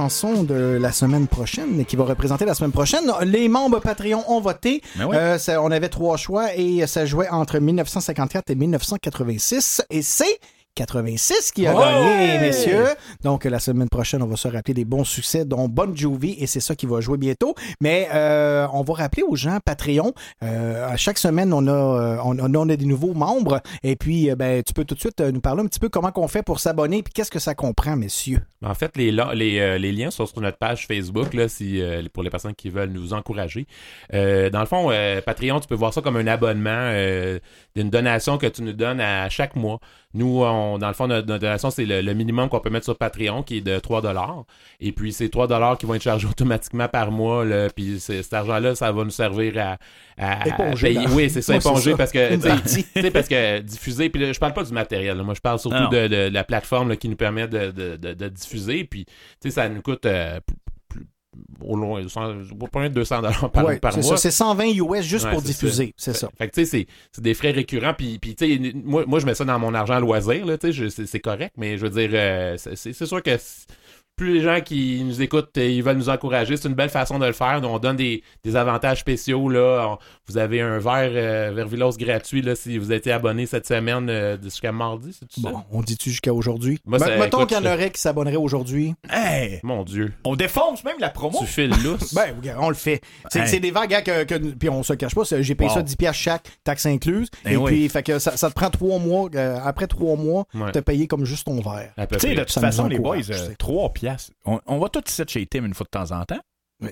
chanson de la semaine prochaine qui va représenter la semaine prochaine. Les membres Patreon ont voté. Ben oui. Euh, ça- on avait trois choix et ça jouait entre 1954 et 1986. Et c'est 86 qui a Ouais! gagné, messieurs. Donc, la semaine prochaine, on va se rappeler des bons succès, dont Bon Jovi, et c'est ça qui va jouer bientôt. Mais euh, on va rappeler aux gens Patreon. euh, à chaque semaine, on a, euh, on, on a des nouveaux membres. Et puis, euh, ben, tu peux tout de suite nous parler un petit peu comment qu'on fait pour s'abonner, puis qu'est-ce que ça comprend, messieurs? En fait, les, les, euh, les liens sont sur notre page Facebook là, si, pour les personnes qui veulent nous encourager. Dans le fond, Patreon, tu peux voir ça comme un abonnement, d'une donation que tu nous donnes à chaque mois. Nous, on on, dans le fond, notre, notre donation, c'est le, le minimum qu'on peut mettre sur Patreon, qui est de 3 Et puis, c'est 3 qui vont être chargés automatiquement par mois. Là, puis, cet argent-là, ça va nous servir à, à- à Éponger, payer. là. Oui, c'est ça, Moi, éponger, ça. parce que, parce que diffuser, puis là, je parle pas du matériel, là. moi, je parle surtout de, de- de la plateforme qui nous permet de, de- diffuser. Puis, tu sais, ça nous coûte euh, au loin, pas loin de 200 par, Ouais, par mois. ça, c'est 120 US juste Ouais, pour diffuser, c'est ça. Fait que tu sais, c'est- c'est des frais récurrents. Puis, puis tu sais, moi, moi, je mets ça dans mon argent loisir, là, tu sais, c'est correct, mais je veux dire, euh, c'est sûr que plus les gens qui nous écoutent, ils veulent nous encourager, c'est une belle façon de le faire. On donne des, des avantages spéciaux, là. On- vous avez un verre euh, Vervilos gratuit, là, si vous étiez abonné cette semaine euh, jusqu'à mardi, tout Bon, on dit-tu jusqu'à aujourd'hui? Mettons qu'il y en aurait qui s'abonneraient aujourd'hui. Hey! Mon Dieu. On défonce même la promo. Tu files lousse. Ben, on le fait. C'est Hey. des vagues, hein, que, que- puis on se le cache pas, j'ai payé Wow. ça 10 piastres chaque, taxe incluse. Ben et oui. puis, fait que ça, ça te prend trois mois. euh, après trois mois, Ouais. t'as payé comme juste ton verre. Tu sais, de toute façon, les boys, encourage, euh, c'est- 3 On, on va tous ici chez Tim une fois de temps en temps.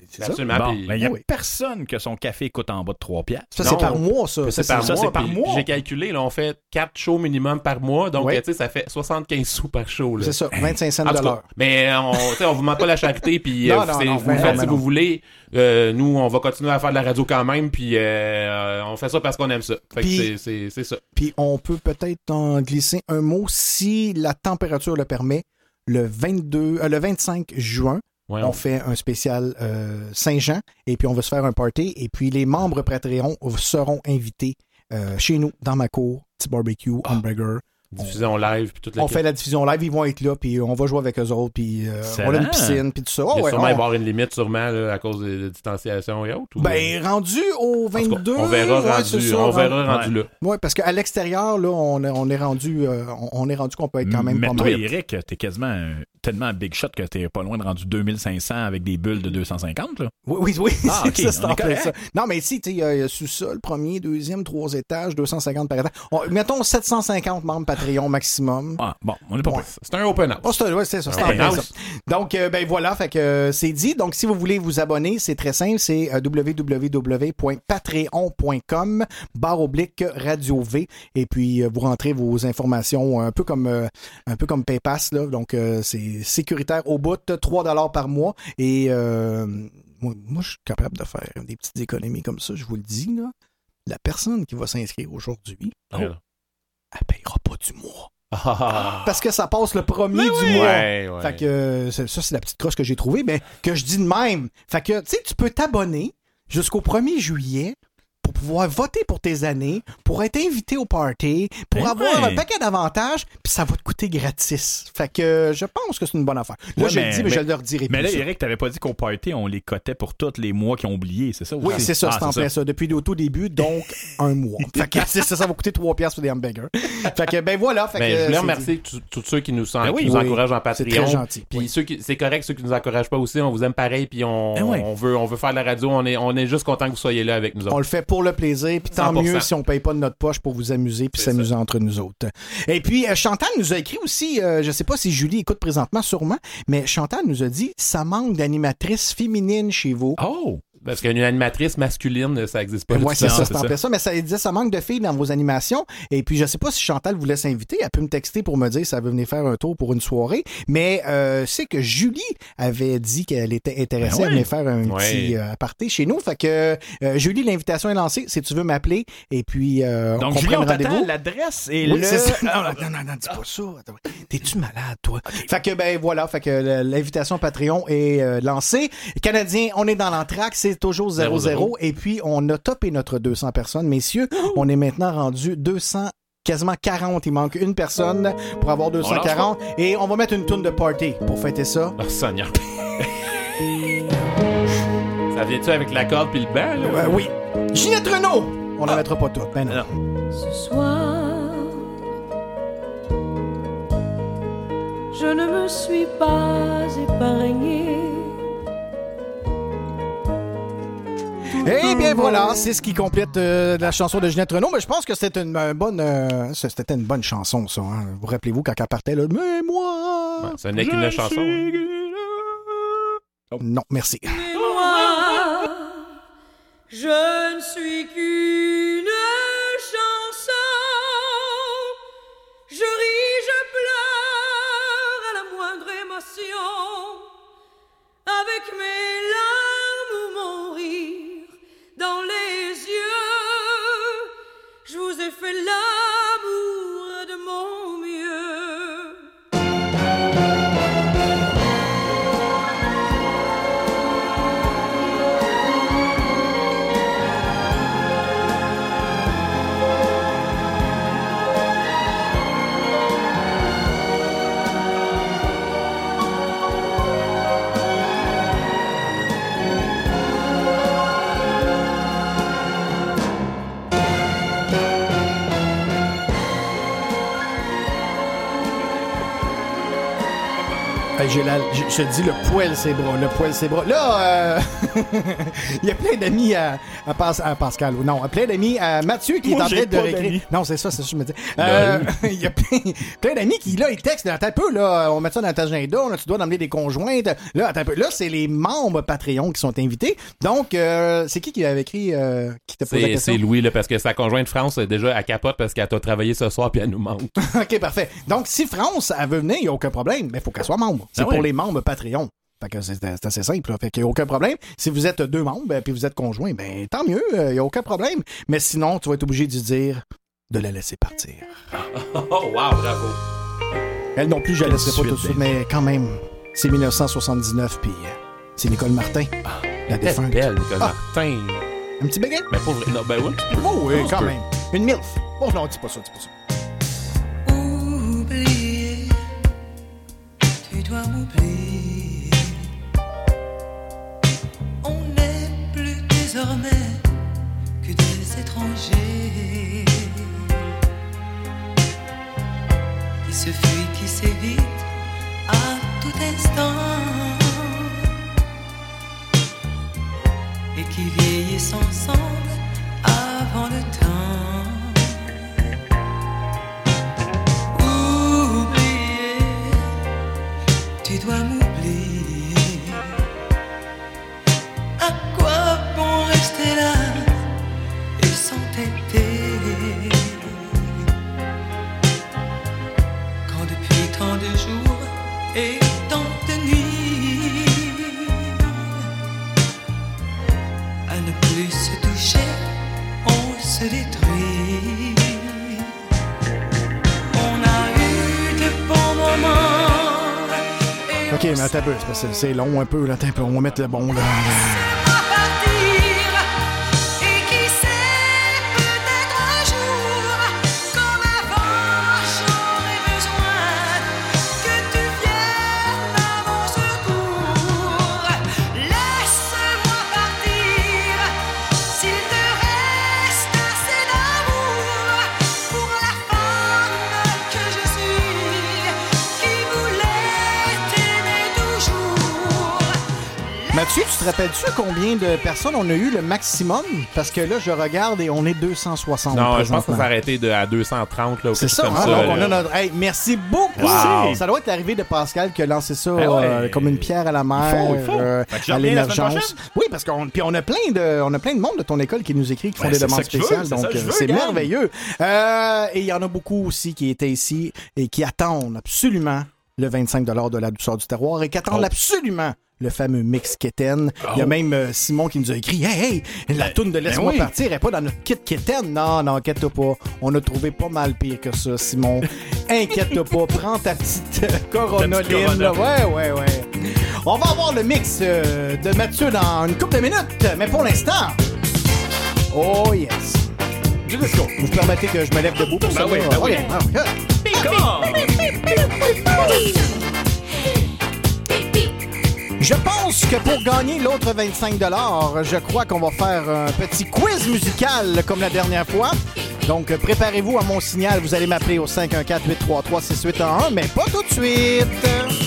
ça. Absolument. Bon, ben, il n'y a oui. personne que son café coûte en bas de 3 piastres. Ça, c'est par mois, ça. C'est Ça, par ça, mois. c'est par mois. J'ai calculé, là, on fait 4 shows minimum par mois. Donc, Ouais. tu sais, ça fait 75 sous par show. C'est ça, 25 cents En de tout l'heure. mais on, on vous ment pas la charité, puis Non, euh, non, c'est- non, vous non, faites si non. vous voulez. Euh, nous, on va continuer à faire de la radio quand même, puis euh, on fait ça parce qu'on aime ça. Fait que Puis- c'est- c'est c'est ça. Puis on peut peut-être en glisser un mot si la température le permet. Le 22, euh, le 25 juin, Ouais, on on- fait un spécial euh, Saint-Jean et puis on va se faire un party et puis les membres Patreon seront invités euh, chez nous dans ma cour, petit barbecue, hamburger. Diffusion live, puis toute la On fait la diffusion live, ils vont être là puis on va jouer avec eux autres puis euh, on a une piscine puis tout ça. Il Oh, va ouais, sûrement on- y avoir une limite, sûrement, là, à cause de, de distanciation et autres. ou- Ben, rendu au En tout cas, 22. on verra ouais, rendu, c'est ça, on verra rendu- rendu là. Ouais, parce qu'à l'extérieur, là, on, est- on est rendu, euh, on, est rendu qu'on peut être quand même Mais pas toi, mal. Eric, t'es quasiment euh, tellement big shot que t'es pas loin de rendu 2500 avec des bulles de 250, là. Oui, oui, oui. Ah, c'est ok, ça, c'est en. Non, mais ici, tu sais, il y a- sous-sol, premier, deuxième, trois étages, 250 par étage. On- mettons 750 membres Patreon maximum. Ah, bon, on est pas Ouais. C'est un open house. Oh, c'est ouais, c'est ça, c'est Un en open plein house. ça. Donc, euh, ben voilà, fait que euh, c'est dit. Donc, si vous voulez vous abonner, c'est très simple, c'est euh, www.patreon.com barre oblique radio V et puis euh, vous rentrez vos informations un peu comme euh, un peu comme PayPass là. Donc, euh, c'est sécuritaire au bout, 3 dollars par mois et euh, moi, moi, je suis capable de faire des petites économies comme ça, je vous le dis là. La personne qui va s'inscrire aujourd'hui, Oh. elle payera pas du mois. Ah. Parce que ça passe le premier Mais du oui. mois. Ouais, ouais. Fait que euh, ça, ça, c'est la petite crosse que j'ai trouvée, mais que je dis de même. Fait que, tu sais, tu peux t'abonner jusqu'au 1er juillet pour pouvoir voter pour tes années, pour être invité au party, pour Ben avoir ouais. un paquet d'avantages, puis ça va te coûter gratis. Fait que euh, je pense que c'est une bonne affaire. Là, Ouais, je mais- le dis, mais, mais- je le redirai Mais plus. là, ça. Eric, t'avais pas dit qu'au party, on les cotait pour tous les mois qui ont oublié, c'est ça? Oui, c'est ça, Ah, c'est en plein ça. Depuis le tout début, donc un mois. Fait que ça, ça va coûter 3 piastres pour des hamburgers. Fait que, ben voilà. Fait Ben, que, je voulais remercier tous ceux qui nous, sont- Ben oui. qui nous Oui, encouragent en c'est Patreon. très gentil. Puis Oui. ceux qui, c'est correct, ceux qui nous encouragent pas aussi, on vous aime pareil, puis on, Ben oui. on veut, on veut faire de la radio. On est, on est juste content que vous soyez là avec nous On le fait pour le plaisir, puis tant 100%. mieux si on paye pas de notre poche pour vous amuser puis s'amuser entre nous autres. Et puis euh, Chantal nous a écrit aussi, euh, je sais pas si Julie écoute présentement sûrement, mais Chantal nous a dit ça manque d'animatrices féminines chez vous. Oh! Parce qu'une animatrice masculine, ça existe pas. toute c'est ça, c'est en plein ça. Mais ça disait ça manque de filles dans vos animations. Et puis, je sais pas si Chantal vous laisse inviter. Elle peut me texter pour me dire si elle veut venir faire un tour pour une soirée. Mais euh, c'est que Julie avait dit qu'elle était intéressée Ben ouais. à venir faire un Ouais. petit euh, aparté chez nous. Fait que euh, Julie, l'invitation est lancée. Si tu veux m'appeler, et puis euh, Donc, on prend on t'attend rendez-vous. l'adresse et Oui, le... ça. Non, non, non, non, non, dis pas ça. Attends, T'es-tu malade, toi? Fait que, ben voilà, fait que le- l'invitation Patreon est euh, lancée. Canadien, on est dans l'entraque, c'est toujours 0-0. Et puis, on a topé notre 200 personnes. Messieurs, on est maintenant rendu 200 quasiment 40. Il manque une personne pour avoir 240. Et on va mettre une tourne de party pour fêter ça. Oh, Seigneur. ça vient-tu avec la corde puis le banc, là? Euh, oui. Ginette Renault! On la mettra pas toute. Ben non. Ce soir, je ne me suis pas épargné. Eh bien voilà, c'est ce qui complète euh, la chanson de Ginette Renault, mais je pense que c'était une, bonne euh, c'était une bonne chanson ça. hein. Vous rappelez-vous quand elle partait là, mais moi Ouais, ça n'est qu'une chanson, suis- hein. Non, merci. Moi, je ne suis qu'une chanson. Je ris, je pleure à la moindre émotion. Avec mes larmes ou mon rire, dans les yeux. Je vous ai fait l'amour j'ai la- je je te dis le poil ses bras, le poil ses bras. Là, euh, il y a plein d'amis à, à, Pas- à Pascal, ou non, plein d'amis à Mathieu qui Moi, est en train de réécrire. Non, c'est ça, c'est ça que je me dis. Euh, Il y a plein, plein d'amis qui, là, ils textent, attends un peu, là, on met ça dans ta agenda, là, tu dois emmener des conjointes. Là, attends un peu. Là, c'est les membres Patreon qui sont invités. Donc, euh, c'est qui qui avait écrit, euh, qui t'a posé la C'est question? c'est Louis, là, parce que sa conjointe France, est déjà, à capote parce qu'elle t'a travaillé ce soir puis elle nous manque. OK, parfait. Donc, si France, elle veut venir, il n'y a aucun problème. Mais il faut qu'elle soit membre. C'est Ah ouais. pour les membres Patreon. Fait que c'est c'est assez simple. Là. Fait qu'il n'y a aucun problème. Si vous êtes deux membres ben, puis vous êtes conjoints, ben tant mieux, il n'y a aucun problème. Mais sinon, tu vas être obligé de dire de la laisser partir. oh, wow, bravo. Elle non plus, je la laisserai pas Suite, tout de suite, mais quand même, c'est 1979, puis euh, c'est Nicole Martin, la Elle est défunte. belle, Nicole Ah. Martin. Un petit béguin? Ben, pas vrai. Non, ben oui. Oh oui, quand même. Une MILF. Oh non, dis pas ça, dis pas ça. Oublier, tu On n'est plus désormais que des étrangers. Qui se fuient, qui s'évitent à tout instant. Et qui vieillissent ensemble avant le temps. Mais attends un peu, c'est long un peu, là. Un peu, on va mettre le bon, là. Mathieu, tu te rappelles-tu combien de personnes on a eu le maximum? Parce que là, je regarde et on est 260. Non, je pense qu'on s'est arrêté de, à 230, là, C'est ça, comme hein? ça. Donc, on là. a notre. Hey, merci beaucoup. Wow. Ça doit être l'arrivée de Pascal qui a lancé ça Ben ouais. euh, comme une pierre à la mer. Il faut, il faut. euh, à l'émergence. Oui, parce qu'on puis on a plein de on a plein de monde de ton école qui nous écrit, qui font Ben, des demandes ça veux, spéciales. c'est Donc ça euh, veux, c'est gang. merveilleux. Euh, et il y en a beaucoup aussi qui étaient ici et qui attendent absolument le 25 de la douceur du terroir et qui attendent Oh. absolument le fameux mix Keten. Il y a Oh. même euh, Simon qui nous a écrit Hey, hey, la toune de Laisse-moi oui. partir est pas dans notre kit Keten. Non, non, inquiète-toi pas. On a trouvé pas mal pire que ça, Simon. Inquiète-toi pas. Prends ta petite euh, Corona. Ouais, ouais, ouais. On va avoir le mix euh, de Mathieu dans une couple de minutes, mais pour l'instant. Oh yes. Let's go. Vous permettez que je me lève debout pour Ben ça? oui, ben Ok, oui. ok. Je pense que pour gagner l'autre 25 je crois qu'on va faire un petit quiz musical comme la dernière fois. Donc, préparez-vous à mon signal. Vous allez m'appeler au 514-833-6811, mais pas tout de suite.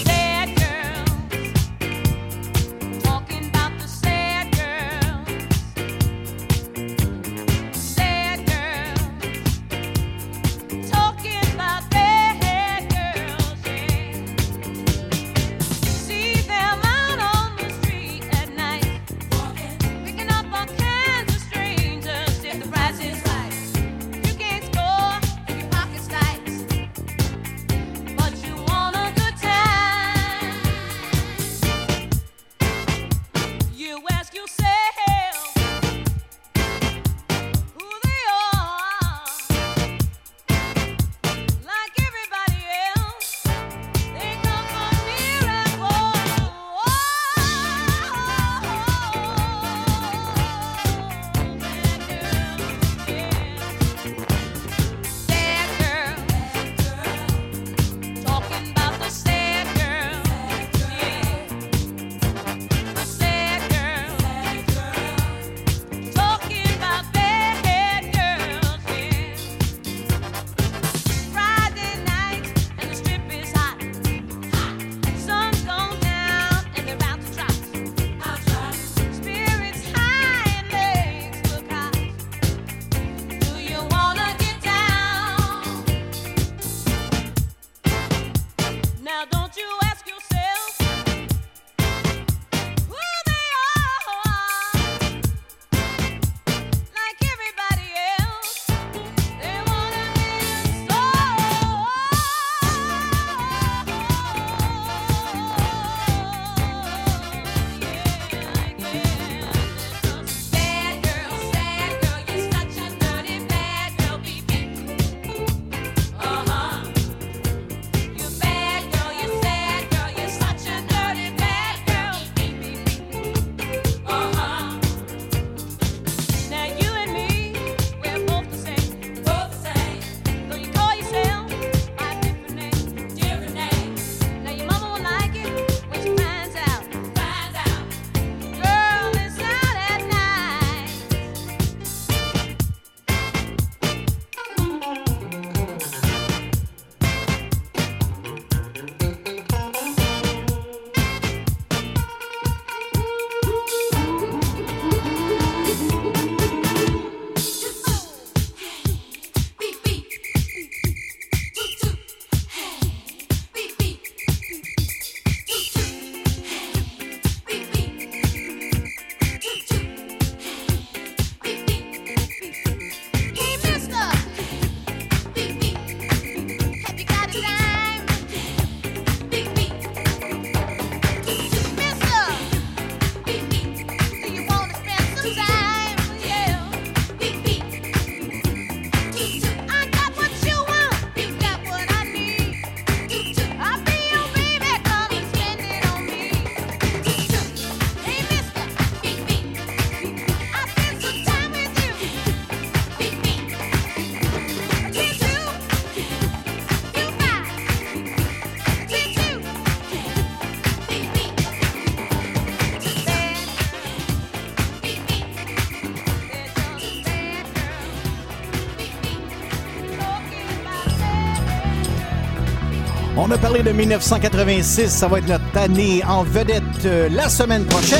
parler de 1986. Ça va être notre année en vedette euh, la semaine prochaine.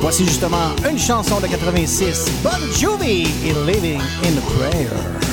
Voici justement une chanson de 86, Bon Jovi et Living in Prayer.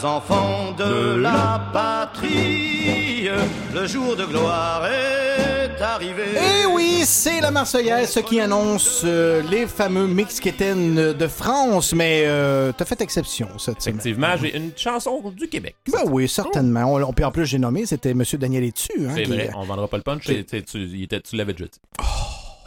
Allons enfants de la patrie, le jour de gloire est arrivé. Et Eh oui, c'est la Marseillaise qui annonce euh, les fameux mix quétaines de France, mais euh, t'as fait exception cette semaine. Effectivement, j'ai une chanson du Québec. Ben oui, certainement. On, on- puis en plus, j'ai nommé, c'était M. Daniel Etu. Hein, C'est vrai, on vendra pas le punch, tu, il était- tu l'avais déjà dit.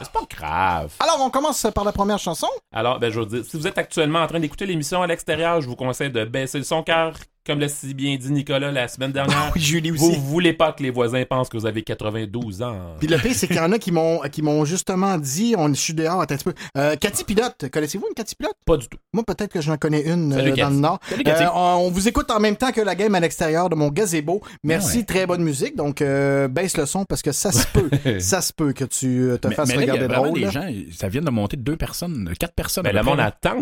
Mais C'est pas grave. Alors, on commence par la première chanson. Alors, ben, je veux dire, si vous êtes actuellement en train d'écouter l'émission à l'extérieur, je vous conseille de baisser le son car, comme l'a si bien dit Nicolas la semaine dernière, Oui, Julie vous aussi. voulez pas que les voisins pensent que vous avez 92 ans. Puis le pire, c'est qu'il y en a qui m'ont qui m'ont justement dit, on je suis dehors, attends un petit peu. Euh, Cathy Pilote, connaissez-vous une Cathy Pilote? Pas du tout. Moi, peut-être que j'en connais une Salut, euh, dans le Nord. Salut, Cathy. Euh, on, on vous écoute en même temps que la game à l'extérieur de mon gazebo. Merci, ouais. très bonne musique. Donc, euh, baisse le son parce que ça se peut, ça se peut que tu te Mais, fasses mais là, il y a regarder vraiment drôle. des là. gens, ça vient de monter de deux personnes, quatre personnes. Ben, à peu le monde attend.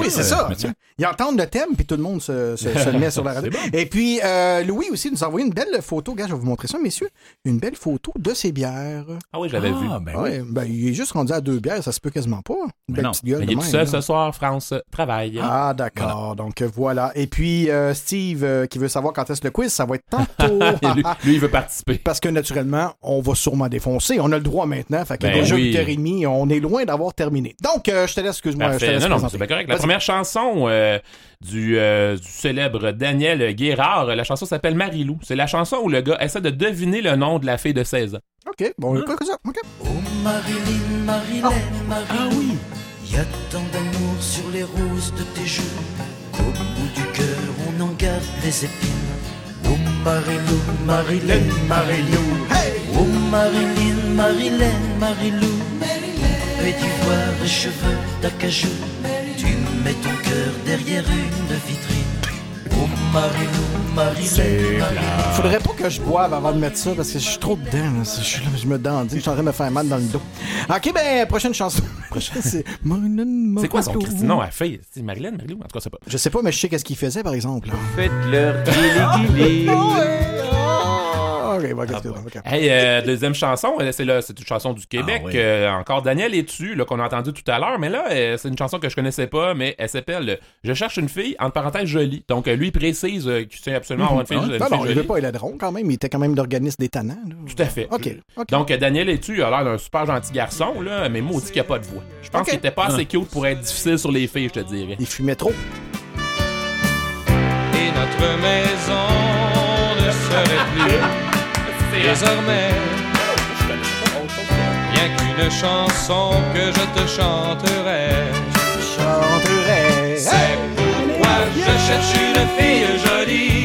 Oui, c'est ça. mais. Ils entendent le thème, puis tout le monde se, se- met sur la radio. C'est bon. Et puis, euh, Louis aussi nous a envoyé une belle photo. Gars, je vais vous montrer ça, messieurs. Une belle photo de ses bières. Ah oui, je l'avais vu. Ah, ben Ouais, oui. ben, il est juste rendu à deux bières, ça se peut quasiment pas. Une Mais belle non. petite gueule Mais de il est tout même, seul là. ce soir, France travaille. Ah, d'accord. Donc, euh, voilà. Et puis, euh, Steve, euh, qui veut savoir quand est-ce le quiz, ça va être tantôt. lui, lui, il veut participer. Parce que, naturellement, on va sûrement défoncer. On a le droit maintenant. Fait que Ben déjà oui. 8h30, on est loin d'avoir terminé. Donc, euh, je te laisse, excuse-moi. Non, non, c'est bien correct. La première chanson euh, du, euh, du célèbre Daniel Guérard, la chanson s'appelle Marilou. C'est la chanson où le gars essaie de deviner le nom de la fille de 16 ans. OK, bon, écoute ça. OK. Oh Marilyn, Marilyn, Marilyn. Ah oui. Y a tant d'amour sur les roses de tes joues qu'au bout du cœur on en garde les épines. Oh Marilou, Marilyn, Marilou. Oh Marilyn, Marilyn, Marilou. Petit voix et cheveux d'acajou. Tu mets ton cœur derrière une vitrine. Oh Marilou, Marilyn, Marilou. Faudrait pas que je boive avant de mettre ça parce que je suis trop dedans. là. Je, suis là, je me dandine, je suis en train de me faire mal dans le dos. OK, ben, prochaine chanson. c'est C'est quoi son nom à la fille? C'est Marilyn, Marilou? En tout cas, c'est pas. Je sais pas, mais je sais qu'est-ce qu'il faisait, par exemple. Faites-leur guili-guili. Ah, OK, bon, qu'est-ce que OK. Hey, euh, deuxième chanson, euh, c'est là, c'est une chanson du Québec. Ah oui. euh, encore Daniel Etu, là, qu'on a entendu tout à l'heure, mais là, euh, c'est une chanson que je connaissais pas, mais elle s'appelle Je cherche une fille, entre parenthèses, jolie. Donc, lui, il précise euh, qu'il tient absolument avoir une fille, Ah, une non, fille non, jolie. pas, il a drôle quand même. Il était quand même d'organisme d'étonnant. Tout à fait. OK. OK. Donc, Daniel Etu a l'air d'un super gentil garçon, là, mais maudit qu'il n'y a pas de voix. Je pense qu'il était pas assez cute pour être difficile sur les filles, je te dirais. Il fumait trop. et notre maison ne serait plus désormais rien qu'une chanson que je te chanterai. Chanterait. C'est pourquoi je cherche une fille jolie,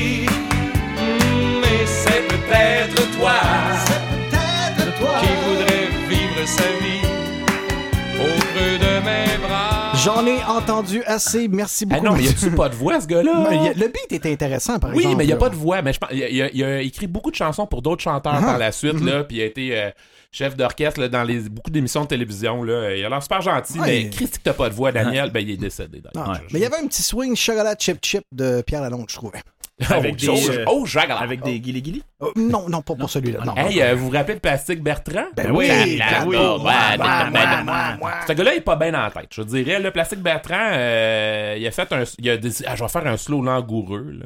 entendu assez. Merci Ah beaucoup. non, mais y a-tu pas de voix, ce gars-là? A- Le beat était intéressant, par Oui, exemple. mais il n'y a là. pas de voix. Mais je pense, il, a, il a- a écrit beaucoup de chansons pour d'autres chanteurs Ah. par la suite, là, puis il a été euh, chef d'orchestre dans les, beaucoup d'émissions de télévision. Là. Il a l'air super gentil, Ouais. mais Christy, que t'as pas de voix, Daniel, ben il est décédé. Ah, Mais il y avait un petit swing chocolat chip chip de Pierre Lalonde, je trouvais. Avec Oh, des, oh, euh, oh. Avec des guili-guili. Oh, non, non, pas pour celui-là. Non. Hey, euh, vous vous rappelez de Plastique Bertrand? Ben oui, ben moi, moi. Ce gars-là est pas bien dans la tête, je dirais. Le Plastique Bertrand, euh, il a fait un. Il a ah, je vais faire un slow langoureux, là.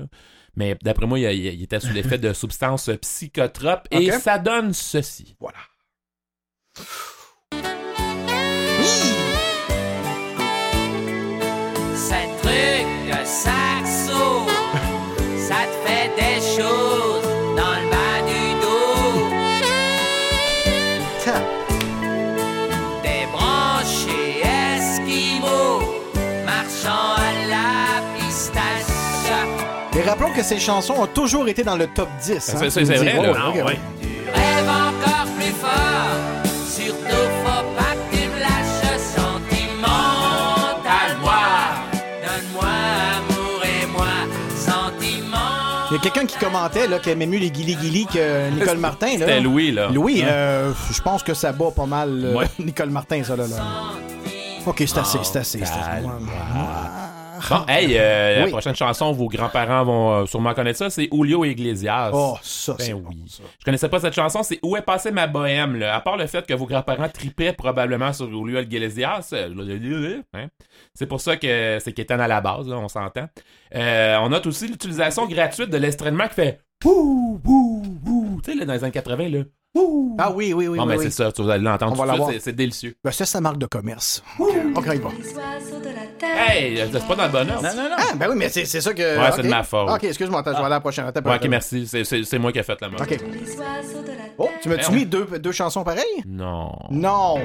Mais d'après moi, il, a- il était sous l'effet de substances psychotropes et ça donne ceci. Voilà. C'est truc de saxo, rappelons que ces chansons ont toujours été dans le top 10. hein, C'est- c'est- c'est vrai, Ouais, là. ouais, Ah, ouais. Rêve encore plus fort, surtout faut pas que tu me lâches moi. Donne-moi amour et moi sentiment. Il y a quelqu'un qui commentait là, qui aimait mieux les guili-guili que Nicole Martin. là. C'était Louis, là. Louis, Ouais. euh, je pense que ça bat pas mal euh, Ouais. Nicole Martin, ça. Là, là. Ok, c'est assez, c'est assez. c'est assez. calme, Ouais. Bon, hey, euh, la Oui. prochaine chanson, vos grands-parents vont euh, sûrement connaître ça, c'est Julio Iglesias. Oh, ça, ben c'est oui. Je connaissais pas cette chanson, c'est Où est passée ma bohème, là? À part le fait que vos grands-parents tripaient probablement sur Julio Iglesias, euh, hein? c'est pour ça que c'est Kétan à la base, là, on s'entend. Euh, on note aussi l'utilisation gratuite de l'estrainement qui fait Wouh, wouh, wouh. Tu sais, là, dans les années 80, là. Wouh. Ah oui, oui, oui. Bon, oui, ben oui. c'est ça, tu vas l'entendre On tout va de suite, l'avoir. c'est- c'est délicieux. Ben, ça, c'est sa marque de commerce. OK, va. Hey, c'est pas dans le bon ordre. Non, non, non. Ah, ben oui, mais c'est c'est ça que. Ouais, c'est de ma faute. OK, excuse-moi, attends, je vais aller à la prochaine. Attends, Ouais, ok, merci. C'est- C'est c'est moi qui ai fait la main. OK. Oh, tu m'as-tu Ben, mis deux, deux chansons pareilles? Non. Non.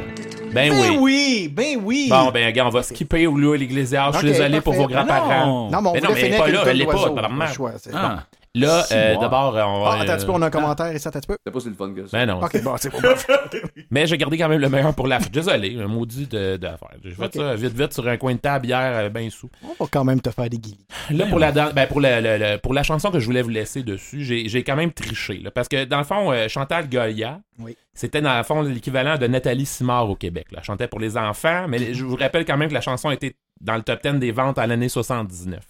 Ben oui. oui, ben oui. Bon, ben, gars, on va skipper Julio Iglesias. Je suis désolé pour vos grands-parents. Non, non, mais on Mais voulait mais elle est finir pas là, elle est pas, Là, euh, d'abord, on va. Ah, attends un petit peu, on a un commentaire ici, attends un petit peu. C'est pas si le fun que ça. Ben non. OK, bon, c'est bon. Mais j'ai gardé quand même le meilleur pour la fin. Désolé, un maudit de, de affaire. J'ai fait Ok. ça vite, vite sur un coin de table hier, euh, ben sous. On va quand même te faire des guillis. Là, pour la, dan- ben, pour, la, la- la- pour la chanson que je voulais vous laisser dessus, j'ai j'ai quand même triché. là, parce que, dans le fond, euh, Chantal Goya, Oui. c'était, dans le fond, l'équivalent de Nathalie Simard au Québec. Là. Elle chantait pour les enfants, mais je vous rappelle quand même que la chanson était dans le top 10 des ventes à l'année 79.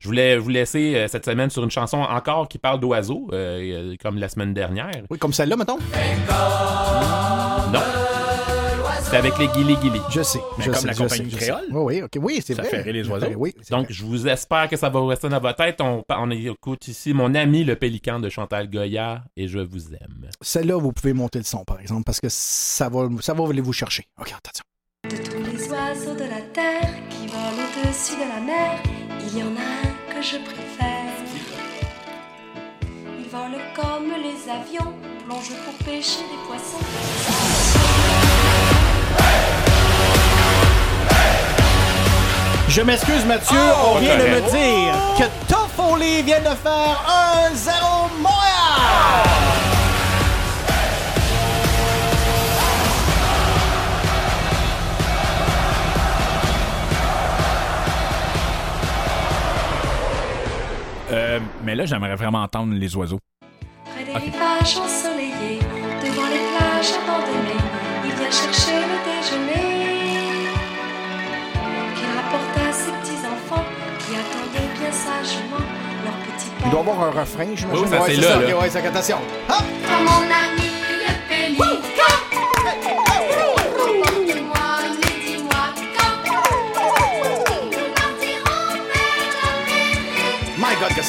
Je voulais vous laisser euh, cette semaine sur une chanson encore qui parle d'oiseaux, euh, euh, comme la semaine dernière. Oui, comme celle-là, mettons. Non. C'est avec les Guili Guili. Je sais. Mais je comme sais, la je compagnie sais, je sais. créole. Oui, oui, OK. Oui, c'est Ça vrai. fait rire les oiseaux. Oui, c'est Donc, je vous espère que ça va vous rester dans votre tête. On, on écoute ici mon ami le pélican de Chantal Goya et je vous aime. Celle-là, vous pouvez monter le son, par exemple, parce que ça va, ça va aller vous chercher. OK, attention. Oiseaux de la terre qui volent au-dessus de la mer, il y en a un que je préfère. Ils volent comme les avions, plongent pour pêcher des poissons. Je m'excuse, Mathieu. Oh, on vient de me dire que Toffoli vient de faire 1-0 Montréal. Euh, mais là, j'aimerais vraiment entendre les oiseaux. Près des rivages ensoleillés, devant les plages abandonnées, il vient chercher le déjeuner. Qu'il rapporte à ses petits-enfants qui attendaient bien sagement leur petit. Il doit y avoir un refrain, j'imagine. Oui, ça, Ouais, c'est ça. là, là. OK, ouais, c'est attention. Hop! Comme mon ami le pélican. Du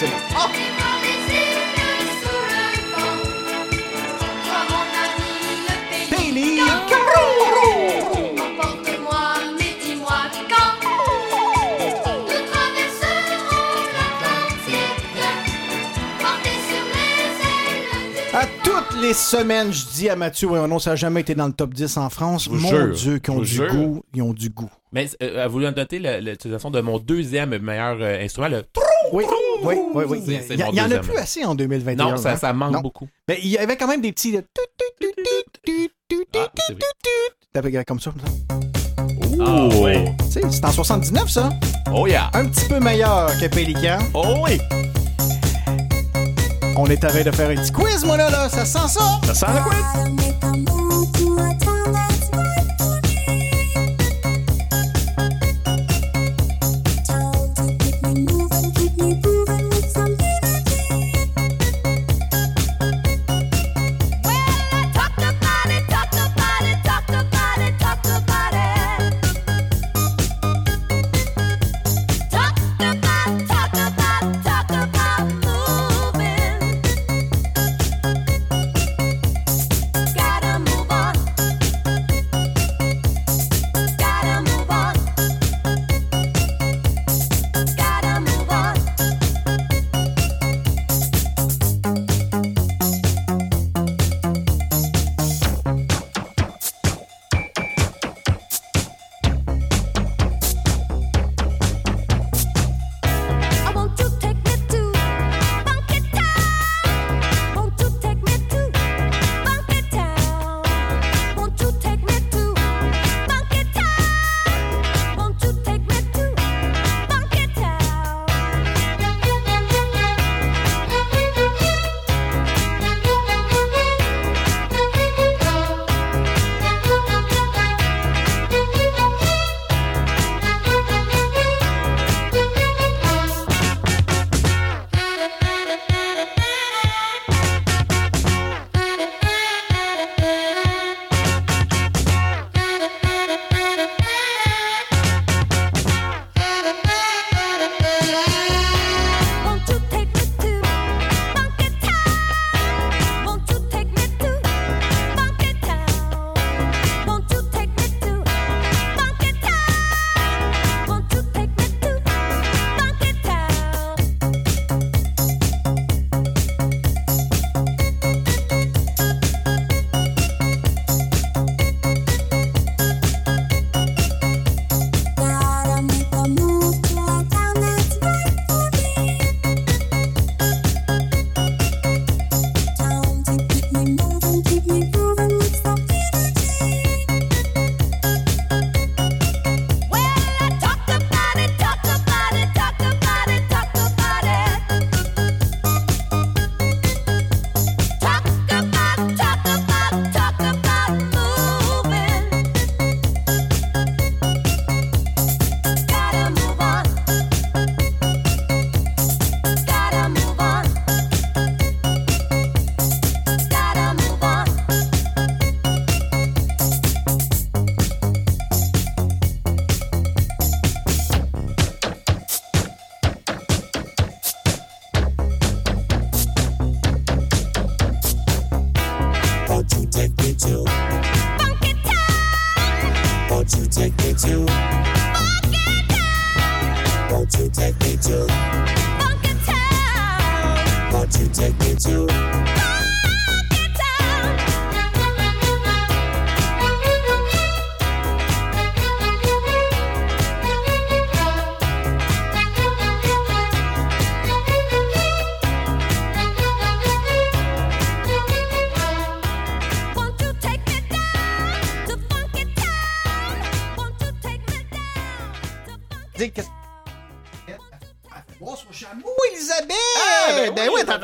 À toutes les semaines, je dis à Mathieu, ouais, non, ça n'a jamais été dans le top 10 en France. Je vous Mon jure, Dieu, qui je ont du jure. goût. Ils ont du goût. Mais euh, vous noter la- l'utilisation de mon deuxième meilleur euh, instrument, le Oui, oui, oui, oui. C'est- Il c'est y, mon il y en a deuxième. plus assez en 2021. Non, ça, hein? ça manque Non. beaucoup. Mais il y avait quand même des petits. Ah, tut, c'est vrai. tut. T'avais comme ça. comme ça. Oh, ouais. Tu sais, c'est en 79, ça. Oh yeah. Un petit peu meilleur que Pélican. Oh oui! On est à veille de faire un petit quiz, moi, là, là. Ça sent ça. Ça sent le quiz?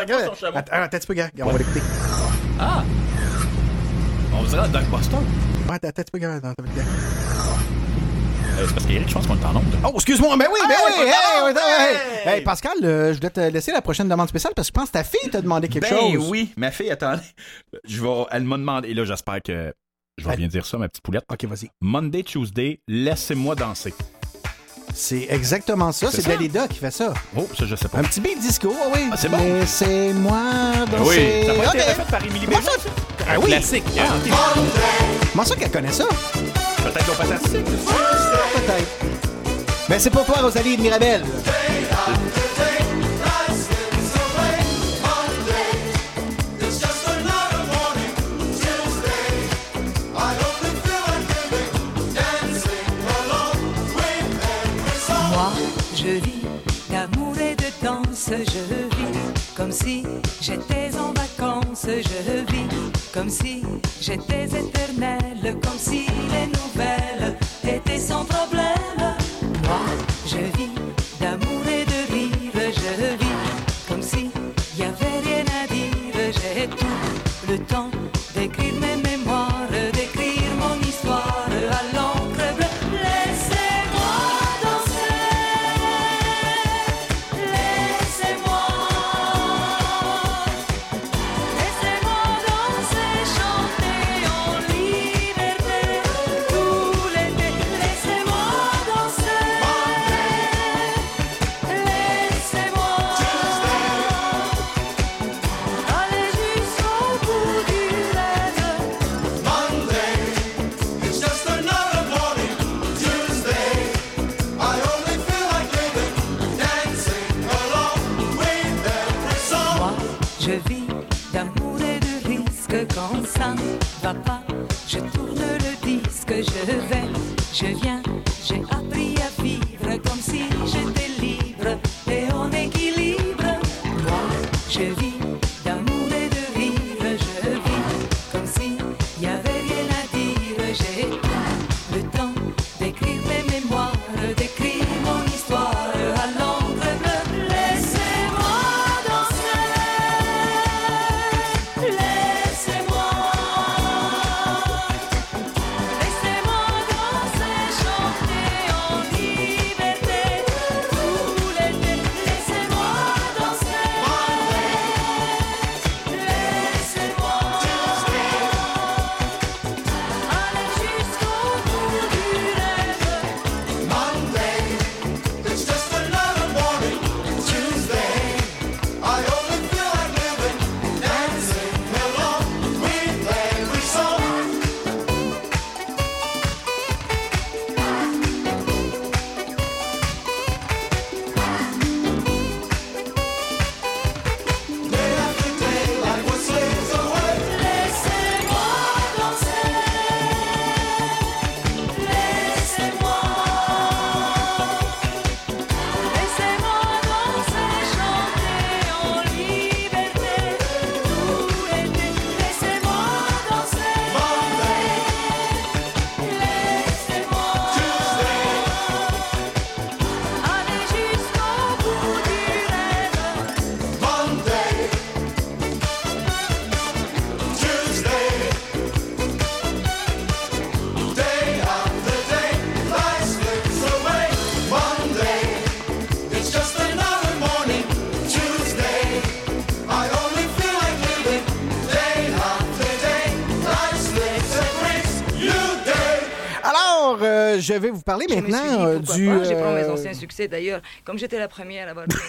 Attends, attends, son chameau. attends, attends, un petit peu, gars. On va l'écouter. Ah! On dirait un Blockbuster. Ouais, attends, un petit peu, gars. Attends, attends, gars. Euh, c'est parce qu'Éric, je pense qu'on est en onde. Oh, excuse-moi, mais oui, mais Hey, oui! Hey, hey, hey! hey, Pascal, euh, je voulais te laisser la prochaine demande spéciale parce que je pense que ta fille t'a demandé quelque ben chose. oui, ma fille, attendez. Je vais, elle m'a demandé, et là, j'espère que je vais bien dire ça, ma petite poulette. Ok, vas-y. Monday, Tuesday, laissez-moi danser. C'est exactement ça. C'est C'est? Dalida qui fait ça. Oh, ça, je sais pas. Un petit beat disco, ah oui. Ah, c'est bon. Laissez-moi danser. Oui, ça pas Ok. été refait par Émilie ça? Ah oui. Classique. Ah, hein. ok. Comment ça qu'elle connaît ça? Peut-être au fantastique. Peut-être. Mais c'est pour toi, Rosalie de Mirabel. Danse, je vis comme si j'étais en vacances, je vis comme si je vais vous parler Je me suis maintenant dit, euh, du. pas, J'ai pris mes euh, anciens succès d'ailleurs. Comme j'étais la première à avoir pris.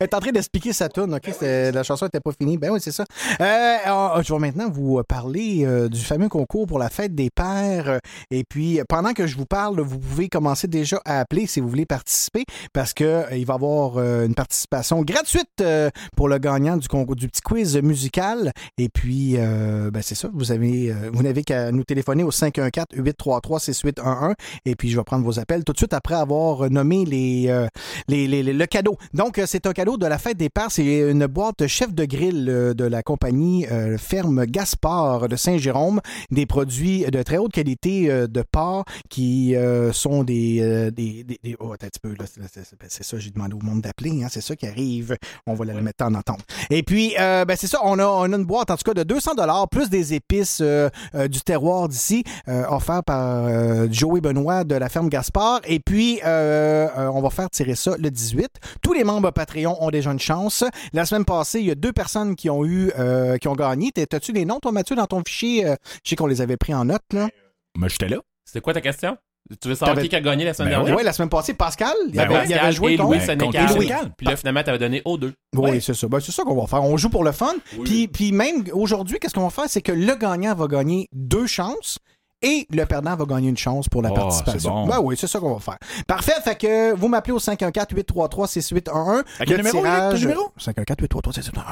Est en train d'expliquer sa tune, OK? La chanson n'était pas finie. Ben oui, c'est ça. Euh, je vais maintenant vous parler euh, du fameux concours pour la fête des pères. Et puis, pendant que je vous parle, vous pouvez commencer déjà à appeler si vous voulez participer parce que euh, il va y avoir euh, une participation gratuite euh, pour le gagnant du concours du petit quiz musical. Et puis, ben c'est ça. Vous avez, vous n'avez qu'à nous téléphoner au 514-833-6811. Et puis, je vais prendre vos appels tout de suite après avoir nommé les, les, les- les- le cadeau. Donc, c'est un cadeau de la fête des pères. C'est une boîte chef de grill euh, de la compagnie euh, Ferme Gaspard de Saint-Jérôme. Des produits de très haute qualité euh, de porc qui sont des, des, des- des- Oh, attends un petit peu. là, c'est- ça, j'ai demandé au monde d'appeler. hein, c'est ça qui arrive. On va la mettre en entente. Et puis, euh, ben, c'est ça. On a, on a une boîte, en tout cas, de 200 plus des épices euh, euh, du terroir d'ici, offert par Joey Benoît de la ferme Gaspard. Et puis, on va faire tirer ça le 18. Tous les membres Patreon ont déjà une chance. La semaine passée, il y a deux personnes qui ont eu, euh, qui ont gagné. T'as- T'as-tu les noms, toi, Mathieu, dans ton fichier? Euh, je sais qu'on les avait pris en note, là. Moi, j'étais là. C'était quoi ta question? Tu veux savoir qui a gagné la semaine Ben dernière? oui, la semaine passée, Pascal, il Ben avait, ouais, il avait Pascal joué et contre, Louis contre. Louis. Puis là, finalement, t'avais donné aux deux. Oui, c'est ça. Ben, c'est ça qu'on va faire. On joue pour le fun. Puis, puis même aujourd'hui, qu'est-ce qu'on va faire? C'est que le gagnant va gagner deux chances. Et le perdant va gagner une chance pour la Oh, participation. bon. Ben oui, c'est ça qu'on va faire. Parfait. Fait que vous m'appelez au 514-833-6811. À quel Le numéro, tirage- numéro? 514-833-6811.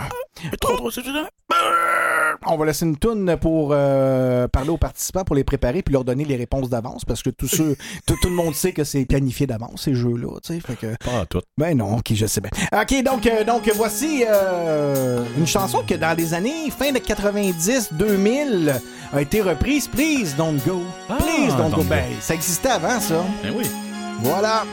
On va laisser une toune pour euh, parler aux participants, pour les préparer, puis leur donner les réponses d'avance, parce que ceux, tout, tout le monde sait que c'est planifié d'avance, ces jeux-là. tu sais, Fait que, Pas à tout. ben non, ok, je sais bien. Ok, donc, euh, donc voici euh, une chanson que dans les années fin de 90-2000 a été reprise. Please don't go. Please don't, go. don't go. Ben, ça existait avant, ça. Ben oui. Voilà.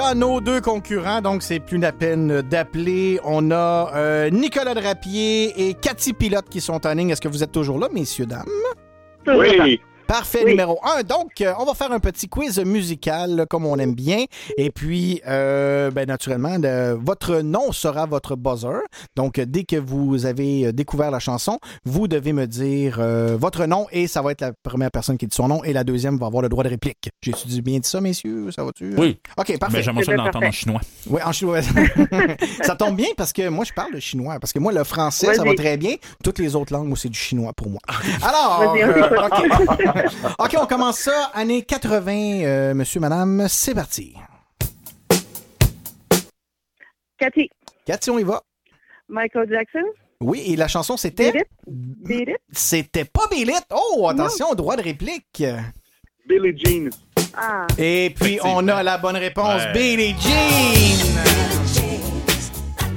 Déjà nos deux concurrents, donc c'est plus la peine d'appeler. On a euh, Nicolas Drapier et Cathy Pilote qui sont en ligne. Est-ce que vous êtes toujours là, messieurs, dames? Oui. Parfait, numéro un. Donc, euh, on va faire un petit quiz musical, là, comme on aime bien. Et puis, euh, ben, naturellement, le- votre nom sera votre buzzer. Donc, euh, dès que vous avez euh, découvert la chanson, vous devez me dire euh, votre nom et ça va être la première personne qui dit son nom et la deuxième va avoir le droit de réplique. J'ai bien dit ça, messieurs? Ça va-tu? Oui. OK, parfait. Mais j'aimerais ça l'entendre en chinois. Oui, en chinois. ça tombe bien parce que moi, je parle le chinois. Parce que moi, le français, ça va très bien. Toutes les autres langues, c'est du chinois pour moi. Alors, euh, t'écoute. OK. OK, on commence ça. Années 80, euh, monsieur, madame. C'est parti. Cathy. Cathy, on y va. Michael Jackson. Oui, et la chanson, c'était... Beat It. C'était pas Beat It. Oh, attention, droit de réplique. Billie Jean. Ah. Et puis, on a la bonne réponse. Ouais. Billie Jean.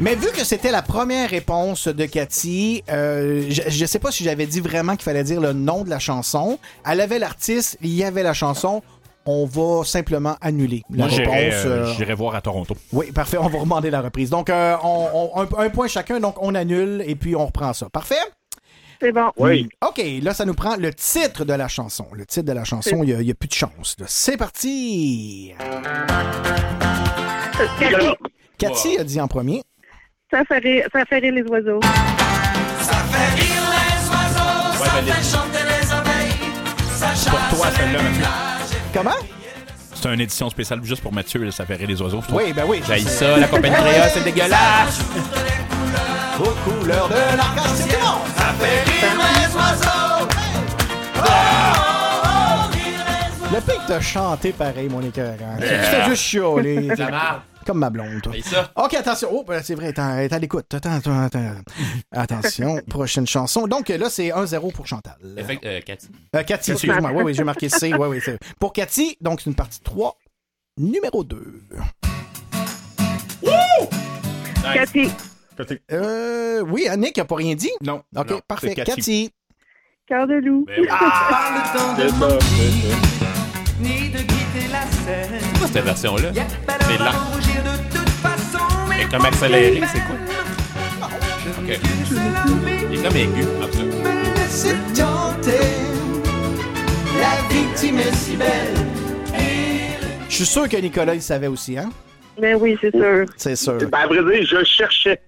Mais vu que c'était la première réponse de Cathy, euh, je ne sais pas si j'avais dit vraiment qu'il fallait dire le nom de la chanson. Elle avait l'artiste, il y avait la chanson. On va simplement annuler la Moi, réponse. euh, euh, j'irais voir à Toronto. Oui, parfait. On va demander la reprise. Donc, euh, on- on- un, un point chacun. Donc, on annule et puis on reprend ça. Parfait? C'est bon. Oui. OK, là, ça nous prend le titre de la chanson. Le titre de la chanson, il n'y a, plus de chance. C'est parti! Cathy. Cathy a dit en premier. Ça fait rire, ça fait rire les oiseaux. Ça fait rire les oiseaux, ça Ouais, ben, fait chanter les abeilles, ça Pour chasse toi, celle-là, les Mathieu. nuages. Comment? C'est une édition spéciale juste pour Mathieu, là, ça fait rire les oiseaux. Oui, ben oui. J'haïs ça, la compagnie créole, c'est dégueulasse. Aux couleurs de l'arc-en-ciel. Ça fait rire les oiseaux. Le fait que t'as chanté pareil, mon écœurant. Tu Yeah. fais juste chialer. Comme ma blonde, toi. Ça? OK, attention. Oh, ben, c'est vrai, est à l'écoute. Attends, attends, attends. Attention, prochaine chanson. Donc là, c'est 1-0 pour Chantal. Effect- euh, Cathy. Euh, Cathy, excuse-moi. Oui, oui, j'ai marqué C. Oui, oui, c'est- Pour Cathy, donc c'est une partie 3, numéro 2. Cathy. Euh, oui, Annick n'a pas rien dit? Non. OK, Non, parfait. Cathy. Cathy. Cœur de loup. Ben le temps de C'est ça, quoi cette version-là? C'est lent. à rougir de toute façon. mais Et comme accéléré, c'est quoi? Ok. Il est comme aigu, en tout cas. Laissez tenter. La victime est si belle. Je suis sûr que Nicolas, il savait aussi, hein? Ben oui, c'est sûr. C'est sûr. Ben, à vrai dire, je cherchais.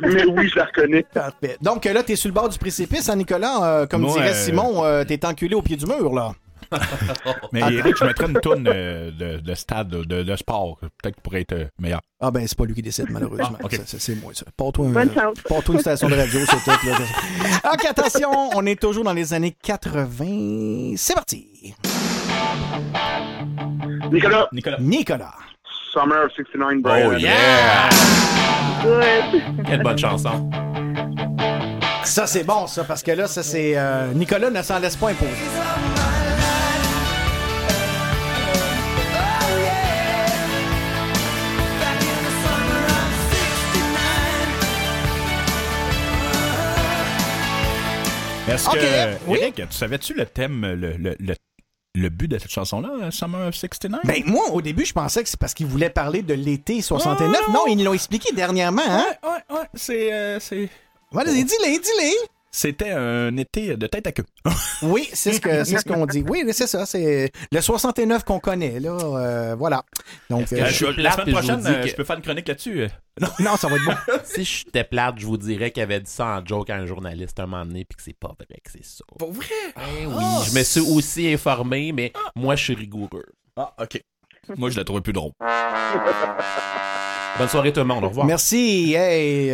Mais oui, je la reconnais. Parfait. Donc là, t'es sur le bord du précipice, hein, Nicolas? Euh, comme Moi, dirait euh, Simon, euh, t'es enculé au pied du mur, là. Mais. Eric, je mettrais une toune euh, de, de stade, de, de sport, peut-être qu'il pourrait être euh, meilleur. Ah ben, c'est pas lui qui décide, malheureusement. Ah, C'est moi, ça. Bonne un, une station de radio, c'est tout. Là. OK, attention, on est toujours dans les années 80. C'est parti. Nicolas. Nicolas. Nicolas. Summer of 69, Brian. Oh yeah! Good. Quelle bonne chanson. Ça, c'est bon, ça, parce que là, ça, c'est... euh, Nicolas ne s'en laisse pas imposer. Est-ce que, oui. Eric, tu savais-tu le thème, le, le, le, le but de cette chanson-là, euh, Summer of 69? Ben, moi, au début, je pensais que c'est parce qu'il voulait parler de l'été 69. Oh, non, ils l'ont expliqué dernièrement, hein? Ouais, ouais, ouais, c'est... euh, c'est... Vas-y, dis-les, dis-les. C'était un été de tête à queue. Oui, c'est ce que c'est ce qu'on dit. Oui, c'est ça. C'est le 69 qu'on connaît, là. euh, voilà. Donc, euh, que Euh, je suis la plate, semaine je prochaine, dis euh, que- je peux faire une chronique là-dessus. euh. non, ça va être bon. Si j'étais plate, je vous dirais qu'il avait dit ça en joke à un journaliste un moment donné, puis que c'est pas vrai que c'est ça. Pour vrai? Eh oui, je me suis aussi informé, mais moi, je suis rigoureux. Ah, OK. Moi, je la trouvais plus drôle. Bonne soirée tout le monde, au revoir. Merci. Hey,